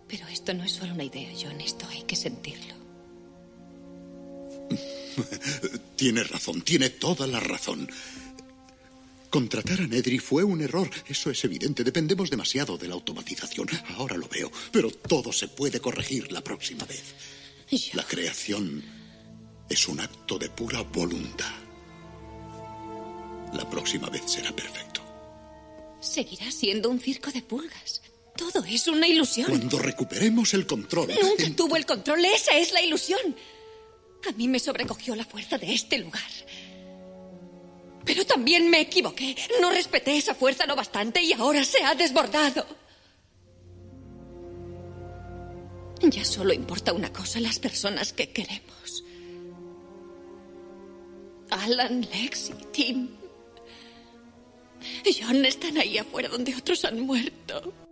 Pero esto no es solo una idea, John. Esto hay que sentirlo. Tiene razón, tiene toda la razón. Contratar a Nedry fue un error, eso es evidente. Dependemos demasiado de la automatización. Ahora lo veo, pero todo se puede corregir la próxima vez. La creación es un acto de pura voluntad. La próxima vez será perfecto. Seguirá siendo un circo de pulgas. Todo es una ilusión. Cuando recuperemos el control. Nunca tuvo el control. Esa es la ilusión. A mí me sobrecogió la fuerza de este lugar. Pero también me equivoqué. No respeté esa fuerza lo bastante y ahora se ha desbordado. Ya solo importa una cosa, las personas que queremos. Alan, Lex y. John están ahí afuera donde otros han muerto.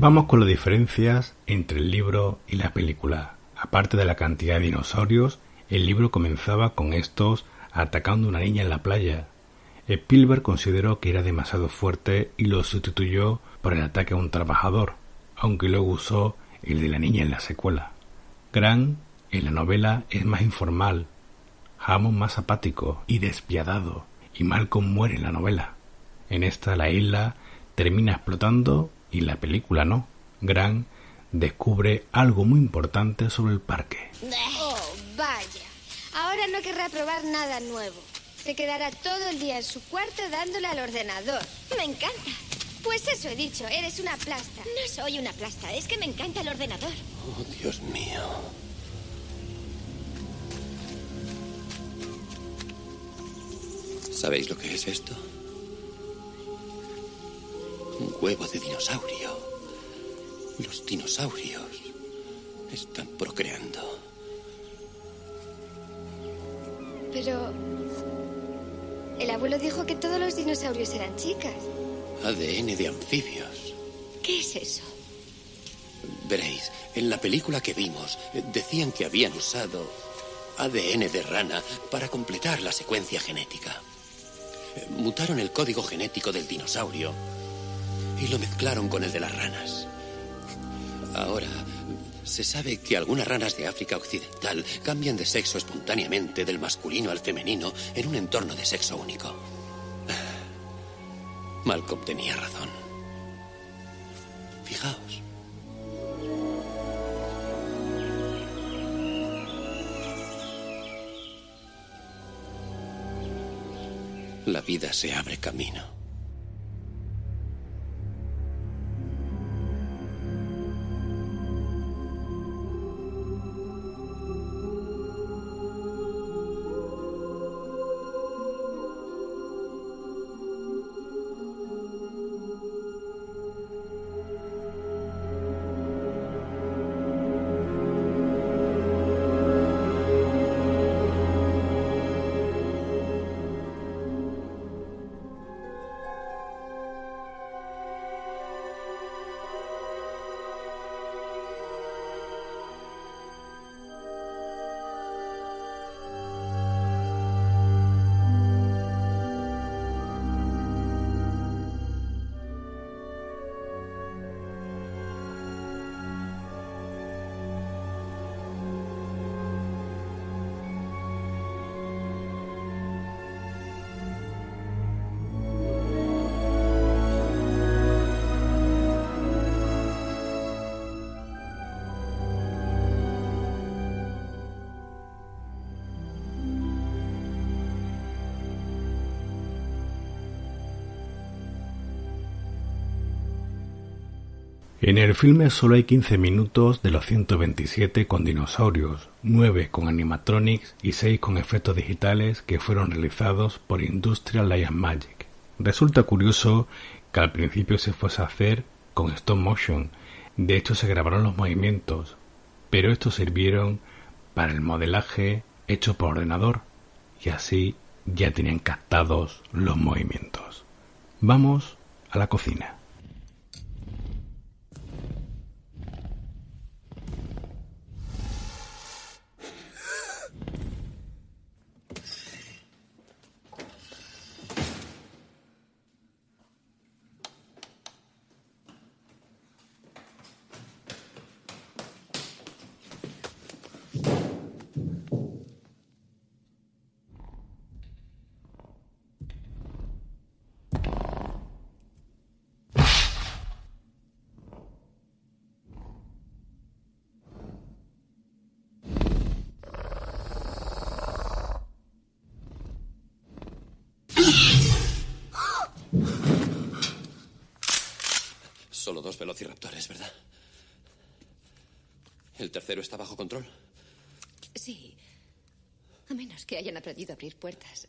Vamos con las diferencias entre el libro y la película. Aparte de la cantidad de dinosaurios, el libro comenzaba con estos atacando a una niña en la playa. Spielberg consideró que era demasiado fuerte y lo sustituyó por el ataque a un trabajador, aunque luego usó el de la niña en la secuela. Grant en la novela es más informal, Hammond más apático y despiadado, y Malcolm muere en la novela. En esta la isla termina explotando y la película no. Grant descubre algo muy importante sobre el parque. Oh, vaya. Ahora no querrá probar nada nuevo. Se quedará todo el día en su cuarto dándole al ordenador. Me encanta. Pues eso he dicho, eres una plasta. No soy una plasta, es que me encanta el ordenador. Oh, Dios mío. ¿Sabéis lo que es esto? Un huevo de dinosaurio. Los dinosaurios están procreando. Pero... El abuelo dijo que todos los dinosaurios eran chicas. ADN de anfibios. ¿Qué es eso? Veréis, en la película que vimos eh, decían que habían usado ADN de rana para completar la secuencia genética. Eh, Mutaron el código genético del dinosaurio y lo mezclaron con el de las ranas. Ahora, se sabe que algunas ranas de África Occidental cambian de sexo espontáneamente del masculino al femenino en un entorno de sexo único. Malcolm tenía razón. Fijaos. La vida se abre camino. En el filme solo hay 15 minutos de los 127 con dinosaurios, 9 con animatronics y 6 con efectos digitales que fueron realizados por Industrial Light Magic. Resulta curioso que al principio se fuese a hacer con stop motion, de hecho se grabaron los movimientos, pero estos sirvieron para el modelaje hecho por ordenador y así ya tenían captados los movimientos. Vamos a la cocina. Solo dos velociraptores, ¿verdad? ¿El tercero está bajo control? Sí. A menos aprendido a abrir puertas.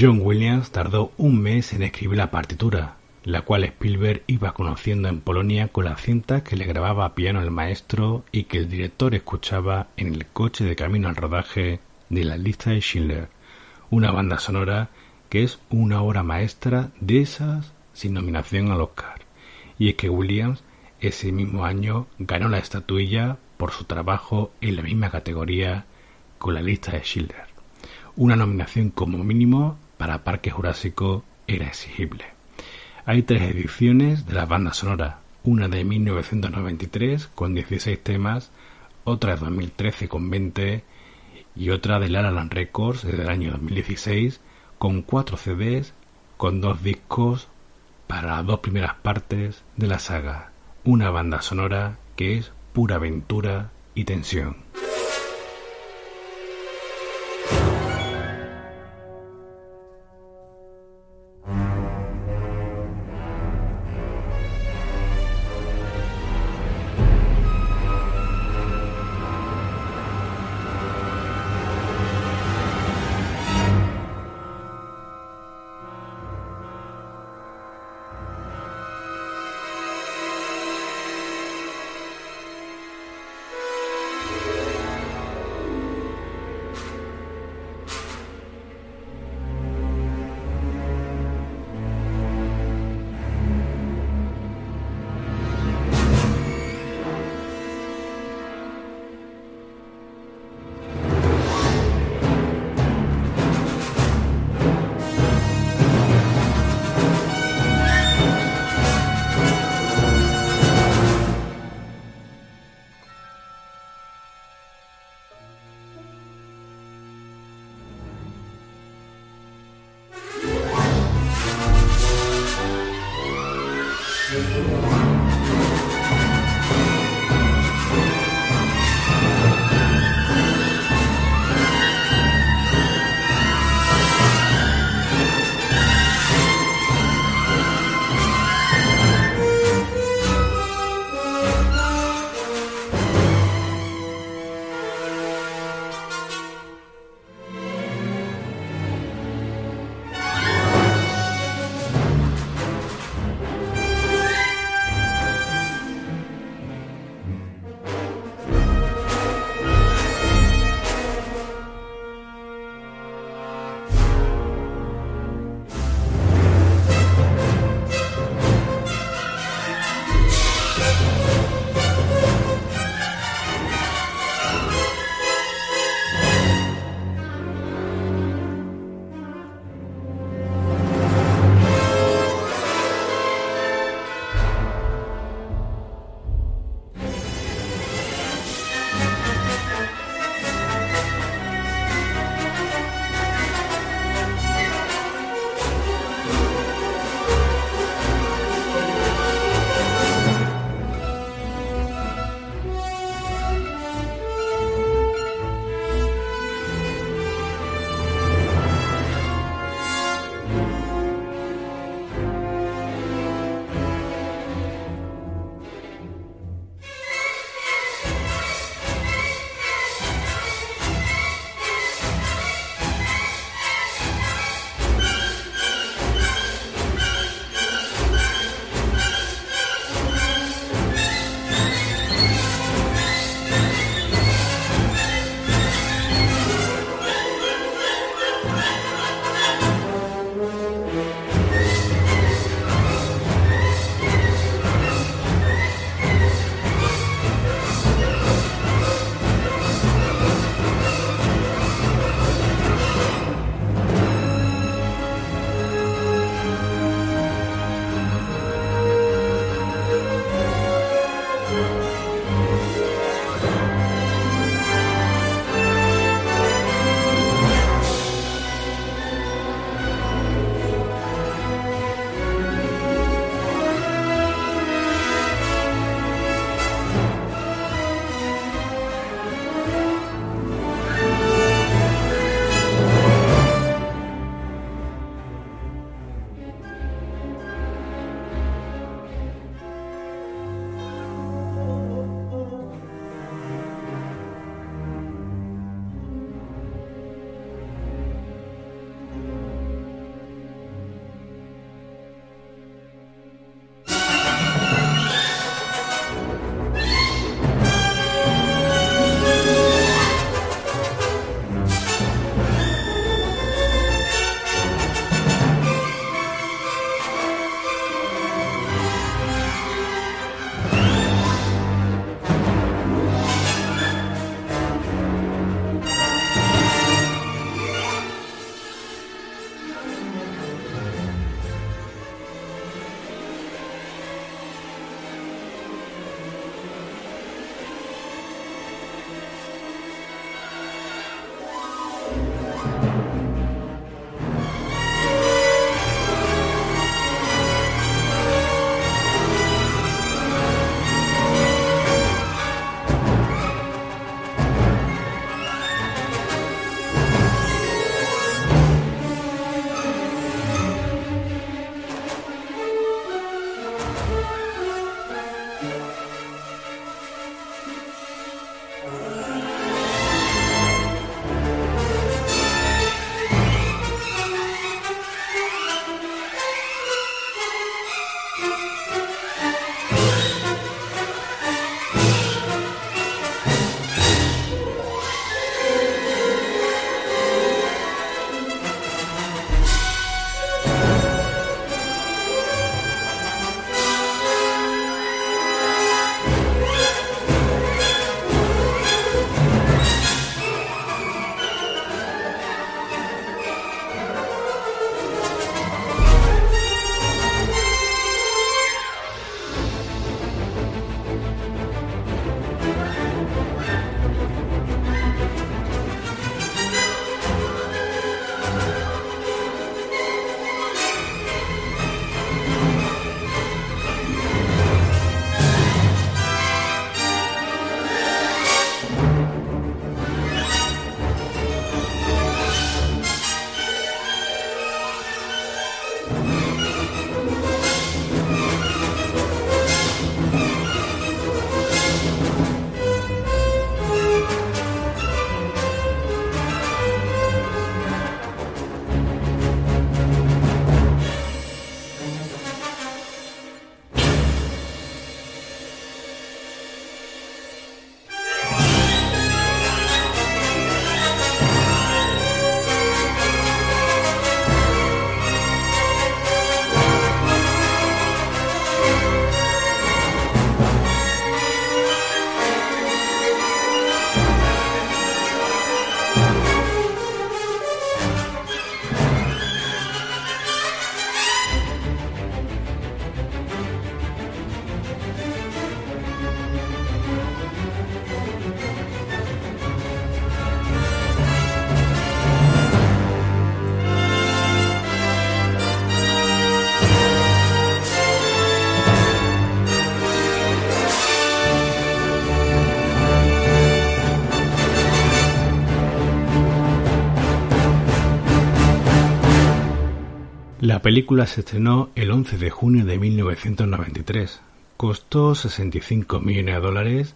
John Williams tardó un mes en escribir la partitura, la cual Spielberg iba conociendo en Polonia con las cintas que le grababa a piano el maestro y que el director escuchaba en el coche de camino al rodaje de la lista de Schindler, una banda sonora que es una obra maestra de esas sin nominación al Oscar. Y es que Williams ese mismo año ganó la estatuilla por su trabajo en la misma categoría con la lista de Schindler. Una nominación como mínimo para Parque Jurásico era exigible. Hay tres ediciones de la banda sonora, una de 1993 con 16 temas, otra de 2013 con 20 y otra de La Records desde el año 2016 con cuatro CDs con dos discos para las dos primeras partes de la saga. Una banda sonora que es pura aventura y tensión. Película se estrenó el 11 de junio de 1993. Costó 65 millones de dólares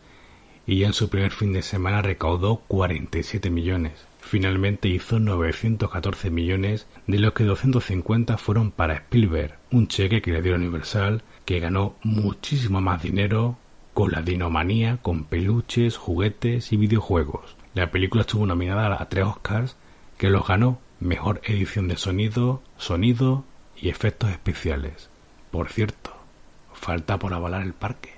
y ya en su primer fin de semana recaudó 47 millones. Finalmente hizo 914 millones, de los que 250 fueron para Spielberg, un cheque que le dio Universal, que ganó muchísimo más dinero con la dinomanía, con peluches, juguetes y videojuegos. La película estuvo nominada a tres Oscars, que los ganó Mejor edición de sonido, sonido y efectos especiales. Por cierto, falta por avalar el parque.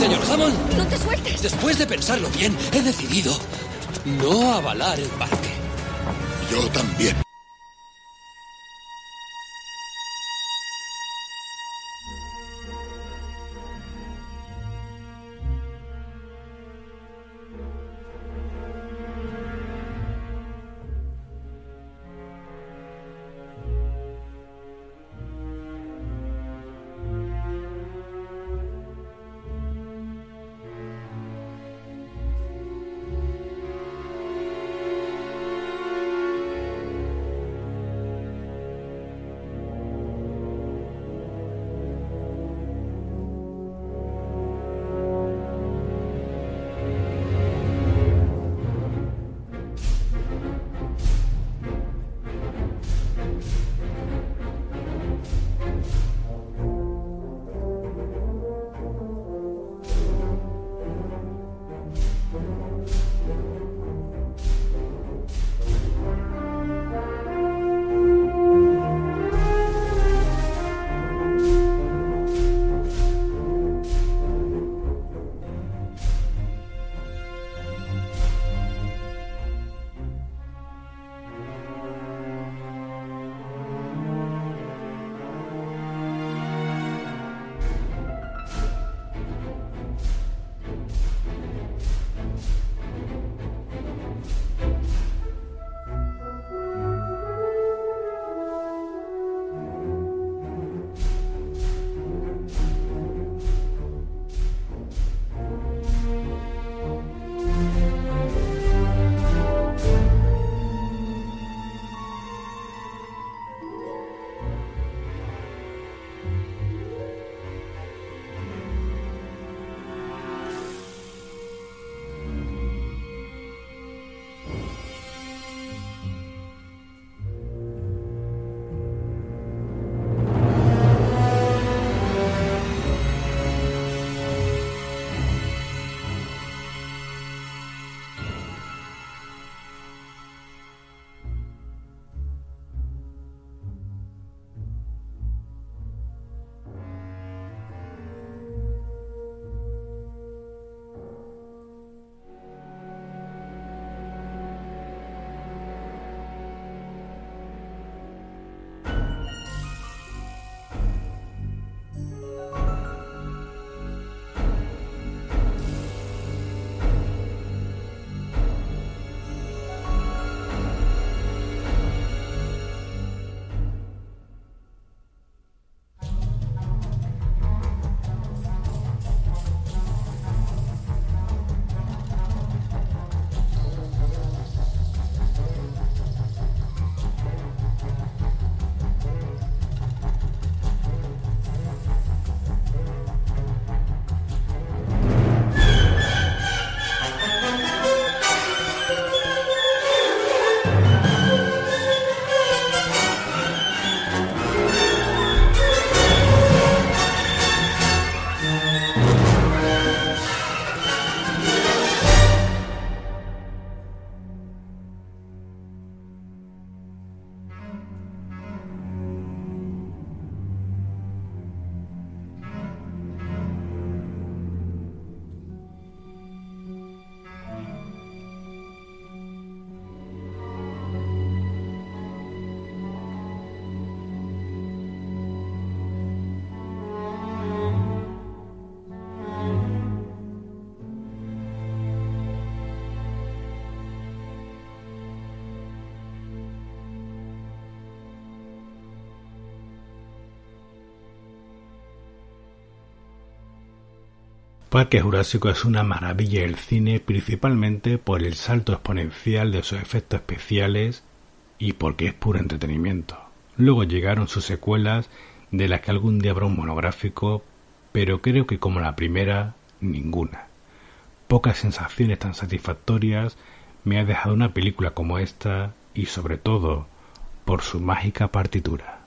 Señor Hammond, ¡No te sueltes! después de pensarlo bien, he decidido no avalar el parque. Yo también. Parque Jurásico es una maravilla del cine principalmente por el salto exponencial de sus efectos especiales y porque es puro entretenimiento. Luego llegaron sus secuelas, de las que algún día habrá un monográfico, pero creo que como la primera, ninguna. Pocas sensaciones tan satisfactorias me ha dejado una película como esta y sobre todo por su mágica partitura.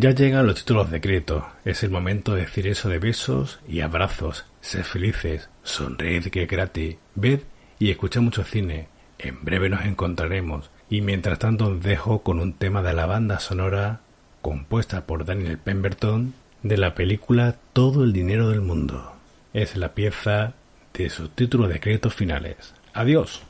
Ya llegan los títulos de crédito. Es el momento de decir eso de besos y abrazos. Ser felices. Sonreír que es gratis. Ved y escucha mucho cine. En breve nos encontraremos. Y mientras tanto os dejo con un tema de la banda sonora compuesta por Daniel Pemberton de la película Todo el dinero del mundo. Es la pieza de sus títulos de créditos finales. Adiós.